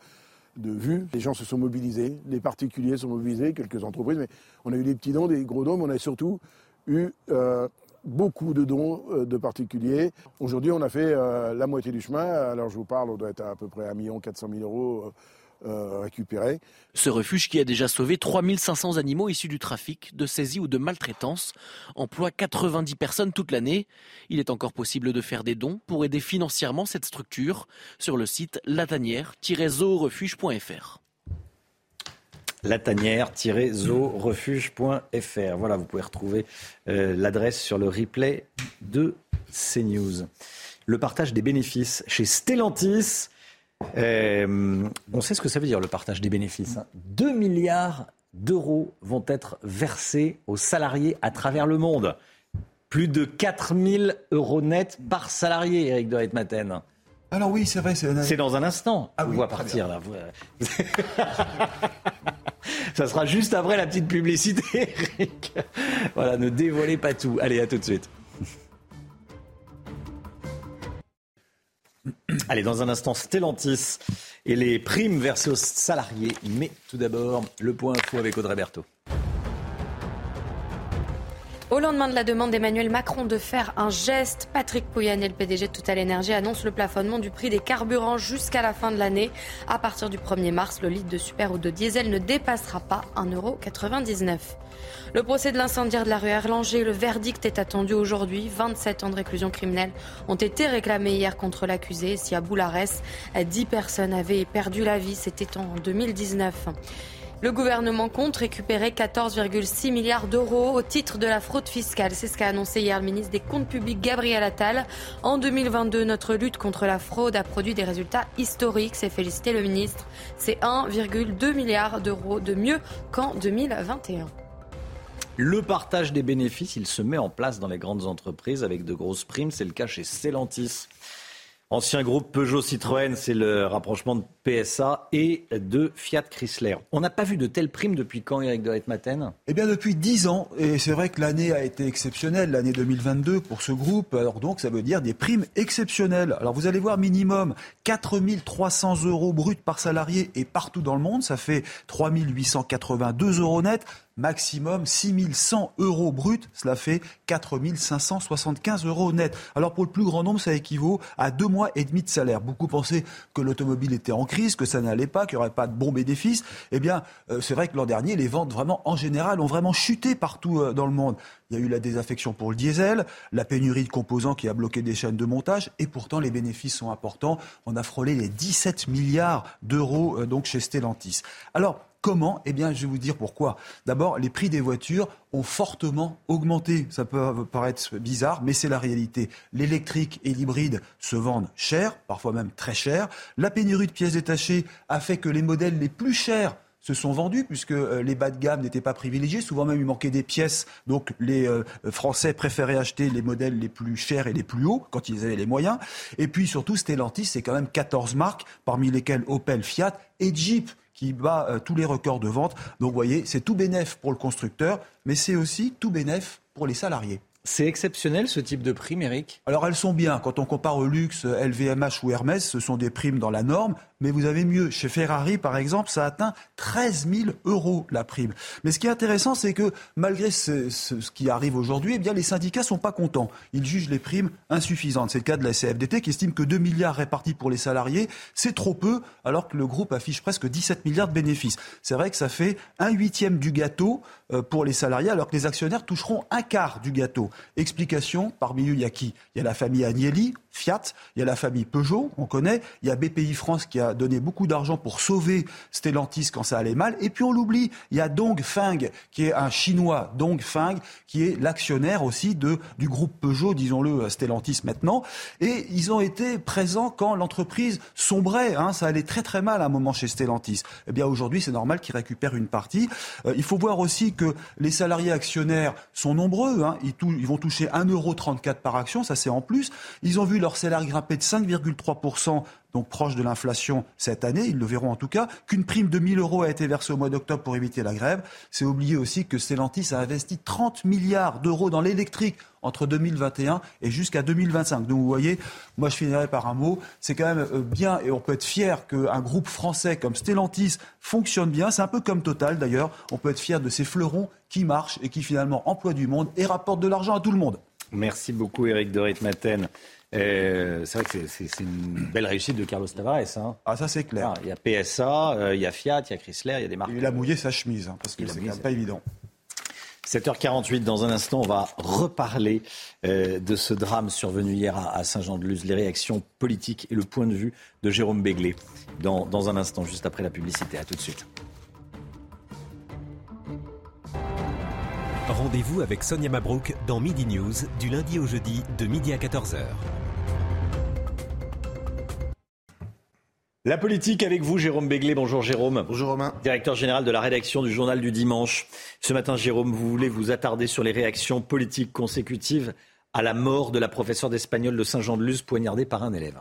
de vues. Les gens se sont mobilisés, les particuliers sont mobilisés, quelques entreprises, mais on a eu des petits dons, des gros dons, mais on a surtout eu euh, beaucoup de dons euh, de particuliers. Aujourd'hui, on a fait euh, la moitié du chemin. Alors je vous parle, on doit être à, peu près à 1 400 000 euros euh,
Ce refuge qui a déjà sauvé 3500 animaux issus du trafic, de saisie ou de maltraitance emploie 90 personnes toute l'année. Il est encore possible de faire des dons pour aider financièrement cette structure sur le site latanière-zoorefuge.fr
latanière-zoorefuge.fr. Voilà, vous pouvez retrouver euh, l'adresse sur le replay de CNews. Le partage des bénéfices chez Stellantis Euh, on sait ce que ça veut dire le partage des bénéfices. 2 milliards d'euros vont être versés aux salariés à travers le monde. Plus de 4000 euros nets par salarié, Eric de Maten.
Alors oui, c'est vrai.
C'est dans un instant. Ah, voit partir là. Ça sera juste après la petite publicité, Eric. Voilà, ne dévoilez pas tout. Allez, à tout de suite. Allez, dans un instant, Stellantis et les primes versées aux salariés. Mais tout d'abord, le point info avec Audrey Berthaud.
Au lendemain de la demande d'Emmanuel Macron de faire un geste, Patrick Pouyanné, le PDG de Total Energy, annonce le plafonnement du prix des carburants jusqu'à la fin de l'année. À partir du 1er mars, le litre de super ou de diesel ne dépassera pas 1,99€. Le procès de l'incendiaire de la rue Erlanger, le verdict est attendu aujourd'hui. 27 ans de réclusion criminelle ont été réclamés hier contre l'accusé. Si à Boularès, 10 personnes avaient perdu la vie, c'était en 2019. Le gouvernement compte récupérer 14,6 milliards d'euros au titre de la fraude fiscale. C'est ce qu'a annoncé hier le ministre des Comptes publics Gabriel Attal. En 2022, notre lutte contre la fraude a produit des résultats historiques. C'est félicité le ministre. C'est 1,2 milliard d'euros de mieux qu'en 2021.
Le partage des bénéfices, il se met en place dans les grandes entreprises avec de grosses primes. C'est le cas chez Stellantis. Ancien groupe Peugeot Citroën, c'est le rapprochement de PSA et de Fiat Chrysler. On n'a pas vu de telles primes depuis quand, Eric de Maten
Eh bien, depuis 10 ans. Et c'est vrai que l'année a été exceptionnelle, l'année 2022 pour ce groupe. Alors donc, ça veut dire des primes exceptionnelles. Alors vous allez voir, minimum 4300 euros bruts par salarié et partout dans le monde, ça fait 3882 euros net maximum 6100 euros bruts, cela fait 4575 euros net. Alors pour le plus grand nombre, ça équivaut à deux mois et demi de salaire. Beaucoup pensaient que l'automobile était en crise, que ça n'allait pas, qu'il n'y aurait pas de bons bénéfices. Eh bien, euh, c'est vrai que l'an dernier, les ventes vraiment en général ont vraiment chuté partout euh, dans le monde. Il y a eu la désaffection pour le diesel, la pénurie de composants qui a bloqué des chaînes de montage, et pourtant les bénéfices sont importants. On a frôlé les 17 milliards d'euros euh, donc chez Stellantis. Alors Comment Eh bien, je vais vous dire pourquoi. D'abord, les prix des voitures ont fortement augmenté. Ça peut paraître bizarre, mais c'est la réalité. L'électrique et l'hybride se vendent cher, parfois même très cher. La pénurie de pièces détachées a fait que les modèles les plus chers se sont vendus puisque euh, les bas de gamme n'étaient pas privilégiés. Souvent même, il manquait des pièces. Donc les euh, Français préféraient acheter les modèles les plus chers et les plus hauts quand ils avaient les moyens. Et puis surtout, Stellantis, c'est quand même 14 marques, parmi lesquelles Opel, Fiat et Jeep qui bat euh, tous les records de vente. Donc vous voyez, c'est tout bénéf pour le constructeur, mais c'est aussi tout bénéf pour les salariés.
C'est exceptionnel ce type de prime, Eric
Alors elles sont bien. Quand on compare au luxe, LVMH ou Hermès, ce sont des primes dans la norme mais vous avez mieux. Chez Ferrari, par exemple, ça atteint 13 000 euros la prime. Mais ce qui est intéressant, c'est que malgré ce, qui arrive aujourd'hui, eh bien, les syndicats sont pas contents. Ils jugent les primes insuffisantes. C'est le cas de la CFDT qui estime que 2 milliards répartis pour les salariés, c'est trop peu, alors que le groupe affiche presque 17 milliards de bénéfices. C'est vrai que ça fait un huitième du gâteau euh, pour les salariés, alors que les actionnaires toucheront un quart du gâteau. Explication, parmi eux, il y a qui? Il y a la famille Agnelli, Fiat, il y a la famille Peugeot, on connaît, il y a BPI France qui a donné beaucoup d'argent pour sauver Stellantis quand ça allait mal, et puis on l'oublie, il y a Dong Feng qui est un chinois, Dong Feng qui est l'actionnaire aussi de, du groupe Peugeot, disons-le Stellantis maintenant, et ils ont été présents quand l'entreprise sombrait, hein, ça allait très très mal à un moment chez Stellantis. Eh bien aujourd'hui c'est normal qu'ils récupèrent une partie. Euh, il faut voir aussi que les salariés actionnaires sont nombreux, hein, ils, ils vont toucher 1,34€ par action, ça c'est en plus. Ils ont vu leur salaire grimper de 5,3% donc proche de l'inflation cette année, ils le verront en tout cas, qu'une prime de 1000 euros a été versée au mois d'octobre pour éviter la grève. C'est oublier aussi que Stellantis a investi 30 milliards d'euros dans l'électrique entre 2021 et jusqu'à 2025. Donc vous voyez, moi je finirai par un mot, c'est quand même euh, bien et on peut être fier qu'un groupe français comme Stellantis fonctionne bien. C'est un peu comme Total d'ailleurs, on peut être fier de ces fleurons qui marchent et qui finalement emploient du monde et rapportent de l'argent à tout le monde.
Merci beaucoup Eric de Ritmaten. Euh, c'est vrai que c'est une belle réussite de Carlos Tavares. Hein.
Ah, ça c'est clair.
il y a PSA, euh, il y a Fiat, il y a Chrysler, il y a des marques.
Il a mouillé sa chemise, hein, parce que c'est pas évident.
7h48, dans un instant, on va reparler euh, de ce drame survenu hier à, Saint-Jean-de-Luz, les réactions politiques et le point de vue de Jérôme Béglé. Dans, dans un instant, juste après la publicité. À tout de suite.
Rendez-vous avec Sonia Mabrouk dans Midi News du lundi au jeudi de midi à 14h.
La politique avec vous, Jérôme Béglé. Bonjour Jérôme.
Bonjour Romain.
Directeur général de la rédaction du journal du dimanche. Ce matin, Jérôme, vous voulez vous attarder sur les réactions politiques consécutives à la mort de la professeure d'espagnol de Saint-Jean-de-Luz poignardée par un élève.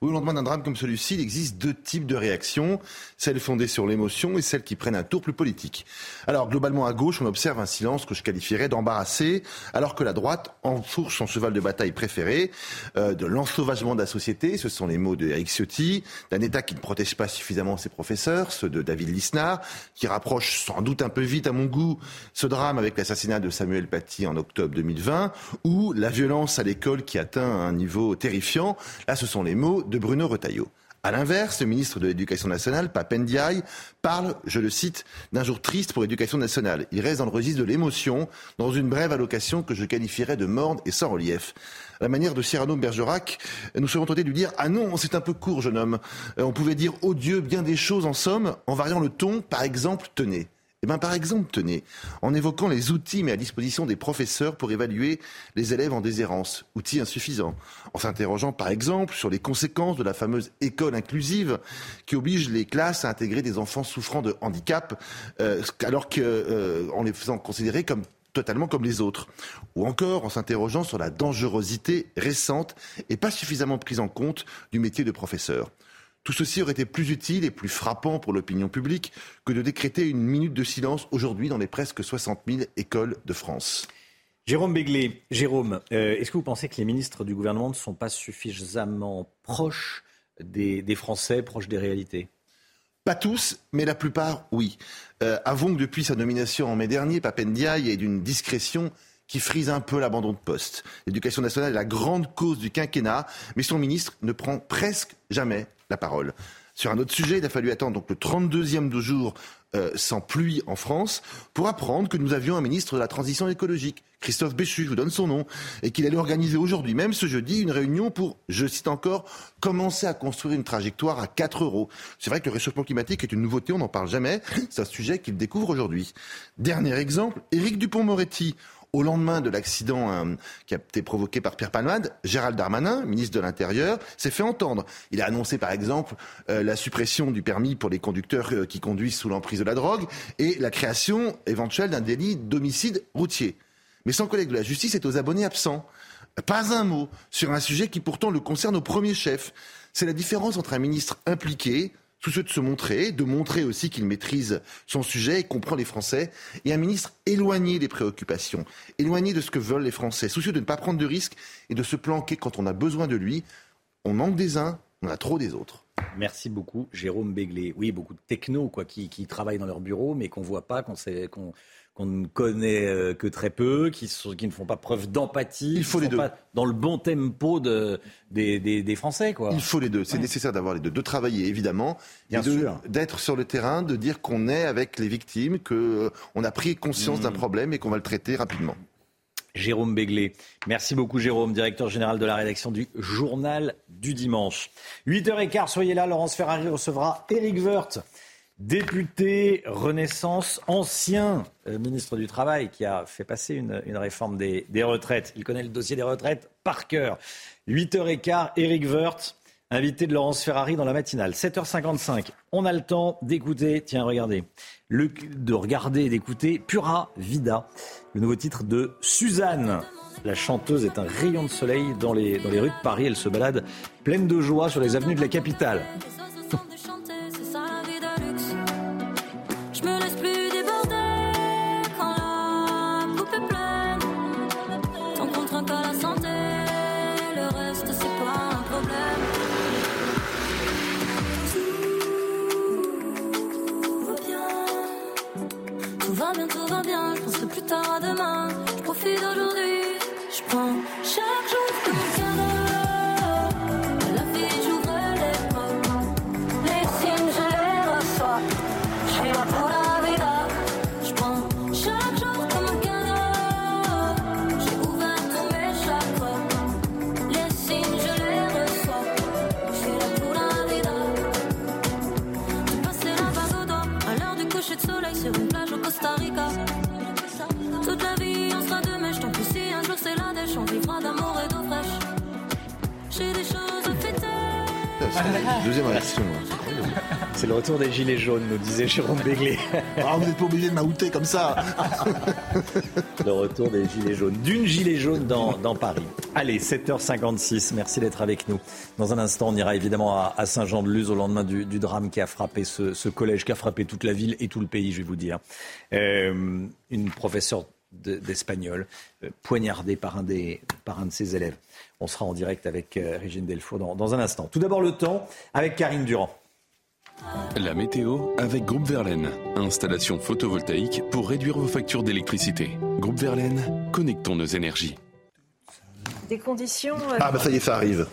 Au lendemain d'un drame comme celui-ci, il existe deux types de réactions, celles fondées sur l'émotion et celles qui prennent un tour plus politique. Alors, globalement, à gauche, on observe un silence que je qualifierais d'embarrassé, alors que la droite enfourche son cheval de bataille préféré, euh, de l'ensauvagement de la société, ce sont les mots de Eric Ciotti, d'un État qui ne protège pas suffisamment ses professeurs, ceux de David Lisnard, qui rapproche sans doute un peu vite, à mon goût, ce drame avec l'assassinat de Samuel Paty en octobre 2020, ou la violence à l'école qui atteint un niveau terrifiant. Là, ce sont les mots de Bruno Retailleau. À l'inverse, le ministre de l'Éducation nationale, Papendiaï, parle, je le cite, d'un jour triste pour l'éducation nationale. Il reste dans le registre de l'émotion, dans une brève allocation que je qualifierais de morne et sans relief. À la manière de Cyrano Bergerac, nous serons tentés de lui dire Ah non, c'est un peu court, jeune homme. Euh, on pouvait dire Oh Dieu, bien des choses en somme, en variant le ton, par exemple, tenez. Eh bien, par exemple, tenez, en évoquant les outils mis à disposition des professeurs pour évaluer les élèves en déshérence, outils insuffisants, en s'interrogeant par exemple sur les conséquences de la fameuse école inclusive qui oblige les classes à intégrer des enfants souffrant de handicap, euh, alors qu'en euh, les faisant considérer comme totalement comme les autres. Ou encore en s'interrogeant sur la dangerosité récente et pas suffisamment prise en compte du métier de professeur. Tout ceci aurait été plus utile et plus frappant pour l'opinion publique que de décréter une minute de silence aujourd'hui dans les presque 60 000 écoles de France.
Jérôme Béglé, Jérôme, euh, est-ce que vous pensez que les ministres du gouvernement ne sont pas suffisamment proches des, Français, proches des réalités?
Pas tous, mais la plupart, oui. Euh, avons que depuis sa nomination en mai dernier, Papendiaï est d'une discrétion qui frise un peu l'abandon de poste. L'éducation nationale est la grande cause du quinquennat, mais son ministre ne prend presque jamais la parole. Sur un autre sujet, il a fallu attendre donc le 32e de jour euh, sans pluie en France pour apprendre que nous avions un ministre de la transition écologique, Christophe Béchu, je vous donne son nom, et qu'il allait organiser aujourd'hui, même ce jeudi, une réunion pour, je cite encore, commencer à construire une trajectoire à 4 euros. C'est vrai que le réchauffement climatique est une nouveauté, on n'en parle jamais, c'est un sujet qu'il découvre aujourd'hui. Dernier exemple, Éric Dupont-Moretti, au lendemain de l'accident euh, qui a été provoqué par Pierre Palmade, Gérald Darmanin, ministre de l'Intérieur, s'est fait entendre. Il a annoncé par exemple euh, la suppression du permis pour les conducteurs euh, qui conduisent sous l'emprise de la drogue et la création éventuelle d'un délit d'homicide routier. Mais son collègue de la justice est aux abonnés absents. Pas un mot sur un sujet qui pourtant le concerne au premier chef. C'est la différence entre un ministre impliqué, soucieux de se montrer, de montrer aussi qu'il maîtrise son sujet et comprend les Français, et un ministre éloigné des préoccupations, éloigné de ce que veulent les Français, soucieux de ne pas prendre de risques et de se planquer quand on a besoin de lui. On manque des uns, on a trop des autres.
Merci beaucoup, Jérôme Béglé. Oui, beaucoup de technos quoi, qui, travaillent dans leur bureau, mais qu'on ne voit pas, qu'on qu'on qu'on ne connaît euh, que très peu, qui, qui ne font pas preuve d'empathie.
Il faut les deux. Pas
dans le bon tempo de, des, des, Français. Quoi.
Il faut les deux. C'est nécessaire d'avoir les deux. De travailler, évidemment. D'être sur le terrain, de dire qu'on est avec les victimes, qu'on euh, a pris conscience d'un mmh. problème et qu'on va le traiter rapidement.
Jérôme Béglé. Merci beaucoup Jérôme, directeur général de la rédaction du Journal du Dimanche. 8h15, soyez là, Laurence Ferrari recevra Eric Woerth Député Renaissance, ancien euh, ministre du Travail qui a fait passer une, réforme des, retraites. Il connaît le dossier des retraites par cœur. 8h15, Eric Woerth, invité de Laurence Ferrari dans la matinale. 7h55, on a le temps d'écouter, tiens regardez, le, de regarder et d'écouter Pura Vida, le nouveau titre de Suzanne. La chanteuse est un rayon de soleil dans les, dans les rues de Paris. Elle se balade pleine de joie sur les avenues de la capitale.
Deuxième réaction.
C'est le retour des Gilets jaunes, nous disait Jérôme Béglé.
Ah, vous n'êtes pas obligé de m'outer comme ça.
le retour des Gilets jaunes. D'une Gilet jaune dans, dans, Paris. Allez, 7h56. Merci d'être avec nous. Dans un instant, on ira évidemment à, Saint-Jean-de-Luz au lendemain du, du, drame qui a frappé ce, ce, collège, qui a frappé toute la ville et tout le pays, je vais vous dire. Euh, une professeure d'espagnol, euh, poignardée par un, des, par un de ses élèves. On sera en direct avec euh, Régine Delfour dans, dans un instant. Tout d'abord le temps avec Karine Durand.
La météo avec Groupe Verlaine. Installation photovoltaïque pour réduire vos factures d'électricité. Groupe Verlaine, connectons nos énergies.
Des conditions.
Ah bah ça y est, ça arrive.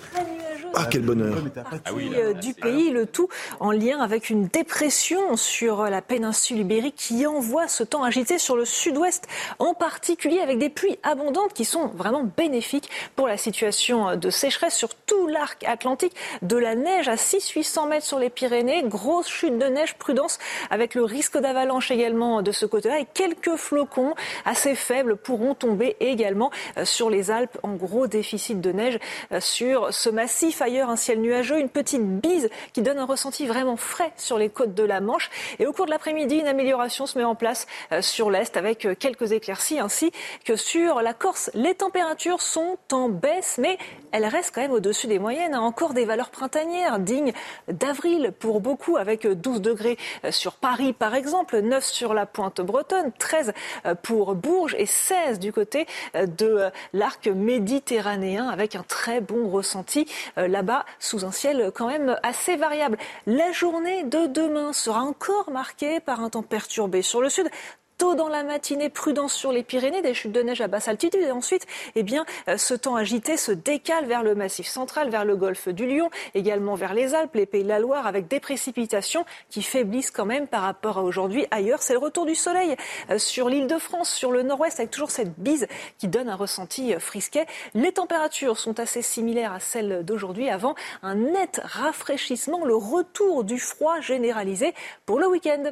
Ah, quel bonheur.
Ah euh, du pays, le tout en lien avec une dépression sur la péninsule ibérique qui envoie ce temps agité sur le sud-ouest, en particulier avec des pluies abondantes qui sont vraiment bénéfiques pour la situation de sécheresse sur tout l'arc atlantique. De la neige à 600-800 mètres sur les Pyrénées, grosse chute de neige, prudence avec le risque d'avalanche également de ce côté-là et quelques flocons assez faibles pourront tomber également euh, sur les Alpes en gros déficit de neige euh, sur ce massif ailleurs un ciel nuageux, une petite bise qui donne un ressenti vraiment frais sur les côtes de la Manche. Et au cours de l'après-midi, une amélioration se met en place euh, sur l'Est avec euh, quelques éclaircies ainsi que sur la Corse. Les températures sont en baisse, mais elles restent quand même au-dessus des moyennes. Hein. Encore des valeurs printanières dignes d'avril pour beaucoup avec 12 degrés euh, sur Paris par exemple, 9 sur la pointe bretonne, 13 pour Bourges et 16 du côté de l'arc méditerranéen avec un très bon ressenti là-bas sous un ciel quand même assez variable. La journée de demain sera encore marquée par un temps perturbé sur le sud tôt dans la matinée, prudence sur les Pyrénées, des chutes de neige à basse altitude. Et ensuite, eh bien, euh, ce temps agité se décale vers le massif central, vers le golfe du Lion, également vers les Alpes, les pays de la Loire, avec des précipitations qui faiblissent quand même par rapport à aujourd'hui. Ailleurs, c'est le retour du soleil euh, sur l'île de France, sur le nord-ouest, avec toujours cette bise qui donne un ressenti euh, frisquet. Les températures sont assez similaires à celles d'aujourd'hui, avant un net rafraîchissement, le retour du froid généralisé pour le week-end.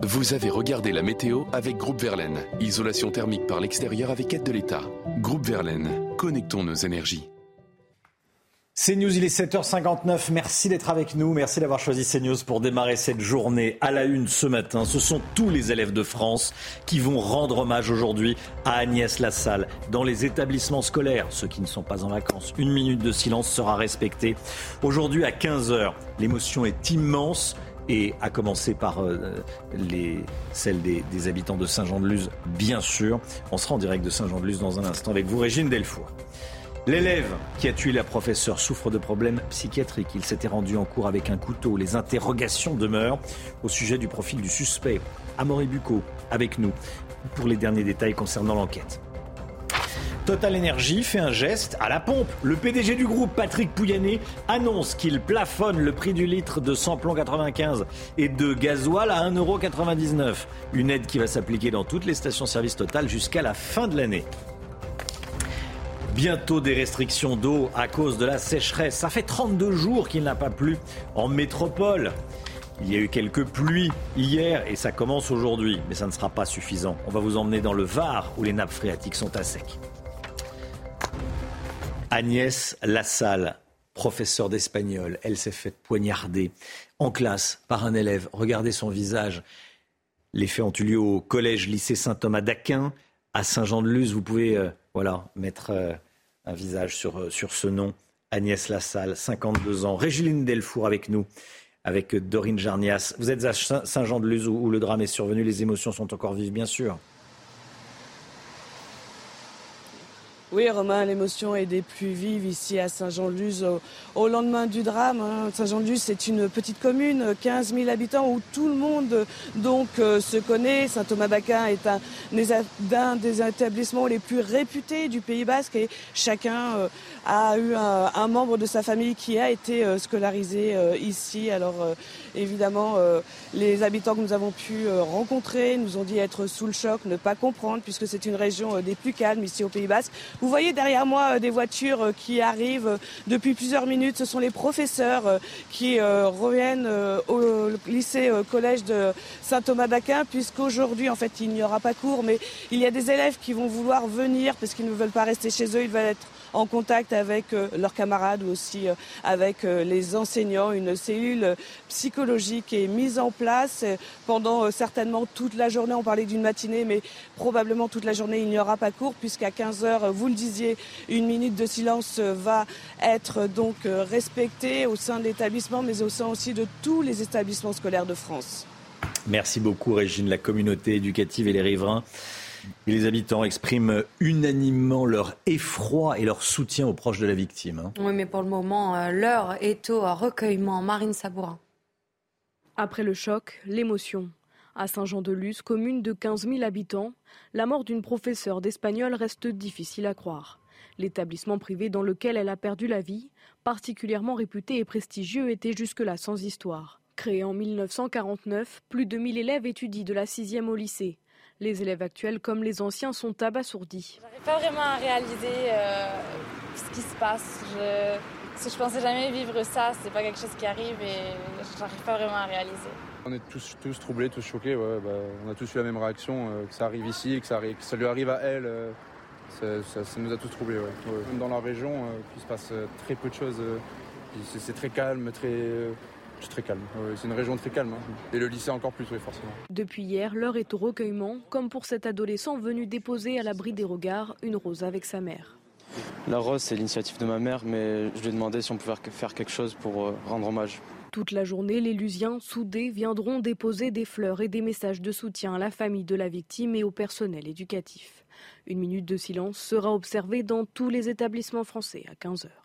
Vous avez regardé la météo avec Groupe Verlaine. Isolation thermique par l'extérieur avec aide de l'État. Groupe Verlaine, connectons nos énergies.
CNews, il est 7h59. Merci d'être avec nous. Merci d'avoir choisi CNews pour démarrer cette journée à la une ce matin. Ce sont tous les élèves de France qui vont rendre hommage aujourd'hui à Agnès Lassalle dans les établissements scolaires. Ceux qui ne sont pas en vacances, une minute de silence sera respectée. Aujourd'hui à 15h, l'émotion est immense et à commencer par euh, celle des, habitants de Saint-Jean-de-Luz, bien sûr. On sera en direct de Saint-Jean-de-Luz dans un instant avec vous, Régine Delfour. L'élève qui a tué la professeure souffre de problèmes psychiatriques. Il s'était rendu en cours avec un couteau. Les interrogations demeurent au sujet du profil du suspect. Amaury Bucco, avec nous pour les derniers détails concernant l'enquête. Total Energy fait un geste à la pompe. Le PDG du groupe, Patrick Pouyanné, annonce qu'il plafonne le prix du litre de samplon 95 et de gasoil à 1,99€. Une aide qui va s'appliquer dans toutes les stations-service Total jusqu'à la fin de l'année. Bientôt des restrictions d'eau à cause de la sécheresse. Ça fait 32 jours qu'il n'a pas plu en métropole. Il y a eu quelques pluies hier et ça commence aujourd'hui, mais ça ne sera pas suffisant. On va vous emmener dans le Var où les nappes phréatiques sont à sec. Agnès Lassalle, professeure d'espagnol, elle s'est faite poignarder en classe par un élève. Regardez son visage. Les faits ont eu lieu au collège lycée Saint-Thomas d'Aquin à Saint-Jean-de-Luz. Vous pouvez euh, voilà, mettre euh, un visage sur, euh, sur ce nom. Agnès Lassalle, 52 ans. Régiline Delfour avec nous, avec Dorine Jarnias. Vous êtes à Saint-Jean-de-Luz où le drame est survenu. Les émotions sont encore vives, bien sûr.
Oui, Romain, l'émotion est des plus vives ici à Saint-Jean-de-Luz au, lendemain du drame. Hein. Saint-Jean-de-Luz, c'est une petite commune, 15 000 habitants, où tout le monde donc euh, se connaît. Saint-Thomas-Baquin est un, des établissements les plus réputés du Pays Basque et chacun euh, a eu un, membre de sa famille qui a été euh, scolarisé ici. Alors évidemment, les habitants que nous avons pu rencontrer nous ont dit être sous le choc, ne pas comprendre, puisque c'est une région des plus calmes ici au Pays Basque Vous voyez derrière moi des voitures qui arrivent depuis plusieurs minutes. Ce sont les professeurs qui reviennent au lycée collège de Saint-Thomas d'Aquin, puisqu'aujourd'hui, en fait, il n'y aura pas cours, mais il y a des élèves qui vont vouloir venir parce qu'ils ne veulent pas rester chez eux, ils veulent être en contact avec euh, leurs camarades ou aussi euh, avec euh, les enseignants. Une cellule psychologique est mise en place pendant certainement toute la journée. On parlait d'une matinée, mais probablement toute la journée, il n'y aura pas cours puisqu'à 15 heures, vous le disiez, une minute de silence va être donc respectée au sein de l'établissement, mais au sein aussi de tous les établissements scolaires de France.
Merci beaucoup, Régine. La communauté éducative et les riverains les habitants expriment unanimement leur effroi et leur soutien aux proches de la victime. Hein.
Oui, mais pour le moment, euh, l'heure est au recueillement. Marine Sabourin.
Après le choc, l'émotion. À Saint-Jean-de-Luz, commune de 15 000 habitants, la mort d'une professeure d'espagnol reste difficile à croire. L'établissement privé dans lequel elle a perdu la vie, particulièrement réputé et prestigieux, était jusque-là sans histoire. Créé en 1949, plus de 1000 élèves étudient de la 6e au lycée. Les élèves actuels comme les anciens sont abasourdis.
J'arrive pas vraiment à réaliser euh, ce qui se passe. Je, je pensais jamais vivre ça, c'est pas quelque chose qui arrive et j'arrive pas vraiment à réaliser.
On est tous, tous troublés, tous choqués. Bah, on a tous eu la même réaction, euh, que ça arrive ici, que ça, que ça lui arrive à elle. Euh, ça, nous a tous troublés. Dans la région, il se passe très peu de choses. c'est très calme, très c'est très calme. c'est une région très calme. Hein. Et le lycée encore plus, oui, forcément.
Depuis hier, l'heure est au recueillement, comme pour cet adolescent venu déposer à l'abri des regards une rose avec sa mère.
La rose, c'est l'initiative de ma mère, mais je lui ai demandé si on pouvait faire quelque chose pour euh, rendre hommage.
Toute la journée, les Lusiens, soudés, viendront déposer des fleurs et des messages de soutien à la famille de la victime et au personnel éducatif. Une minute de silence sera observée dans tous les établissements français à 15 heures.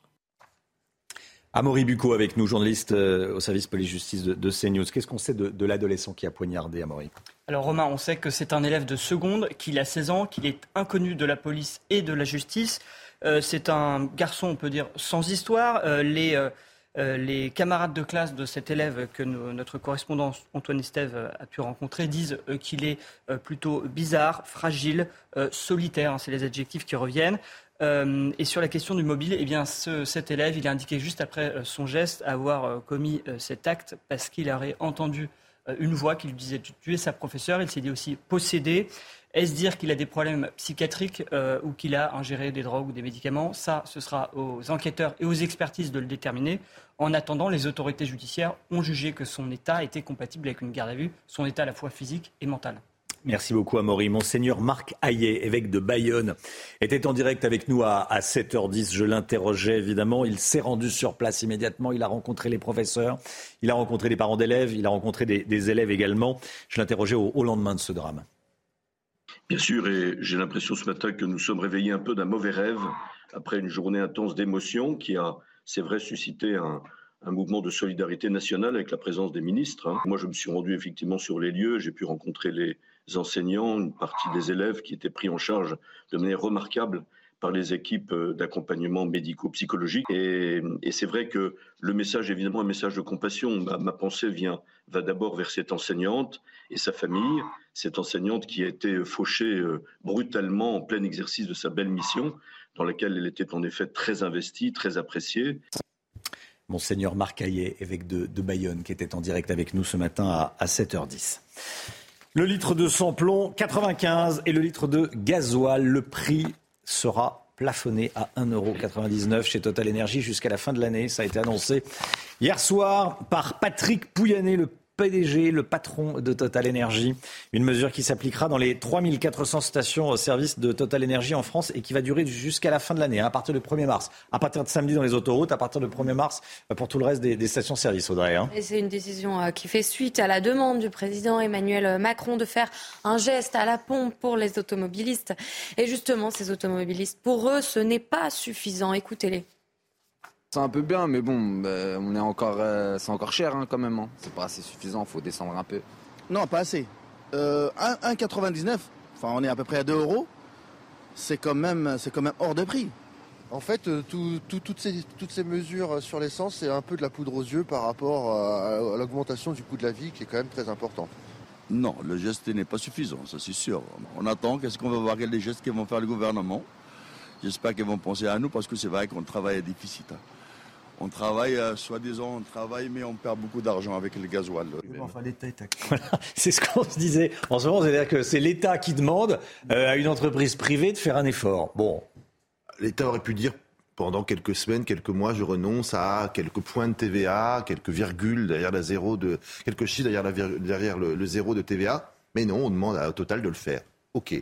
Amaury Bucco avec nous, journaliste euh, au service police-justice de, CNews. Qu'est-ce qu'on sait de, l'adolescent qui a poignardé Amaury?
Alors Romain, on sait que c'est un élève de seconde, qu'il a 16 ans, qu'il est inconnu de la police et de la justice. Euh, c'est un garçon, on peut dire, sans histoire. Euh, les, camarades de classe de cet élève que notre correspondant Antoine Estève a pu rencontrer disent qu'il est plutôt bizarre, fragile, solitaire, hein, c'est les adjectifs qui reviennent. Euh, et sur la question du mobile, eh bien, cet élève, il a indiqué juste après euh, son geste avoir euh, commis cet acte parce qu'il aurait entendu une voix qui lui disait de tuer sa professeure. Il s'est dit aussi possédé. Est-ce dire qu'il a des problèmes psychiatriques ou qu'il a ingéré des drogues ou des médicaments? Ça, ce sera aux enquêteurs et aux expertises de le déterminer. En attendant, les autorités judiciaires ont jugé que son état était compatible avec une garde à vue, son état à la fois physique et mental.
Merci beaucoup, Amaury. Monseigneur Marc Hayet, évêque de Bayonne, était en direct avec nous à, 7h10. Je l'interrogeais évidemment. Il s'est rendu sur place immédiatement. Il a rencontré les professeurs, il a rencontré les parents d'élèves, il a rencontré des, élèves également. Je l'interrogeais au, lendemain de ce drame.
Bien sûr, et j'ai l'impression ce matin que nous sommes réveillés un peu d'un mauvais rêve après une journée intense d'émotion qui a, c'est vrai, suscité un, mouvement de solidarité nationale avec la présence des ministres. Hein. Moi, je me suis rendu effectivement sur les lieux, j'ai pu rencontrer les, enseignants, une partie des élèves qui étaient pris en charge de manière remarquable par les équipes d'accompagnement médico-psychologique. Et, c'est vrai que le message, évidemment, un message de compassion. Ma, pensée vient, va d'abord vers cette enseignante et sa famille, cette enseignante qui a été fauchée euh, brutalement en plein exercice de sa belle mission, dans laquelle elle était en effet très investie, très appréciée.
Monseigneur Marc Hayet, évêque de, Bayonne, qui était en direct avec nous ce matin à 7h10. Le litre de samplon 95 et le litre de gasoil, le prix sera plafonné à 1,99€ chez Total Energy jusqu'à la fin de l'année. Ça a été annoncé hier soir par Patrick Pouyanné, le PDG, le patron de Total Energy. Une mesure qui s'appliquera dans les 3400 stations au service de Total Energy en France et qui va durer jusqu'à la fin de l'année, hein, à partir du 1er mars. À partir de samedi dans les autoroutes, à partir du 1er mars euh, pour tout le reste des, stations-service, Audrey. Hein.
C'est une décision euh, qui fait suite à la demande du président Emmanuel Macron de faire un geste à la pompe pour les automobilistes. Et justement, ces automobilistes, pour eux, ce n'est pas suffisant. Écoutez-les.
C'est un peu bien, mais bon, bah, on est encore, euh, c'est encore cher hein, quand même. Hein. C'est pas assez suffisant, faut descendre un peu.
Non, pas assez. Euh, 1,99, enfin on est à peu près à 2 euros, c'est quand, même, quand même hors de prix.
En fait, euh, toutes, ces, toutes ces mesures sur l'essence, c'est un peu de la poudre aux yeux par rapport à, l'augmentation du coût de la vie qui est quand même très importante.
Non, le geste n'est pas suffisant, ça c'est sûr. On attend, qu'est-ce qu'on va voir, les gestes qu'ils vont faire le gouvernement?
j'espère qu'ils vont penser à nous parce que c'est vrai qu'on travaille à déficit. On travaille, euh, soi-disant, on travaille, mais on perd beaucoup d'argent avec le gasoil.
Enfin, l'État est
C'est ce qu'on se disait en ce moment, c'est-à-dire que c'est l'État qui demande euh, à une entreprise privée de faire un effort. Bon,
L'État aurait pu dire pendant quelques semaines, quelques mois, je renonce à quelques points de TVA, quelques virgules derrière la zéro de, quelques chiffres derrière, la vir- derrière le, le zéro de TVA. Mais non, on demande à, au total de le faire. Ok.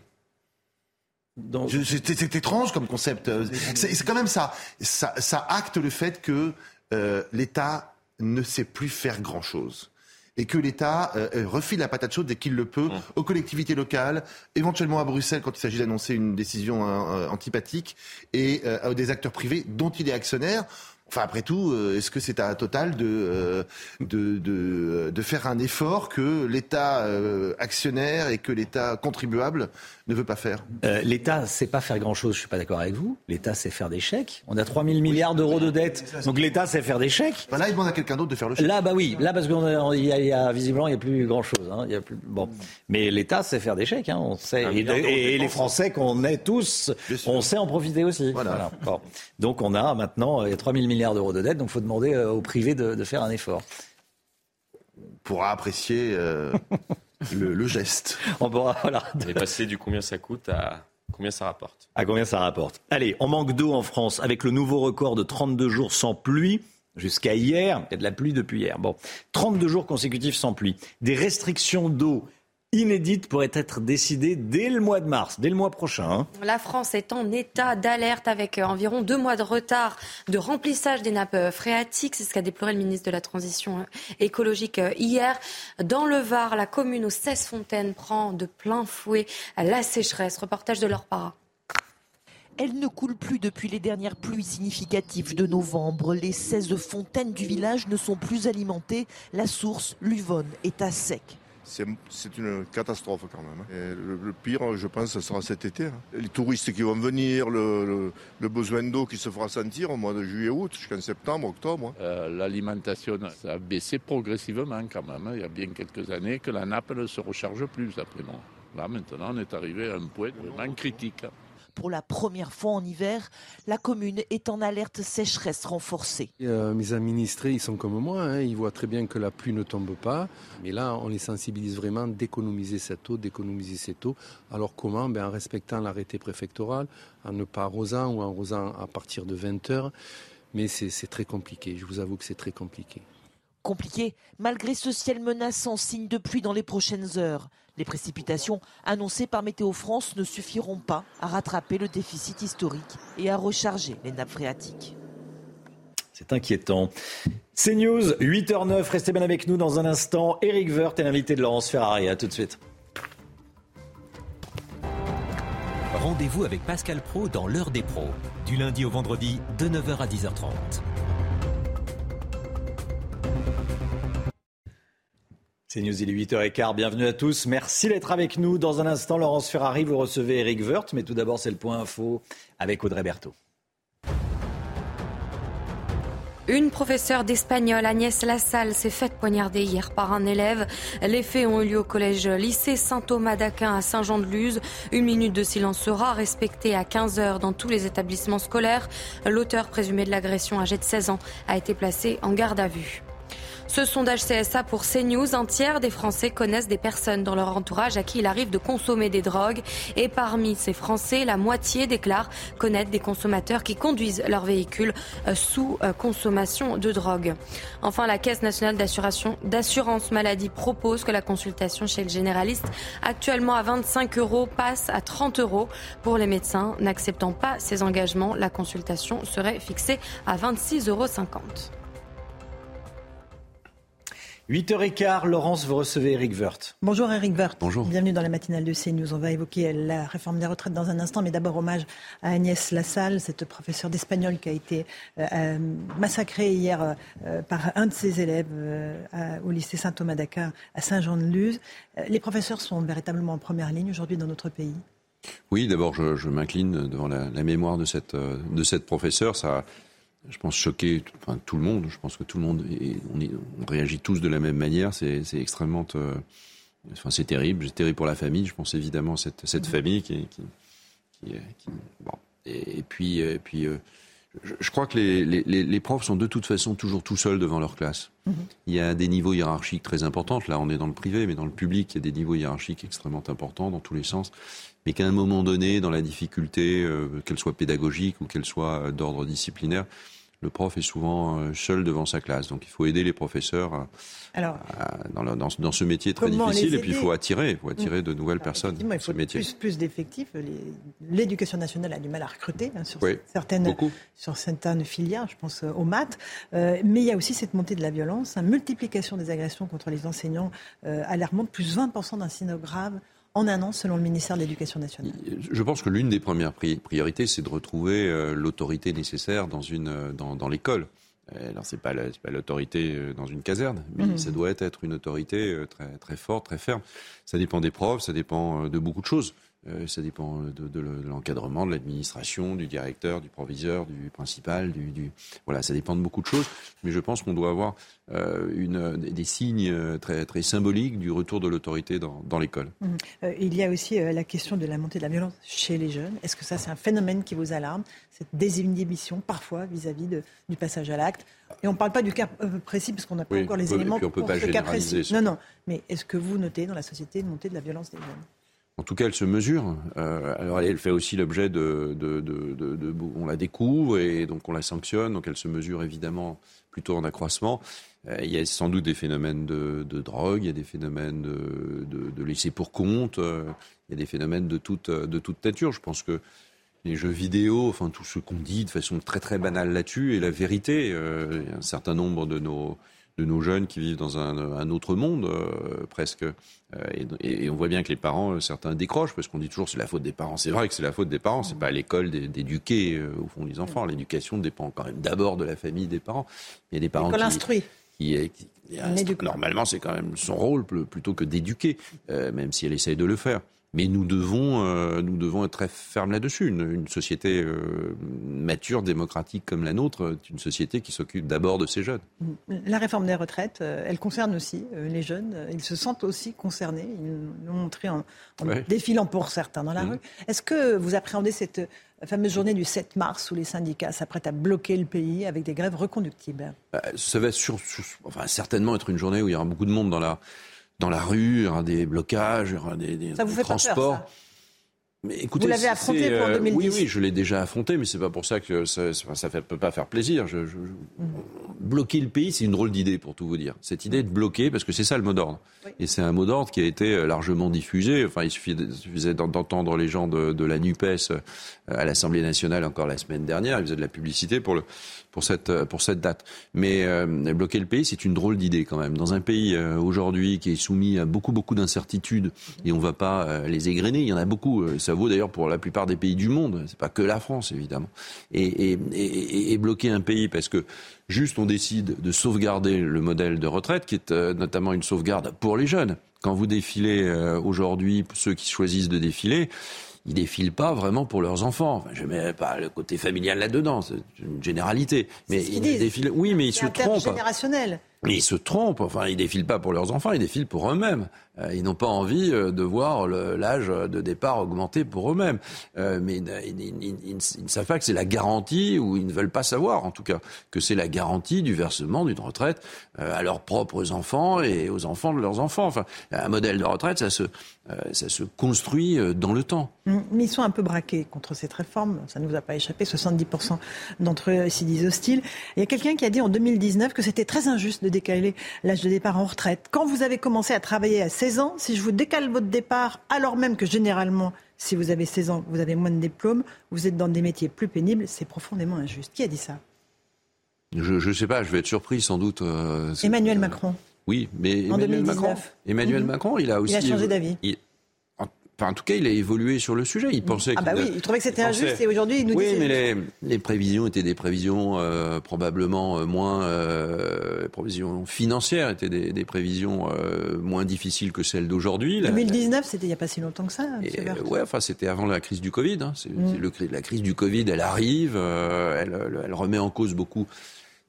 C'est étrange comme concept. Euh, C'est quand même ça. ça. ça acte le fait que euh, l'État ne sait plus faire grand-chose. Et que l'État euh, euh, refile la patate chaude dès qu'il le peut aux collectivités locales, éventuellement à Bruxelles quand il s'agit d'annoncer une décision euh, antipathique, et euh, à des acteurs privés dont il est actionnaire. Enfin, après tout, est-ce que c'est à Total de, de, de, de faire un effort que l'État actionnaire et que l'État contribuable ne veut pas faire
Euh, L'État sait pas faire grand-chose, je suis pas d'accord avec vous. L'État sait faire des chèques. On a 3 000 milliards d'euros de dette, donc l'État sait faire des chèques.
là, il demande à quelqu'un d'autre de faire le chèque.
Là, bah oui, là parce qu'il y, a- il y a visiblement il y a plus grand-chose. hein. Y plus bon, mais l'État sait faire des chèques. Hein. On sait et, les. Français qu'on est tous, on sait en profiter aussi. Voilà. Bon. Donc on a maintenant euh, 3 000 milliards d'euros de dette, donc il faut demander euh, au privé de, de faire un effort.
pourra apprécier euh, le, le geste.
On pourra, voilà.
On est passé du combien ça coûte à combien ça rapporte?
À combien ça rapporte? Allez, on manque d'eau en France avec le nouveau record de 32 jours sans pluie. Jusqu'à hier, il y a de la pluie depuis hier. Bon, 32 jours consécutifs sans pluie. Des restrictions d'eau inédites pourraient être décidées dès le mois de mars, dès le mois prochain. hein.
La France est en état d'alerte avec euh, environ deux mois de retard de remplissage des nappes euh, phréatiques. C'est ce qu'a déploré le ministre de la Transition euh, écologique hier. Dans le Var, la commune aux 16 fontaines prend de plein fouet la sécheresse. Reportage de leur para.
Elle ne coule plus depuis les dernières pluies significatives de novembre. Les 16 fontaines du village ne sont plus alimentées. La source, l'Uvonne, est à sec.
C'est une catastrophe quand même. hein. Le, pire, je pense, ce sera cet été. hein. Les touristes qui vont venir, le, besoin d'eau qui se fera sentir au mois de juillet-août, jusqu'en septembre, octobre. hein.
Euh, L'alimentation, ça a baissé progressivement quand même. Il y a bien quelques années que la nappe ne se recharge plus, d'après moi. Là, maintenant, on est arrivé à un point vraiment critique.
Pour la première fois en hiver, la commune est en alerte sécheresse renforcée.
Euh, mes administrés, ils sont comme moi, hein, ils voient très bien que la pluie ne tombe pas. Mais là, on les sensibilise vraiment d'économiser cette eau, d'économiser cette eau. Alors comment? Ben, En respectant l'arrêté préfectoral, en ne pas arrosant ou en arrosant à partir de 20 heures. Mais c'est c'est très compliqué, je vous avoue que c'est très compliqué.
Compliqué, malgré ce ciel menaçant, signe de pluie dans les prochaines heures. Les précipitations annoncées par Météo France ne suffiront pas à rattraper le déficit historique et à recharger les nappes phréatiques.
C'est inquiétant. C'est News, 8h09. Restez bien avec nous dans un instant. Eric Woerth est l'invité de Laurence Ferrari. À tout de suite.
Rendez-vous avec Pascal Pro dans l'heure des pros, du lundi au vendredi de 9h à 10h30.
C'est News, il est 8h15. Bienvenue à tous. Merci d'être avec nous. Dans un instant, Laurence Ferrari, vous recevez Eric Woerth. Mais tout d'abord, c'est le point info avec Audrey Berthaud.
Une professeure d'espagnol, Agnès Lassalle, s'est faite poignarder hier par un élève. Les faits ont eu lieu au collège lycée Saint-Thomas d'Aquin à Saint-Jean-de-Luz. Une minute de silence sera respectée à 15 heures dans tous les établissements scolaires. L'auteur présumé de l'agression, âgé de 16 ans, a été placé en garde à vue. Ce sondage CSA pour CNews, un tiers des Français connaissent des personnes dans leur entourage à qui il arrive de consommer des drogues. Et parmi ces Français, la moitié déclarent connaître des consommateurs qui conduisent leur véhicule euh, sous euh, consommation de drogue. Enfin, la Caisse nationale d'assurance maladie propose que la consultation chez le généraliste, actuellement à 25 euros, passe à 30 euros. Pour les médecins n'acceptant pas ces engagements, la consultation serait fixée à 26,50 euros.
8h15, Laurence, vous recevez Eric Woerth.
Bonjour Eric Woerth.
Bonjour.
Bienvenue dans la matinale de CNews. On va évoquer la réforme des retraites dans un instant, mais d'abord hommage à Agnès Lassalle, cette professeure d'espagnol qui a été euh, euh, massacrée hier euh, par un de ses élèves euh, à- au lycée Saint-Thomas d'Aquin à Saint-Jean-de-Luz. Les professeurs sont véritablement en première ligne aujourd'hui dans notre pays.
Oui, d'abord, je, je m'incline devant la, la mémoire de cette, de cette professeure. Ça je pense, choqué enfin, tout le monde. Je pense que tout le monde, est- on, est- on réagit tous de la même manière. C'est extrêmement... euh, enfin, c'est terrible. C'est terrible pour la famille. Je pense évidemment à cette, cette famille qui, qui, qui est- qui- bon, Et, puis, et puis euh, je, crois que les, les, les, profs sont de toute façon toujours tout seuls devant leur classe. Mhm. Il y a des niveaux hiérarchiques très importants. Là, on est dans le privé, mais dans le public, il y a des niveaux hiérarchiques extrêmement importants dans tous les sens. Mais qu'à un moment donné, dans la difficulté, euh, qu'elle soit pédagogique ou qu'elle soit euh, d'ordre disciplinaire, le prof est souvent euh, seul devant sa classe. Donc il faut aider les professeurs dans, dans, ce métier très difficile. Et puis il faut attirer, il faut attirer de nouvelles personnes
il faut
métier.
Plus, plus d'effectifs. L'éducation nationale a du mal à recruter hein, sur, certaines, sur certaines filières, je pense euh, aux maths. Euh, mais il y a aussi cette montée de la violence, une multiplication des agressions contre les enseignants alarmante, plus 20% d'incidents graves en un an, selon le ministère de l'Éducation nationale
Je pense que l'une des premières priorités, c'est de retrouver euh, l'autorité nécessaire dans, une, euh, dans, l'école. Euh, alors, ce n'est pas l'autorité dans une caserne, mais mmh. ça doit être une autorité très, très forte, très ferme. Ça dépend des profs, ça dépend de beaucoup de choses. Euh, ça dépend de, l'encadrement, de l'administration, du directeur, du proviseur, du principal, du, voilà, ça dépend de beaucoup de choses. Mais je pense qu'on doit avoir euh, une, des signes très, très symboliques du retour de l'autorité dans, l'école.
Mmh. Euh, il y a aussi la question de la montée de la violence chez les jeunes. Est-ce que ça, c'est un phénomène qui vous alarme, cette désinhibition parfois vis-à-vis du passage à l'acte? Et on ne parle pas du cas précis parce qu'on n'a pas encore les éléments
pour ce cas précis.
Non, non. Mais est-ce que vous notez dans la société une montée de la violence des jeunes?
En tout cas, elle se mesure. Euh, alors, elle fait aussi l'objet de, de, de, de, On la découvre et donc on la sanctionne. Donc, elle se mesure évidemment plutôt en accroissement. Euh, il y a sans doute des phénomènes de, drogue, il y a des phénomènes de, laisser pour compte, euh, il y a des phénomènes de toute, de toute nature. Je pense que les jeux vidéo, enfin tout ce qu'on dit de façon très très banale là-dessus est la vérité. Euh, un certain nombre de nos de nos jeunes qui vivent dans un, autre monde euh, presque. Euh, et, on voit bien que les parents, euh, certains décrochent parce qu'on dit toujours c'est la faute des parents. C'est vrai que c'est la faute des parents. C'est pas à l'école d'éduquer au fond les enfants. L'éducation dépend quand même d'abord de la famille des parents. Il y a des parents qui, qui, qui, normalement c'est quand même son rôle plutôt que d'éduquer, même si elle essaye de le faire. Mais nous devons, euh, nous devons être très fermes là-dessus. Une, société euh, mature, démocratique comme la nôtre, est une société qui s'occupe d'abord de ses jeunes.
La réforme des retraites, euh, elle concerne aussi les jeunes. Ils se sentent aussi concernés. Ils l'ont montré en, défilant pour certains dans la mmh. rue. Est-ce que vous appréhendez cette fameuse journée du 7 mars où les syndicats s'apprêtent à bloquer le pays avec des grèves reconductibles?
Ça va enfin, certainement être une journée où il y aura beaucoup de monde dans la dans la rue, il y aura des blocages, il y aura des, des,
ça vous
fait
transports. Pas peur, ça?
Mais écoutez,
vous l'avez affronté pour 2010
euh, Oui, oui, je l'ai déjà affronté, mais c'est pas pour ça que ça ne peut pas faire plaisir. Je, je. Bloquer le pays, c'est une drôle d'idée, pour tout vous dire. Cette idée de bloquer, parce que c'est ça le mot d'ordre. Et c'est un mot d'ordre qui a été euh, largement diffusé. Enfin, il suffisait d'entendre les gens de, de la NUPES euh, à l'Assemblée nationale encore la semaine dernière. Ils faisaient de la publicité pour le, pour cette, pour cette date. Mais euh, bloquer le pays, c'est une drôle d'idée quand même. Dans un pays euh, aujourd'hui qui est soumis à beaucoup, beaucoup d'incertitudes, et on ne va pas les égrener, il y en a beaucoup. Ça vaut d'ailleurs pour la plupart des pays du monde. C'est pas que la France, évidemment. Et, et, et, et, bloquer un pays parce que juste on décide de sauvegarder le modèle de retraite, qui est notamment une sauvegarde pour les jeunes. Quand vous défilez aujourd'hui, ceux qui choisissent de défiler, ils défilent pas vraiment pour leurs enfants. Enfin, je mets pas le côté familial là-dedans, c'est une généralité. Mais ils défilent. Oui, mais ils se trompent.
Générationnel.
Mais ils se trompent. Enfin, ils défilent pas pour leurs enfants, ils défilent pour eux-mêmes. Euh, ils n'ont pas envie euh, de voir l'âge de départ augmenter pour eux-mêmes. Euh, mais ils, ne savent pas que c'est la garantie, ou ils ne veulent pas savoir, en tout cas, que c'est la garantie du versement d'une retraite à leurs propres enfants et aux enfants de leurs enfants. Enfin, un modèle de retraite, ça se, ça se construit dans le temps.
Mais ils sont un peu braqués contre cette réforme. Ça ne vous a pas échappé. 70% d'entre eux s'y disent hostiles. Il y a quelqu'un qui a dit en 2019 que c'était très injuste de décaler l'âge de départ en retraite. Quand vous avez commencé à travailler à 16 ans, si je vous décale votre départ, alors même que généralement, si vous avez 16 ans, vous avez moins de diplômes, vous êtes dans des métiers plus pénibles, c'est profondément injuste. Qui a dit ça?
Je ne sais pas, je vais être surpris sans doute. Euh,
Emmanuel Macron.
Oui, mais Emmanuel Macron, Emmanuel mhm. Macron, il a aussi.
Il a changé d'avis
en tout cas, il a évolué sur le sujet. Il pensait
ah bah oui, il trouvait que c'était injuste et aujourd'hui il nous
dit.
Oui,
mais les, prévisions étaient des prévisions euh, probablement euh, moins euh, prévisions financières étaient des, prévisions euh, moins difficiles que celles d'aujourd'hui.
2019, c'était il n'y a pas si longtemps que ça.
ouais, enfin c'était avant la crise du Covid. Hein. C'est, mm. le, la crise du Covid, elle arrive, elle, elle, remet en cause beaucoup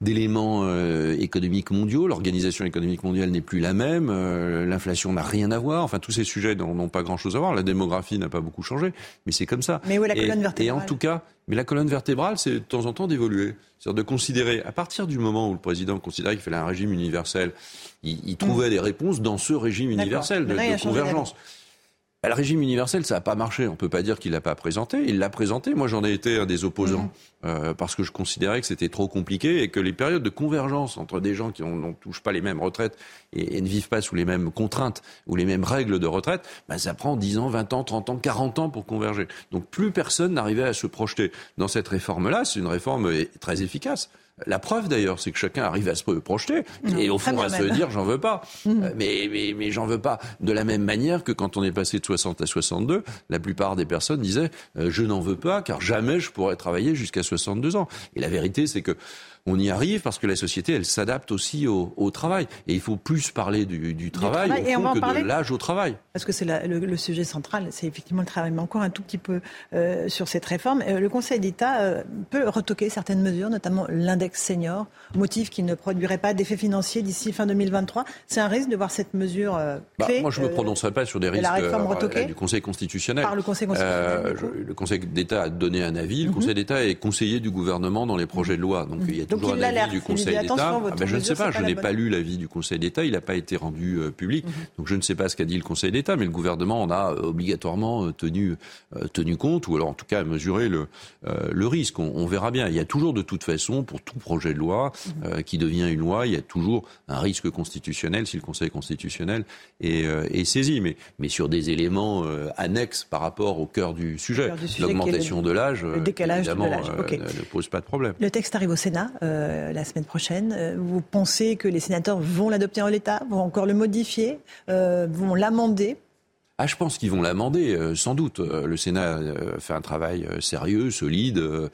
d'éléments euh, économiques mondiaux. L'organisation économique mondiale n'est plus la même. euh, L'inflation n'a rien à voir. Enfin, tous ces sujets n'ont pas grand-chose à voir. La démographie n'a pas beaucoup changé, mais c'est comme ça.
Mais où est la
Et-
colonne
Et
vertébrale
en tout cas, mais la colonne vertébrale, c'est de temps en temps d'évoluer. C'est-à-dire de considérer, à partir du moment où le président considérait qu'il fallait un régime universel, il, il trouvait des réponses dans ce régime universel de, convergence. Bah, Le régime universel, ça n'a pas marché. On peut pas dire qu'il l'a pas présenté. Il l'a présenté. Moi, j'en ai été un des opposants euh, parce que je considérais que c'était trop compliqué et que les périodes de convergence entre des gens qui ont- n'ont touchent pas les mêmes retraites et, et ne vivent pas sous les mêmes contraintes ou les mêmes règles de retraite, bah, ça prend 10 ans, 20 ans, 30 ans, 40 ans pour converger. Donc, plus personne n'arrivait à se projeter dans cette réforme-là. C'est une réforme euh, très efficace. La preuve d'ailleurs, c'est que chacun arrive à se projeter et au fond à se dire j'en veux pas. Euh, mais mais, mais j'en veux pas. De la même manière que quand on est passé de 60 à 62, la plupart des personnes disaient euh, je n'en veux pas car jamais je pourrais travailler jusqu'à 62 ans. Et la vérité c'est que on y arrive parce que la société elle s'adapte aussi au, au travail et il faut plus parler du, du travail,
travail.
au
Et on
fond
va en
que
parler
de l'âge au travail.
Parce que c'est le, le sujet central, c'est effectivement le travail, mais encore un tout petit peu euh, sur cette réforme. Euh, le Conseil d'État euh, peut retoquer certaines mesures, notamment l'index senior, motif qu'il ne produirait pas d'effet financier d'ici fin 2023. C'est un risque de voir cette mesure euh,
Bah, moi, je ne me prononcerai pas sur des
de
risques
la réforme retoquée
du Conseil constitutionnel.
Par le Conseil constitutionnel,
je- le Conseil d'État a donné un avis. Le
Mhm.
Conseil d'État est conseiller du gouvernement dans les projets de loi. Donc il y a
Donc,
toujours
il
un avis du Conseil d'État. Ah ben, je ne sais pas. Je n'ai pas lu l'avis du Conseil d'État. Il n'a pas été rendu euh, public. Donc je ne sais pas ce qu'a dit le Conseil d'État, mais le gouvernement en a euh, obligatoirement euh, tenu euh, tenu compte, ou alors en tout cas mesuré le euh, le risque. On, on verra bien. Il y a toujours de toute façon pour tout projet de loi euh, qui devient une loi, il y a toujours un risque constitutionnel si le Conseil constitutionnel est, euh, est saisi. Mais mais sur des éléments euh, annexes par rapport au cœur du sujet, l'augmentation de l'âge,
le décalage de
évidemment, ne, ne pose pas de problème.
Le texte arrive au Sénat euh, la semaine prochaine. Euh, Vous pensez que les sénateurs vont l'adopter en l'état, vont encore le modifier, euh, vont l'amender?
Ah, je pense qu'ils vont l'amender, sans doute. Le Sénat fait un travail sérieux, solide. Euh,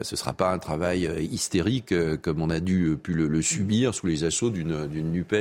ce sera pas un travail hystérique comme on a dû pu le, le subir sous les assauts d'une d'une Nupes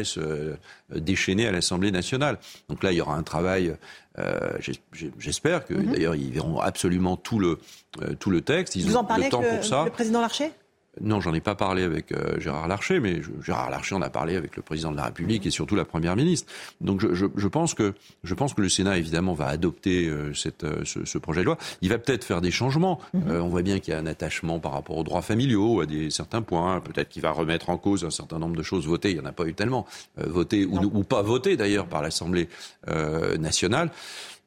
déchaînée à l'Assemblée nationale. Donc là, il y aura un travail. euh, j'es- J'espère que
Mhm.
d'ailleurs ils verront absolument tout le euh, tout le texte. Ils
Vous
ont
en parlez
le temps pour ça.
le président Larcher?
Non, j'en ai pas parlé avec euh, Gérard Larcher, mais je- Gérard Larcher en a parlé avec le président de la République et surtout la première ministre. Donc je, je- je pense que je pense que le Sénat évidemment va adopter euh, cette, euh, ce, ce projet de loi. Il va peut-être faire des changements. Euh, on voit bien qu'il y a un attachement par rapport aux droits familiaux à des certains points. Peut-être qu'il va remettre en cause un certain nombre de choses votées. Il y en a pas eu tellement euh, votées ou, ou pas votées d'ailleurs par l'Assemblée euh, nationale.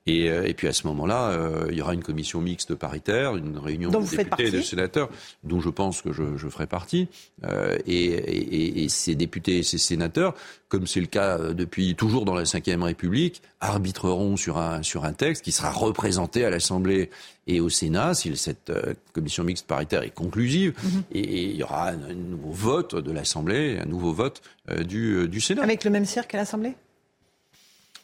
Et, euh, et puis à ce moment-là, euh, il y aura une commission mixte paritaire, une réunion de députés et de sénateurs, dont je pense que je, je ferai partie. Euh, et, et- et ces députés et ces sénateurs, comme c'est le cas depuis toujours dans la Ve République, arbitreront sur un, sur un texte qui sera représenté à l'Assemblée et au Sénat si cette commission mixte paritaire est conclusive.
Mhm.
et, et il y aura un, un nouveau vote de l'Assemblée, un nouveau vote euh, du, du Sénat.
Avec le même cirque à l'Assemblée?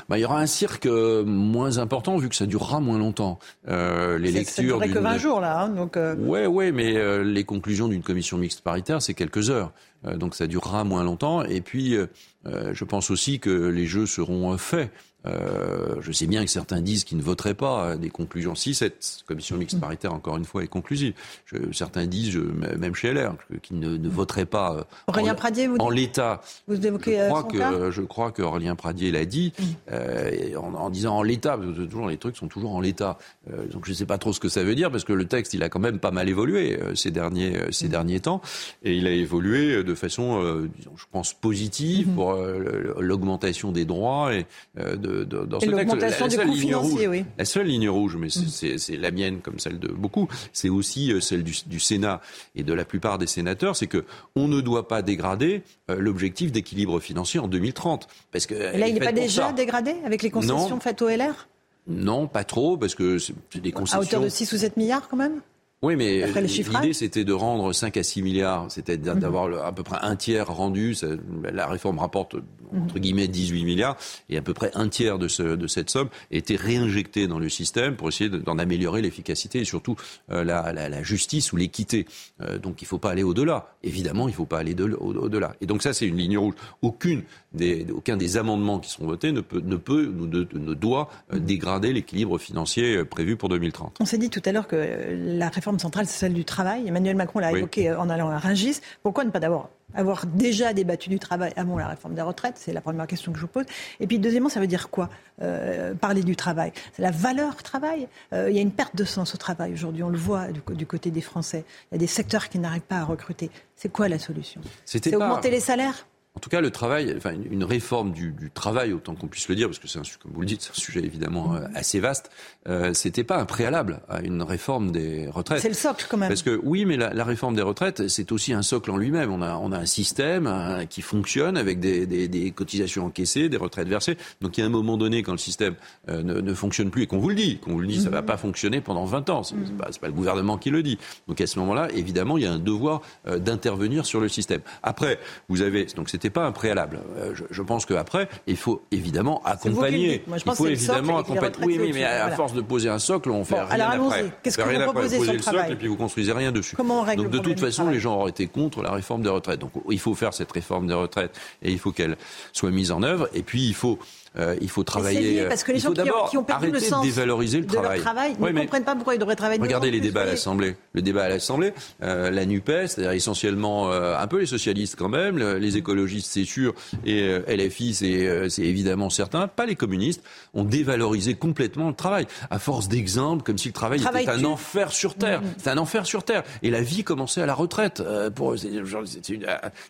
Bah, il y aura un cirque euh, moins important vu que ça durera moins longtemps. Euh, les lectures
Ça que
d'une-
20 jours, là. hein, donc, euh,
Ouais, ouais, mais euh, les conclusions d'une commission mixte paritaire, c'est quelques heures. Euh, donc ça durera moins longtemps. Et puis, je pense aussi que les jeux seront faits. Euh, je sais bien que certains disent qu'ils ne voteraient pas euh, des conclusions si cette commission mixte paritaire, encore une fois, est conclusive. Je- certains disent, je- même chez LR, qu'ils ne, ne voteraient pas euh,
Aurélien
en,
Pradier, vous
en l'état.
Vous évoquez
Je
euh,
crois
son
que
cas
je crois que Aurélien Pradier l'a dit euh, en, en disant en l'état. parce que Toujours les trucs sont toujours en l'état. Euh, donc je ne sais pas trop ce que ça veut dire parce que le texte il a quand même pas mal évolué euh, ces derniers ces derniers temps et il a évolué de façon euh, disons, je pense positive pour euh, l'augmentation des droits et euh, de, de- dans
Et
ce texte. seule ligne rouge,
oui.
la seule ligne rouge, mais c'est- c'est la mienne comme celle de beaucoup, c'est aussi euh, celle du, du Sénat et de la plupart des sénateurs, c'est que on ne doit pas dégrader euh, l'objectif d'équilibre financier en 2030, parce que
là, il n'est pas déjà
ça.
dégradé avec les concessions
Non.
faites au LR
Non, pas trop, parce que c'est des
À
concessions.
hauteur de 6 ou 7 milliards, quand même?
Oui, mais
chiffrage
l'idée c'était de rendre 5 à 6 milliards, c'était
Mhm.
d'avoir à peu près un tiers rendu. Ça- la réforme rapporte entre guillemets 18 milliards, et à peu près un tiers de, ce, de cette somme était réinjecté dans le système pour essayer d'en améliorer l'efficacité et surtout euh, la, la, la, justice ou l'équité. Euh, donc il ne faut pas aller au-delà. Évidemment, il ne faut pas aller au-delà. Et donc ça, c'est une ligne rouge. Aucune des, aucun des amendements qui sont votés ne peut, ne, peut, ne, doit euh, dégrader l'équilibre financier prévu pour 2030.
On s'est dit tout à l'heure que la réforme centrale, c'est celle du travail. Emmanuel Macron l'a évoqué en allant à Rungis. Pourquoi ne pas d'abord avoir déjà débattu du travail avant la réforme des retraites? C'est la première question que je vous pose. Et puis, deuxièmement, ça veut dire quoi euh, Parler du travail? C'est la valeur travail? Euh, il y a une perte de sens au travail aujourd'hui. On le voit du, du, côté des Français. Il y a des secteurs qui n'arrivent pas à recruter. C'est quoi la solution? C'est augmenter les salaires?
En tout cas, le travail, enfin, une réforme du, du travail, autant qu'on puisse le dire, parce que c'est un, comme vous le dites, un sujet évidemment euh, assez vaste. Euh, c'était pas un préalable à une réforme des retraites.
C'est le socle quand même.
Parce que oui, mais la, la réforme des retraites, c'est aussi un socle en lui-même. On a, on a un système euh, qui fonctionne avec des, des, des, cotisations encaissées, des retraites versées. Donc il y a un moment donné, quand le système euh, ne, ne, fonctionne plus et qu'on vous le dit, qu'on vous le dit, ça va mhm. pas fonctionner pendant 20 ans. C'est mmh. pas, pas, le gouvernement qui le dit. Donc à ce moment-là, évidemment, il y a un devoir euh, d'intervenir sur le système. Après, vous avez donc c'était pas un préalable. Euh, je, je, pense qu'après, il faut évidemment accompagner.
Moi,
il faut évidemment accompagner. Oui, oui, mais à, force de poser un socle, on fait bon, rien
alors après. Qu'est-ce que vous proposez
vous
sur
le,
le socle
et puis vous construisez rien dessus.
Comment on règle
Donc de toute façon, les gens auraient été contre la réforme des retraites. Donc il faut faire cette réforme des retraites et il faut qu'elle soit mise en œuvre. Et puis il faut euh, il faut travailler.
Parce que les
gens
qui ont, qui ont, perdu
le
sens
de dévaloriser le
de
travail.
Leur travail oui, ne comprennent pas pourquoi ils devraient travailler.
Regardez les
plus,
débats à l'Assemblée. Le débat à l'Assemblée, euh, la Nupes, c'est-à-dire essentiellement euh, un peu les socialistes quand même, le, les écologistes c'est sûr, et euh, LFI c'est euh, évidemment certain, pas les communistes, ont dévalorisé complètement le travail à force d'exemples, comme si le travail,
travail
était un enfer sur terre. Mmh. C'est un enfer sur terre. Et la vie commençait à la retraite. Euh, pour une,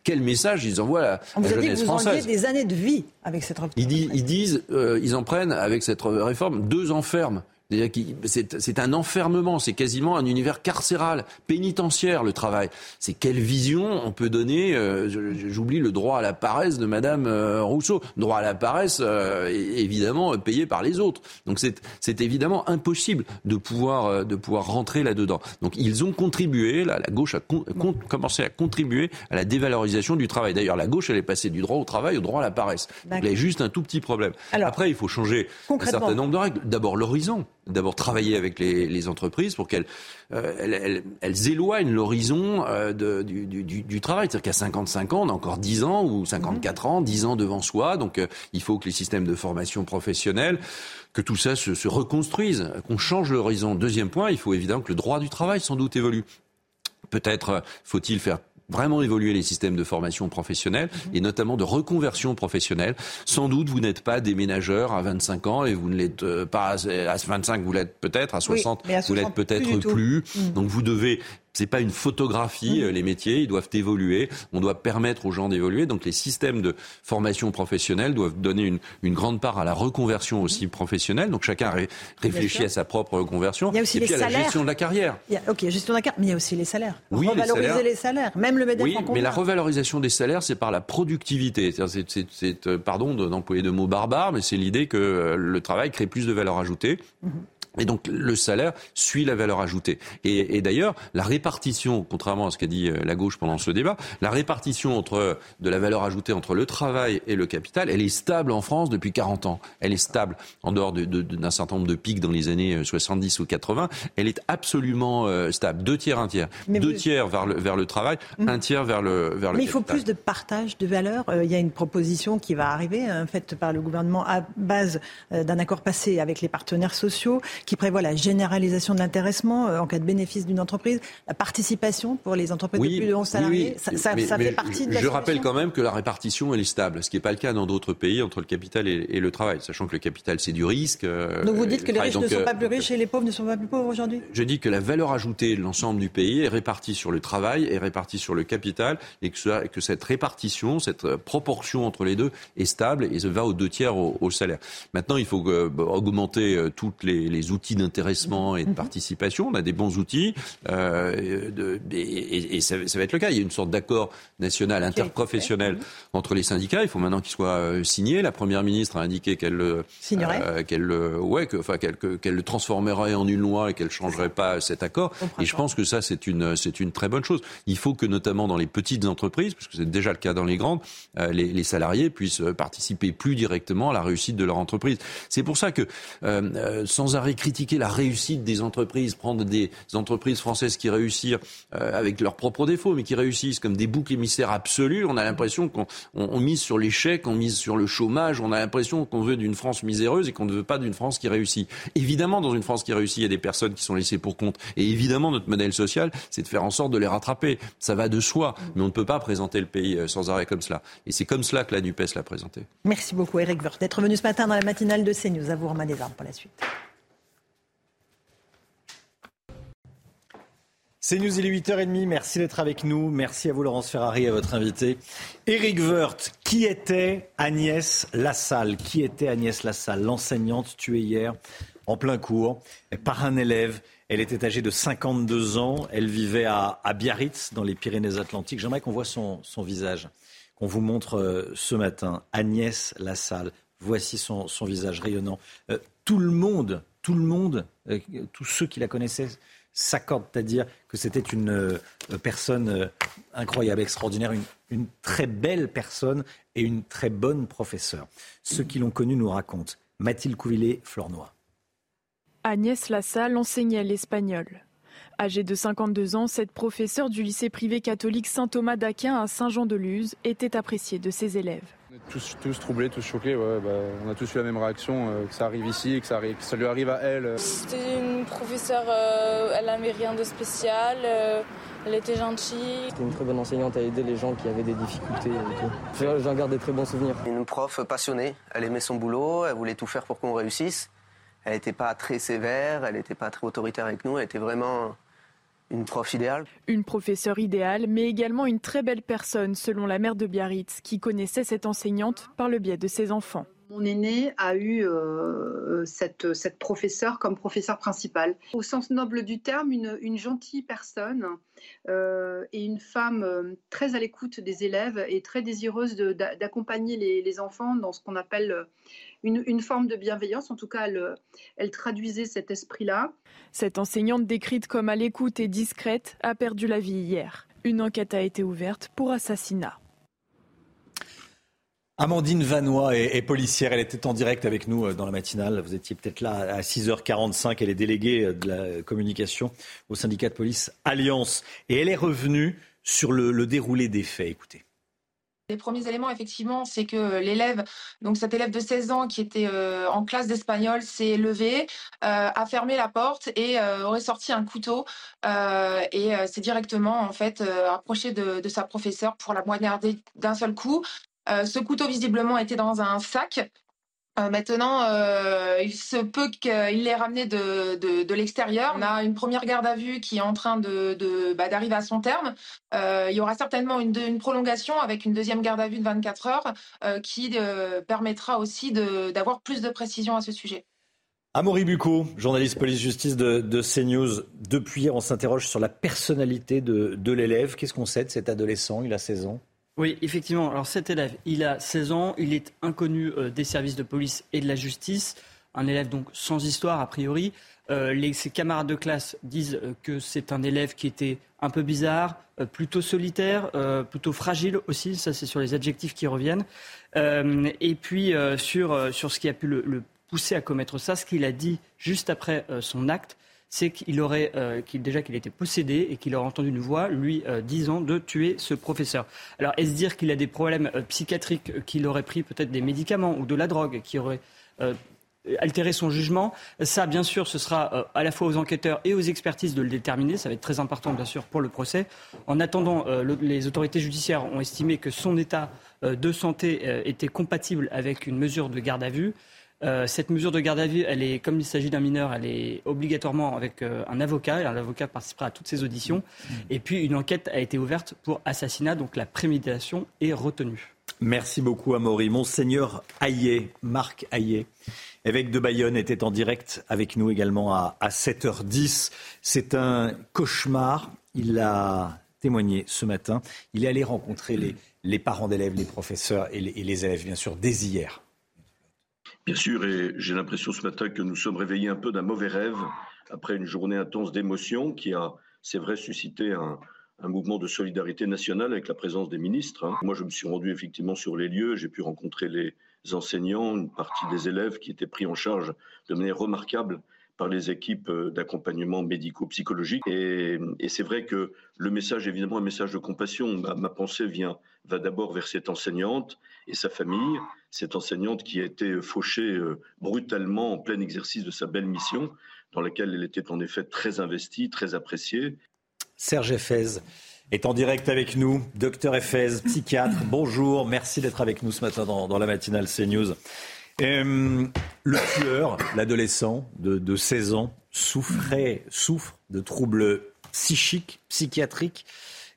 quel message ils envoient à la,
On vous a dit que vous
française.
des années de vie avec cette retraite.
Disent, ils en prennent avec cette réforme deux enfermes. C'est un enfermement, c'est quasiment un univers carcéral, pénitentiaire le travail. C'est quelle vision on peut donner euh, J'oublie le droit à la paresse de Madame euh, Rousseau. Droit à la paresse, euh, évidemment payé par les autres. Donc c'est évidemment impossible de pouvoir euh, de pouvoir rentrer là-dedans. Donc ils ont contribué, là, la gauche a con, con, commencé à contribuer à la dévalorisation du travail. D'ailleurs, la gauche elle est passée du droit au travail au droit à la paresse. Donc il y a juste un tout petit problème.
Alors,
Après, il faut changer un certain nombre de règles. D'abord l'horizon d'abord travailler avec les, les entreprises pour qu'elles euh, elles, elles, elles, éloignent l'horizon euh, du, du, du, travail. C'est-à-dire qu'à 55 ans, on a encore 10 ans ou 54 mmh. ans, 10 ans devant soi. Donc euh, il faut que les systèmes de formation professionnelle que tout ça se, se reconstruise, qu'on change l'horizon. Deuxième point, il faut évidemment que le droit du travail sans doute évolue. Peut-être faut-il faire vraiment évoluer les systèmes de formation professionnelle et notamment de reconversion professionnelle. Sans doute, vous n'êtes pas des ménageurs à 25 ans et vous ne l'êtes pas à 25, vous l'êtes peut-être, à 60,
oui, à 60
vous l'êtes peut-être plus. plus. Mmh. Donc vous devez c'est pas une photographie. Mmh. Les métiers, ils doivent évoluer. On doit permettre aux gens d'évoluer. Donc les systèmes de formation professionnelle doivent donner une, une grande part à la reconversion aussi mmh. professionnelle. Donc chacun ré, réfléchit à sa propre reconversion.
Il y a aussi
et
les
puis à
salaires.
la gestion de la carrière.
Il y a, ok, gestion de la carrière, mais il y a aussi les salaires.
Oui,
revaloriser
les salaires.
les salaires. Même le MEDEF
oui,
en
mais la revalorisation des salaires, c'est par la productivité. C'est, euh, pardon d'employer de, de mots barbares, mais c'est l'idée que euh, le travail crée plus de valeur ajoutée. Mmh. Et donc le salaire suit la valeur ajoutée. Et, et d'ailleurs, la répartition, contrairement à ce qu'a dit la gauche pendant ce débat, la répartition entre de la valeur ajoutée entre le travail et le capital, elle est stable en France depuis 40 ans. Elle est stable en dehors d'un de, de, certain nombre de pics dans les années 70 ou 80. Elle est absolument euh, stable. Deux tiers, un tiers.
Mais
Deux
vous...
tiers vers le, vers le travail, mmh. un tiers vers le vers le
Mais
capital.
il faut plus de partage de valeur. Euh, il y a une proposition qui va arriver, hein, faite par le gouvernement à base euh, d'un accord passé avec les partenaires sociaux qui prévoit la généralisation de l'intéressement euh, en cas de bénéfice d'une entreprise, la participation pour les entreprises
oui,
de plus de 11 salariés.
Oui,
ça, ça,
mais,
ça
mais
fait partie de la
Je
solution.
rappelle quand même que la répartition, elle est stable, ce qui n'est pas le cas dans d'autres pays entre le capital et, et, le travail, sachant que le capital, c'est du risque.
Euh, donc vous dites que les riches
donc,
ne sont
euh,
pas plus riches et les pauvres ne sont pas plus pauvres aujourd'hui?
Je dis que la valeur ajoutée de l'ensemble du pays est répartie sur le travail, est répartie sur le capital, et que, ça, que cette répartition, cette proportion entre les deux est stable et va aux deux tiers au, au salaire. Maintenant, il faut euh, augmenter toutes les, les outils d'intéressement et de
Mhm.
participation. On a des bons outils euh, de- et, et ça, ça va être le cas. Il y a une sorte d'accord national interprofessionnel entre les syndicats. Il faut maintenant qu'il soit euh, signé. La première ministre a indiqué qu'elle le
Signerait
euh, qu'elle le- ouais que enfin qu'elle que- qu'elle le transformerait en une loi et qu'elle changerait pas cet accord. Et je pense que ça c'est une c'est une très bonne chose. Il faut que notamment dans les petites entreprises, parce que c'est déjà le cas dans les grandes, euh, les, les salariés puissent euh, participer plus directement à la réussite de leur entreprise. C'est pour ça que euh, euh, sans arrêt critiquer la réussite des entreprises, prendre des entreprises françaises qui réussissent euh, avec leurs propres défauts, mais qui réussissent comme des boucs émissaires absolus, on a l'impression qu'on on- on mise sur l'échec, on mise sur le chômage, on a l'impression qu'on veut d'une France miséreuse et qu'on ne veut pas d'une France qui réussit. Évidemment, dans une France qui réussit, il y a des personnes qui sont laissées pour compte. Et évidemment, notre modèle social, c'est de faire en sorte de les rattraper. Ça va de soi, mais on ne peut pas présenter le pays euh, sans arrêt comme cela. Et c'est comme cela que la NUPES l'a présenté.
Merci beaucoup Eric Woerth d'être venu ce matin dans la matinale de CNews. À vous Romain Desarmes pour la suite.
C'est News, il est 8h30. Merci d'être avec nous. Merci à vous, Laurence Ferrari, à votre invité. Éric Woerth, qui était Agnès Lassalle? Qui était Agnès Lassalle L'enseignante tuée hier en plein cours par un élève. Elle était âgée de 52 ans. Elle vivait à, Biarritz, dans les Pyrénées-Atlantiques. J'aimerais qu'on voit son, visage, qu'on vous montre euh, ce matin. Agnès Lassalle. Voici son, son visage rayonnant. Euh, tout le monde, tout le monde, euh, tous ceux qui la connaissaient s'accordent à dire que c'était une euh, personne euh, incroyable, extraordinaire, une, très belle personne et une très bonne professeure. Ceux qui l'ont connue nous racontent. Mathilde Couvillet-Flornois.
Agnès Lassalle enseignait l'espagnol. Âgée de 52 ans, cette professeure du lycée privé catholique Saint-Thomas d'Aquin à Saint-Jean-de-Luz était appréciée de ses élèves.
On est tous, tous troublés, tous choqués. ouais, bah, on a tous eu la même réaction, euh, que ça arrive ici, que ça, arri- que ça lui arrive à elle. euh.
C'était une professeure, euh, elle n'avait rien de spécial, euh, elle était gentille.
C'était une très bonne enseignante à aider les gens qui avaient des difficultés et tout. J'en j'en garde des très bons souvenirs.
Une prof passionnée, elle aimait son boulot, elle voulait tout faire pour qu'on réussisse. Elle n'était pas très sévère, elle n'était pas très autoritaire avec nous, elle était vraiment une prof idéale.
Une professeure idéale, mais également une très belle personne, selon la mère de Biarritz, qui connaissait cette enseignante par le biais de ses enfants.
Mon aîné a eu euh, cette, cette professeure comme professeure principale. Au sens noble du terme, une, une gentille personne euh, et une femme euh, très à l'écoute des élèves et très désireuse d'accompagner les, les enfants dans ce qu'on appelle euh, une, une forme de bienveillance. En tout cas, elle, elle traduisait cet esprit-là.
Cette enseignante décrite comme à l'écoute et discrète a perdu la vie hier. Une enquête a été ouverte pour assassinat.
Amandine Vanois est, est policière. Elle était en direct avec nous euh, dans la matinale. Vous étiez peut-être là à 6h45. Elle est déléguée euh, de la communication au syndicat de police Alliance. Et elle est revenue sur le, le déroulé des faits. Écoutez.
Les premiers éléments, effectivement, c'est que l'élève, donc cet élève de 16 ans qui était euh, en classe d'espagnol, s'est levé, euh, a fermé la porte et euh, aurait sorti un couteau euh, et euh, s'est directement en fait euh, approché de, de sa professeure pour la poignarder d'un seul coup. Euh, ce couteau visiblement était dans un sac. Euh, maintenant, euh, il se peut qu'il l'ait ramené de, de, l'extérieur. On a une première garde à vue qui est en train de, bah, d'arriver à son terme. Euh, il y aura certainement une, prolongation avec une deuxième garde à vue de 24 heures qui permettra aussi d'avoir plus de précision à ce sujet.
Amaury Bucco, journaliste police-justice de, de CNews. Depuis hier, on s'interroge sur la personnalité de l'élève. Qu'est-ce qu'on sait de cet adolescent? Il a 16 ans.
Oui, effectivement. Alors cet élève, il a 16 ans, il est inconnu euh, des services de police et de la justice, un élève donc sans histoire a priori. Euh, ses camarades de classe disent euh, que c'est un élève qui était un peu bizarre, plutôt solitaire, plutôt fragile aussi, ça c'est sur les adjectifs qui reviennent. Et puis sur, ce qui a pu le, le pousser à commettre ça, ce qu'il a dit juste après son acte, c'est qu'il aurait, euh, déjà qu'il était possédé et qu'il aurait entendu une voix lui euh, disant de tuer ce professeur. Alors est-ce dire qu'il a des problèmes euh, psychiatriques, qu'il aurait pris peut-être des médicaments ou de la drogue, qui aurait altéré son jugement? Ça, bien sûr, ce sera à la fois aux enquêteurs et aux expertises de le déterminer. Ça va être très important, bien sûr, pour le procès. En attendant, le- les autorités judiciaires ont estimé que son état de santé était compatible avec une mesure de garde à vue. Euh, cette mesure de garde à vue, elle est, comme il s'agit d'un mineur, elle est obligatoirement avec euh, un avocat. Et un avocat participera à toutes ces auditions. Et puis, une enquête a été ouverte pour assassinat, donc la préméditation est retenue.
Merci beaucoup, Amaury. Monseigneur Hayet, Marc Hayet, évêque de Bayonne, était en direct avec nous également à, 7h10. C'est un cauchemar. Il a témoigné ce matin. Il est allé rencontrer les, parents d'élèves, les professeurs et les, élèves, bien sûr, dès hier.
Bien sûr, et j'ai l'impression ce matin que nous sommes réveillés un peu d'un mauvais rêve après une journée intense d'émotion qui a, c'est vrai, suscité un, mouvement de solidarité nationale avec la présence des ministres. Hein. Moi, je me suis rendu effectivement sur les lieux, j'ai pu rencontrer les enseignants, une partie des élèves qui étaient pris en charge de manière remarquable par les équipes euh, d'accompagnement médico-psychologique. Et, c'est vrai que le message, évidemment, un message de compassion. Ma, pensée vient, va d'abord vers cette enseignante et sa famille, cette enseignante qui a été fauchée euh, brutalement en plein exercice de sa belle mission, dans laquelle elle était en effet très investie, très appréciée.
Serge Effez est en direct avec nous. Docteur Effez, psychiatre, bonjour. Merci d'être avec nous ce matin dans, la matinale CNews. Euh, le tueur, l'adolescent de, 16 ans, souffrait, souffre de troubles psychiques, psychiatriques.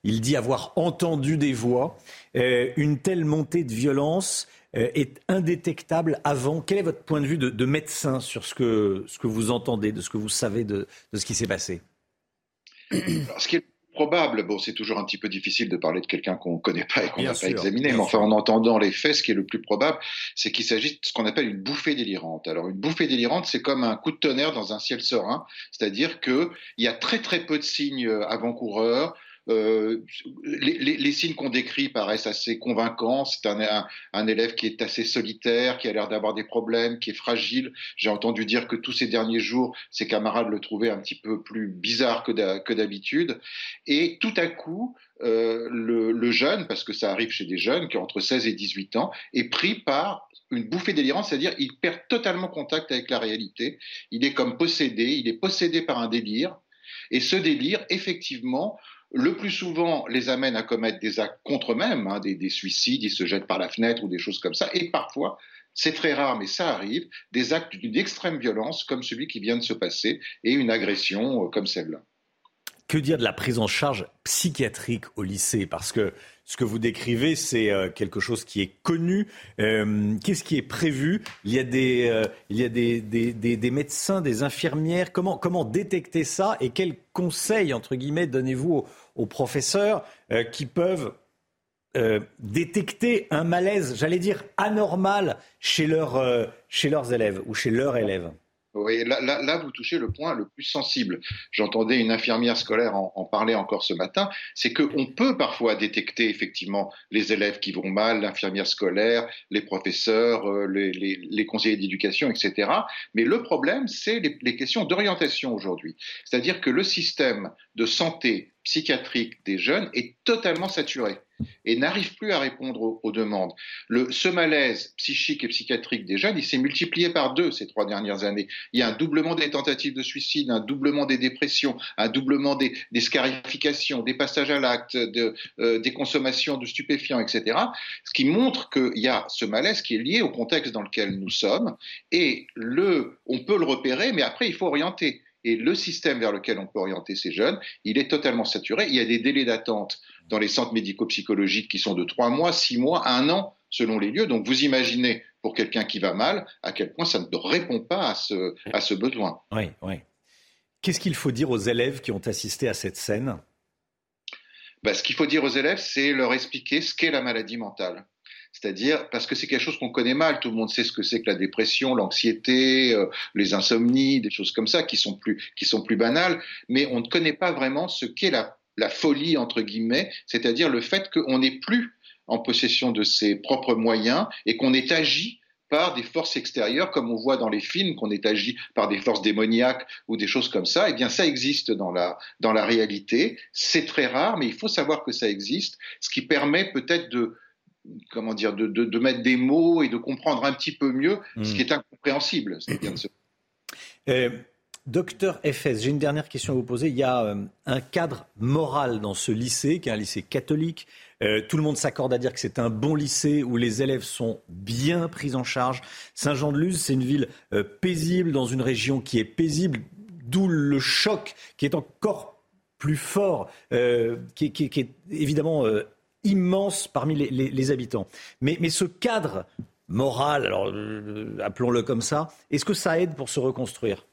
Il dit avoir entendu des voix. Euh, une telle montée de violence euh, est indétectable avant. Quel est votre point de vue de, médecin sur ce que, ce que vous entendez, de ce que vous savez de ce qui s'est passé?
Ce qui est probable, bon, c'est toujours un petit peu difficile de parler de quelqu'un qu'on ne connaît pas et qu'on n'a pas examiné, mais enfin, en entendant les faits, ce qui est le plus probable, c'est qu'il s'agit de ce qu'on appelle une bouffée délirante. Alors, une bouffée délirante, c'est comme un coup de tonnerre dans un ciel serein, c'est-à-dire qu'il y a très très peu de signes avant-coureurs, euh, les, signes qu'on décrit paraissent assez convaincants. C'est un, un, élève qui est assez solitaire, qui a l'air d'avoir des problèmes, qui est fragile. J'ai entendu dire que tous ces derniers jours, ses camarades le trouvaient un petit peu plus bizarre que d'habitude. Et tout à coup, euh, le, le, jeune, parce que ça arrive chez des jeunes qui ont entre 16 et 18 ans, est pris par une bouffée délirante, c'est-à-dire il perd totalement contact avec la réalité. Il est comme possédé, il est possédé par un délire. Et ce délire, effectivement, le plus souvent les amène à commettre des actes contre eux-mêmes, hein, des, suicides, ils se jettent par la fenêtre ou des choses comme ça, et parfois, c'est très rare, mais ça arrive, des actes d'une extrême violence comme celui qui vient de se passer, et une agression euh, comme celle-là.
Que dire de la prise en charge psychiatrique au lycée? Parce que ce que vous décrivez, c'est euh, quelque chose qui est connu. Euh, qu'est-ce qui est prévu? Il y a, des, euh, il y a des, des, médecins, des infirmières. Comment, comment détecter ça Et quels conseils, entre guillemets, donnez-vous aux, professeurs qui peuvent détecter un malaise, j'allais dire anormal, chez, chez leurs élèves ou chez leurs élèves
là, vous touchez le point le plus sensible. J'entendais une infirmière scolaire en, parler encore ce matin. C'est qu'on peut parfois détecter effectivement les élèves qui vont mal, l'infirmière scolaire, les professeurs, euh, les, conseillers d'éducation, etc. Mais le problème, c'est les questions d'orientation aujourd'hui. C'est-à-dire que le système de santé psychiatrique des jeunes est totalement saturé et n'arrive plus à répondre aux, demandes. Ce malaise psychique et psychiatrique des jeunes, il s'est multiplié par deux ces trois dernières années. Il y a un doublement des tentatives de suicide, un doublement des dépressions, un doublement des, scarifications, des passages à l'acte, euh, des consommations de stupéfiants, etc. Ce qui montre qu'il y a ce malaise qui est lié au contexte dans lequel nous sommes et on peut le repérer, mais après il faut orienter. Et le système vers lequel on peut orienter ces jeunes, il est totalement saturé. Il y a des délais d'attente dans les centres médico-psychologiques qui sont de trois mois, six mois, un an, selon les lieux. Donc vous imaginez, pour quelqu'un qui va mal, à quel point ça ne répond pas à ce, à ce besoin.
Oui, oui. Qu'est-ce qu'il faut dire aux élèves qui ont assisté à cette scène?
Ben, Ce qu'il faut dire aux élèves, c'est leur expliquer ce qu'est la maladie mentale. C'est-à-dire parce que c'est quelque chose qu'on connaît mal. Tout le monde sait ce que c'est que la dépression, l'anxiété, euh, les insomnies, des choses comme ça qui sont plus qui sont plus banales. Mais on ne connaît pas vraiment ce qu'est la, la folie entre guillemets, c'est-à-dire le fait qu'on n'est plus en possession de ses propres moyens et qu'on est agi par des forces extérieures, comme on voit dans les films, qu'on est agi par des forces démoniaques ou des choses comme ça, eh bien ça existe dans la, dans la réalité. C'est très rare, mais il faut savoir que ça existe, ce qui permet peut-être de, comment dire, de, de, mettre des mots et de comprendre un petit peu mieux ce qui hmm. est incompréhensible.
Euh, docteur FS, j'ai une dernière question à vous poser. Il y a euh, un cadre moral dans ce lycée, qui est un lycée catholique. Euh, tout le monde s'accorde à dire que c'est un bon lycée où les élèves sont bien pris en charge. Saint-Jean-de-Luz, c'est une ville paisible dans une région qui est paisible, d'où le choc qui est encore plus fort, qui, qui, est évidemment immense parmi les, habitants. Mais, mais ce cadre moral, alors appelons-le comme ça, est-ce que ça aide pour se reconstruire?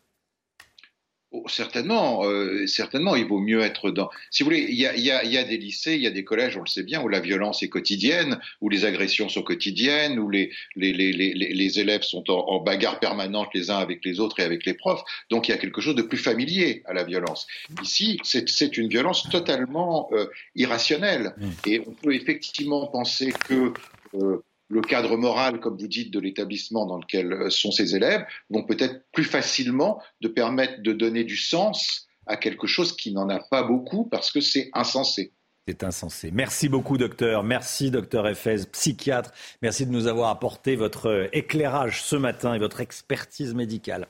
Oh, certainement, euh, certainement, il vaut mieux être dans. Si vous voulez, il y, a, il, y a, il y, a, des lycées, il y a des collèges, on le sait bien, où la violence est quotidienne, où les agressions sont quotidiennes, où les, les, les, les élèves sont en, en, bagarre permanente les uns avec les autres et avec les profs. Donc il y a quelque chose de plus familier à la violence. Ici, c'est une violence totalement euh, irrationnelle. Mmh. Et on peut effectivement penser que euh, le cadre moral, comme vous dites, de l'établissement dans lequel euh, sont ces élèves, vont peut-être plus facilement de permettre de donner du sens à quelque chose qui n'en a pas beaucoup parce que c'est insensé.
C'est insensé. Merci beaucoup, docteur. Merci, docteur Efez, psychiatre. Merci de nous avoir apporté votre euh, éclairage ce matin et votre expertise médicale.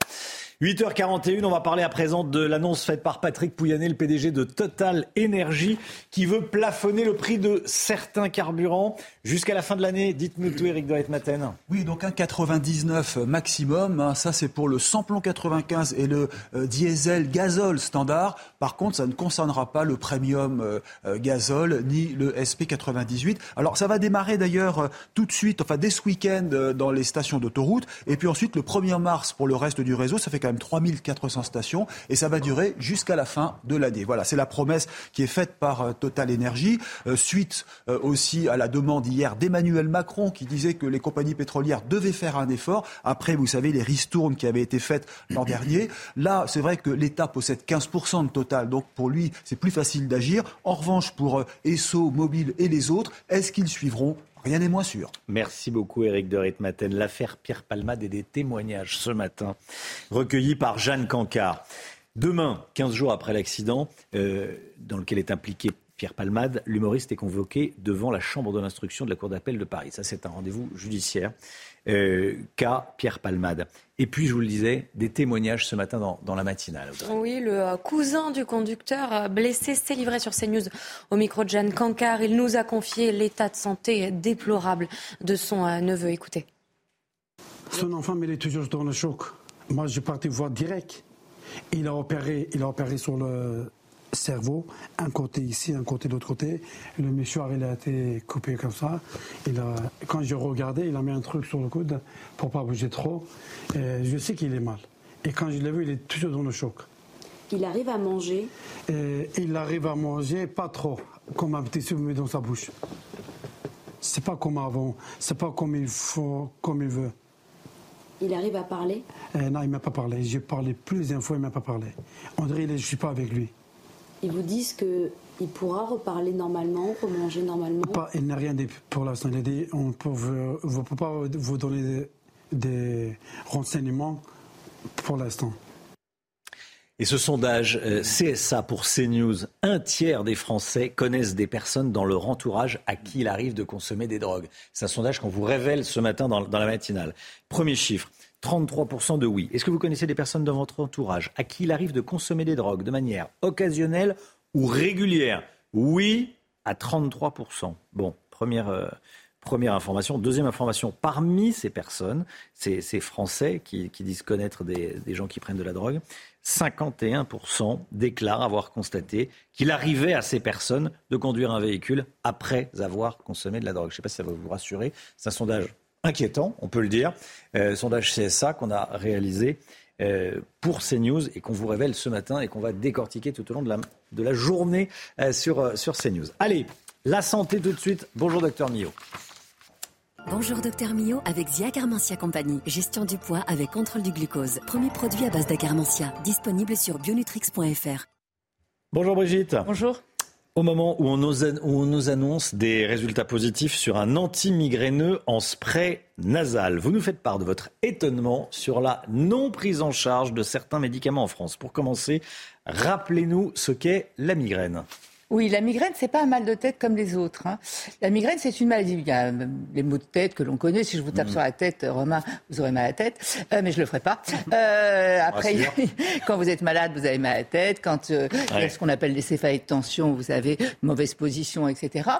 8h41, on va parler à présent de l'annonce faite par Patrick Pouyanné, le PDG de Total Energy, qui veut plafonner le prix de certains carburants jusqu'à la fin de l'année. Dites-nous tout, Eric de Maten.
Oui, donc un 99 maximum. Hein. ça, c'est pour le samplon 95 et le euh, diesel gazole standard. Par contre, ça ne concernera pas le premium euh, euh, ni le SP98. Alors, ça va démarrer d'ailleurs tout de suite, enfin dès ce week-end dans les stations d'autoroute. Et puis ensuite, le 1er mars pour le reste du réseau. Ça fait quand même 3400 stations et ça va durer jusqu'à la fin de l'année. Voilà, c'est la promesse qui est faite par euh, Total Energy, euh, suite euh, aussi à la demande hier d'Emmanuel Macron qui disait que les compagnies pétrolières devaient faire un effort. Après, vous savez, les ristournes qui avaient été faites l'an dernier. Là, c'est vrai que l'État possède 15% de Total, donc pour lui, c'est plus facile d'agir. En revanche, pour Esso, Mobile et les autres, est-ce qu'ils suivront? Rien n'est moins sûr.
Merci beaucoup, Eric de Ritmaten. L'affaire Pierre Palmade et des témoignages ce matin recueillis par Jeanne Cancard. Demain, 15 jours après l'accident euh, dans lequel est impliqué Pierre Palmade, l'humoriste est convoqué devant la chambre de l'instruction de la Cour d'appel de Paris. Ça, c'est un rendez-vous judiciaire euh, qu'a Pierre Palmade. Et puis, je vous le disais, des témoignages ce matin dans, la matinale.
Oui, le euh, cousin du conducteur euh, blessé s'est livré sur CNews au micro de Jeanne Cancard. Il nous a confié l'état de santé déplorable de son neveu. Écoutez.
Son enfant, il est toujours dans le choc. Moi, je partais voir direct. Il a opéré, il a opéré sur le, cerveau, un côté ici, un côté de l'autre côté. Le mouchoir, il a été coupé comme ça. Il a, quand je regardais, il a mis un truc sur le coude pour pas bouger trop. Et je sais qu'il est mal. Et quand je l'ai vu, il est toujours dans le choc.
Il arrive à manger
et Il arrive à manger, pas trop, comme un petit souvenir dans sa bouche. C'est pas comme avant, c'est pas comme il faut, comme il veut.
Il arrive à parler
Non, il m'a pas parlé. J'ai parlé plusieurs fois, il m'a pas parlé. On dirait que je suis pas avec lui.
Ils vous disent qu'il pourra reparler normalement, remanger normalement
pas, Il n'a rien dit pour l'instant. Il a dit on ne peut, pas vous donner des, renseignements pour l'instant.
Et ce sondage euh, CSA pour CNews, un tiers des Français connaissent des personnes dans leur entourage à qui il arrive de consommer des drogues. C'est un sondage qu'on vous révèle ce matin dans, dans la matinale. Premier chiffre, 33% de oui. Est-ce que vous connaissez des personnes dans votre entourage à qui il arrive de consommer des drogues de manière occasionnelle ou régulière? Oui à 33%. Bon, première, euh, première information. Deuxième information, parmi ces personnes, ces, Français qui, disent connaître des, des gens qui prennent de la drogue, 51% déclarent avoir constaté qu'il arrivait à ces personnes de conduire un véhicule après avoir consommé de la drogue. Je ne sais pas si ça va vous rassurer. C'est un sondage inquiétant, on peut le dire. Euh, sondage CSA qu'on a réalisé euh, pour CNews et qu'on vous révèle ce matin et qu'on va décortiquer tout au long de la, de la journée euh, sur, sur CNews. Allez, la santé tout de suite. Bonjour docteur Mio.
Bonjour docteur Mio avec Zia Carmentia Compagnie. Gestion du poids avec contrôle du glucose. Premier produit à base d'acarmentia. Disponible sur bionutrix.fr.
Bonjour Brigitte.
Bonjour.
Au moment où on, nous, annonce des résultats positifs sur un anti-migraineux en spray nasal, vous nous faites part de votre étonnement sur la non prise en charge de certains médicaments en France. Pour commencer, rappelez-nous ce qu'est la migraine.
Oui, la migraine, c'est pas un mal de tête comme les autres. Hein. La migraine, c'est une maladie. Il y a euh, les maux de tête que l'on connaît. Si je vous tape mm. sur la tête, euh, Romain, vous aurez mal à la tête. Euh, mais je le ferai pas. après, quand vous êtes malade, vous avez mal à la tête. Quand il y a ce qu'on appelle les céphalées de tension, vous avez mauvaise position, etc.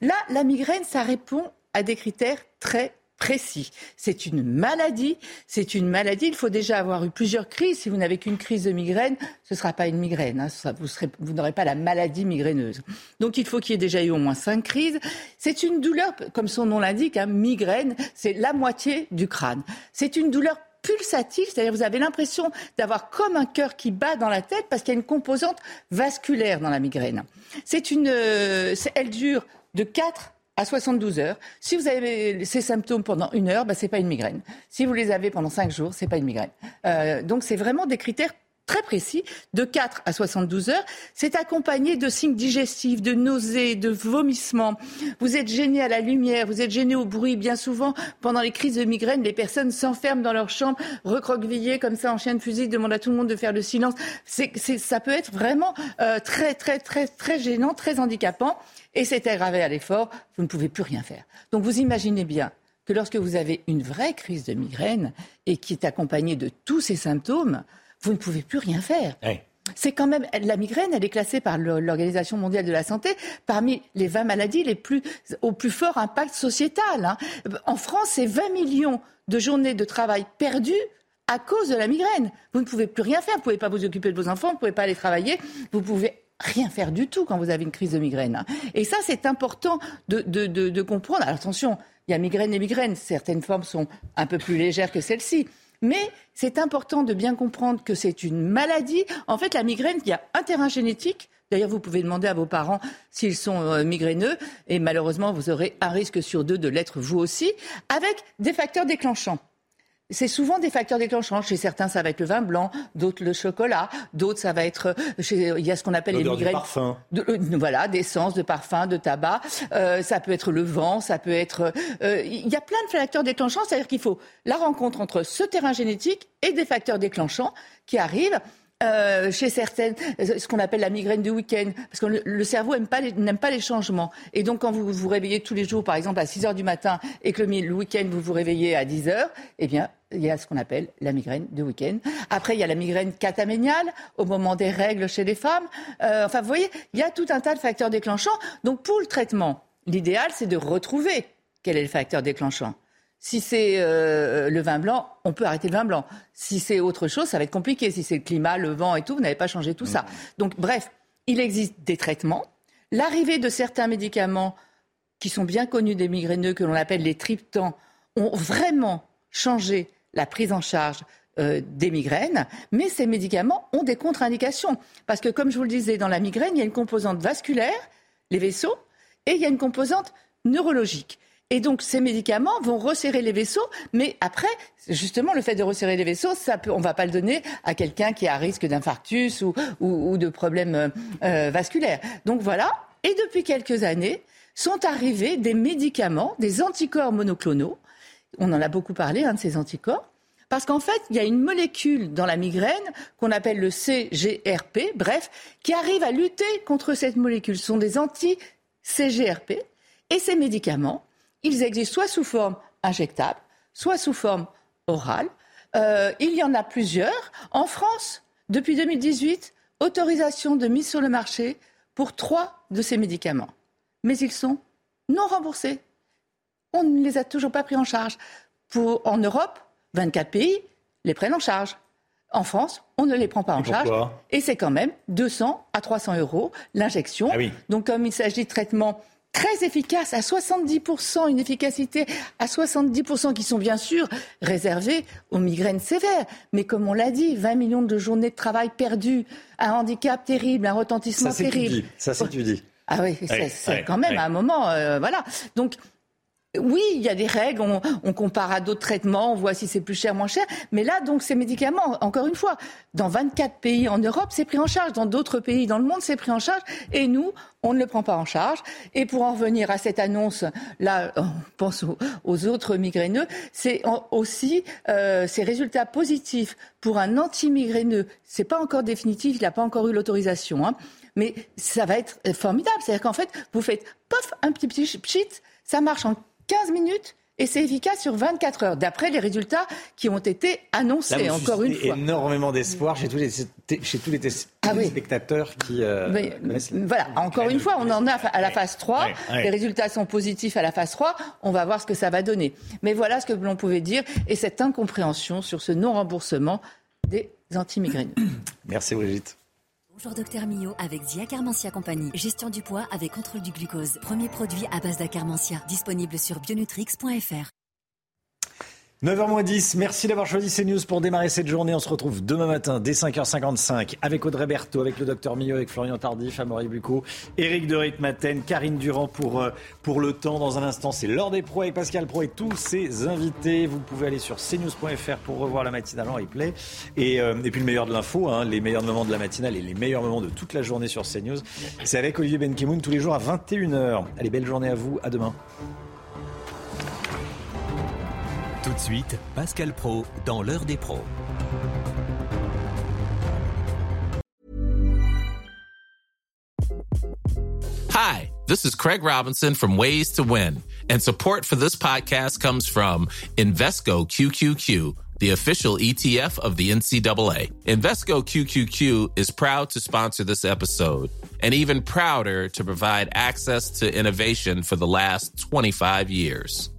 Là, la migraine, ça répond à des critères très précis. C'est une maladie. C'est une maladie. Il faut déjà avoir eu plusieurs crises. Si vous n'avez qu'une crise de migraine, ce ne sera pas une migraine. Hein. vous, n'aurez pas la maladie migraineuse. Donc il faut qu'il y ait déjà eu au moins cinq crises. C'est une douleur, comme son nom l'indique, hein, migraine, c'est la moitié du crâne. C'est une douleur pulsative, c'est-à-dire vous avez l'impression d'avoir comme un cœur qui bat dans la tête parce qu'il y a une composante vasculaire dans la migraine. C'est une, euh, elle dure de 4 à 72 heures. Si vous avez ces symptômes pendant une heure, bah, ce n'est pas une migraine. Si vous les avez pendant 5 jours, ce n'est pas une migraine. Euh, donc c'est vraiment des critères très précis, de 4 à 72 heures. C'est accompagné de signes digestifs, de nausées, de vomissements. Vous êtes gêné à la lumière, vous êtes gêné au bruit. Bien souvent, pendant les crises de migraine, les personnes s'enferment dans leur chambre, recroquevillées comme ça en chien de fusil, demandent à tout le monde de faire le silence. ça peut être vraiment euh, très, très, très, très gênant, très handicapant et c'est aggravé à l'effort, vous ne pouvez plus rien faire. Donc vous imaginez bien que lorsque vous avez une vraie crise de migraine et qui est accompagnée de tous ces symptômes, vous ne pouvez plus rien faire. C'est quand même la migraine, elle est classée par l'Organisation mondiale de la santé parmi les 20 maladies les plus au plus fort impact sociétal. Hein. En France, c'est 20 millions de journées de travail perdues à cause de la migraine. Vous ne pouvez plus rien faire. Vous ne pouvez pas vous occuper de vos enfants, vous ne pouvez pas aller travailler. Vous pouvez rien faire du tout quand vous avez une crise de migraine. Et ça, c'est important de, de, de, de comprendre. Alors attention, il y a migraine et migraine. Certaines formes sont un peu plus légères que celles-ci. Mais c'est important de bien comprendre que c'est une maladie. En fait, la migraine, il y a un terrain génétique. D'ailleurs, vous pouvez demander à vos parents s'ils sont euh, migraineux. Et malheureusement, vous aurez un risque sur deux de l'être vous aussi, avec des facteurs déclenchants c'est souvent des facteurs déclenchants. Chez certains, ça va être le vin blanc, d'autres le chocolat, d'autres ça va être il y a ce qu'on appelle les migraines.
parfum.
De, euh, voilà, d'essence, de parfum, de tabac. Euh, ça peut être le vent, ça peut être. Euh, il y a plein de facteurs déclenchants. C'est-à-dire qu'il faut la rencontre entre ce terrain génétique et des facteurs déclenchants qui arrivent. Euh, chez certaines, ce qu'on appelle la migraine du week-end, parce que le, cerveau n'aime pas, les, changements. Et donc, quand vous vous réveillez tous les jours, par exemple, à 6 heures du matin, et que le, week-end, vous vous réveillez à 10 heures, eh bien, il y a ce qu'on appelle la migraine du week-end. Après, il y a la migraine cataméniale au moment des règles chez les femmes. Euh, enfin, vous voyez, il y a tout un tas de facteurs déclenchants. Donc, pour le traitement, l'idéal, c'est de retrouver quel est le facteur déclenchant. Si c'est euh, le vin blanc, on peut arrêter le vin blanc. Si c'est autre chose, ça va être compliqué. Si c'est le climat, le vent et tout, vous n'avez pas changé tout ça. Mmh. Donc, bref, il existe des traitements. L'arrivée de certains médicaments qui sont bien connus des migraineux, que l'on appelle les triptans, ont vraiment changé la prise en charge euh, des migraines, mais ces médicaments ont des contre-indications. Parce que, comme je vous le disais, dans la migraine, il y a une composante vasculaire, les vaisseaux, et il y a une composante neurologique. Et donc ces médicaments vont resserrer les vaisseaux, mais après, justement, le fait de resserrer les vaisseaux, on ne va pas le donner à quelqu'un qui a risque d'infarctus ou, de problèmes euh, vasculaires. Donc voilà. Et depuis quelques années, sont arrivés des médicaments, des anticorps monoclonaux. On en a beaucoup parlé, hein, de ces anticorps. Parce qu'en fait, il y a une molécule dans la migraine qu'on appelle le CGRP, bref, qui arrive à lutter contre cette molécule. Ce sont des anti-CGRP. Et ces médicaments, ils existent soit sous forme injectable, soit sous forme orale. Euh, il y en a plusieurs. En France, depuis 2018, autorisation de mise sur le marché pour trois de ces médicaments. Mais ils sont non remboursés. On ne les a toujours pas pris en charge. Pour, en Europe, 24 pays les prennent en charge. En France, on ne les prend pas en charge. Et c'est quand même 200 à 300 euros l'injection. Ah Donc, comme il s'agit de traitements très efficace, à 70%, une efficacité à 70% qui sont bien sûr réservées aux migraines sévères. Mais comme on l'a dit, 20 millions de journées de travail perdues, un handicap terrible, un retentissement
Ça,
terrible.
Ça s'étudie.
Ah oui, c'est quand même à un moment, euh, voilà. Donc oui, il y a des règles, on, compare à d'autres traitements, on voit si c'est plus cher, moins cher. Mais là, donc, ces médicaments, encore une fois, dans 24 pays en Europe, c'est pris en charge. Dans d'autres pays dans le monde, c'est pris en charge. Et nous, on ne le prend pas en charge. Et pour en revenir à cette annonce, là, on pense aux, autres migraineux, c'est aussi euh, ces résultats positifs pour un anti-migraineux. C'est pas encore définitif, il n'a pas encore eu l'autorisation. Hein. mais ça va être formidable. C'est-à-dire qu'en fait, vous faites pof, un petit pchit, ça marche en 15 minutes et c'est efficace sur 24 heures, d'après les résultats qui ont été annoncés, encore une fois.
énormément d'espoir chez tous les, chez tous les ah spectateurs qui euh,
Voilà, encore une fois, on en a à la phase 3. Les résultats sont positifs à la phase 3. On va voir ce que ça va donner. Mais voilà ce que l'on pouvait dire et cette incompréhension sur ce non-remboursement des antimigraineux.
Merci Brigitte.
Bonjour Docteur Mio avec Zia Carmentia Compagnie. Gestion du poids avec contrôle du glucose. Premier produit à base d'Acarmentia. Disponible sur bionutrix.fr.
9h10, merci d'avoir choisi CNews pour démarrer cette journée. On se retrouve demain matin dès 5h55 avec Audrey Berthaud, avec le docteur Millot, avec Florian Tardif, Amaury Bucco, Éric de Ritmaten, Karine Durand pour, euh, pour le temps. Dans un instant, c'est l'heure des pros avec Pascal Pro et tous ses invités. Vous pouvez aller sur cnews.fr pour revoir la matinale en replay. Et, euh, et puis le meilleur de l'info, hein, les meilleurs moments de la matinale et les meilleurs moments de toute la journée sur CNews. C'est avec Olivier Benkemoun tous les jours à 21h. Allez, belle journée à vous. À demain.
Tout de suite, Pascal Pro dans l'heure des pros.
Hi, this is Craig Robinson from Ways to Win, and support for this podcast comes from Invesco QQQ the official ETF of the NCAA. Invesco QQQ is proud to sponsor this episode and even prouder to provide access to innovation for the last 25 years.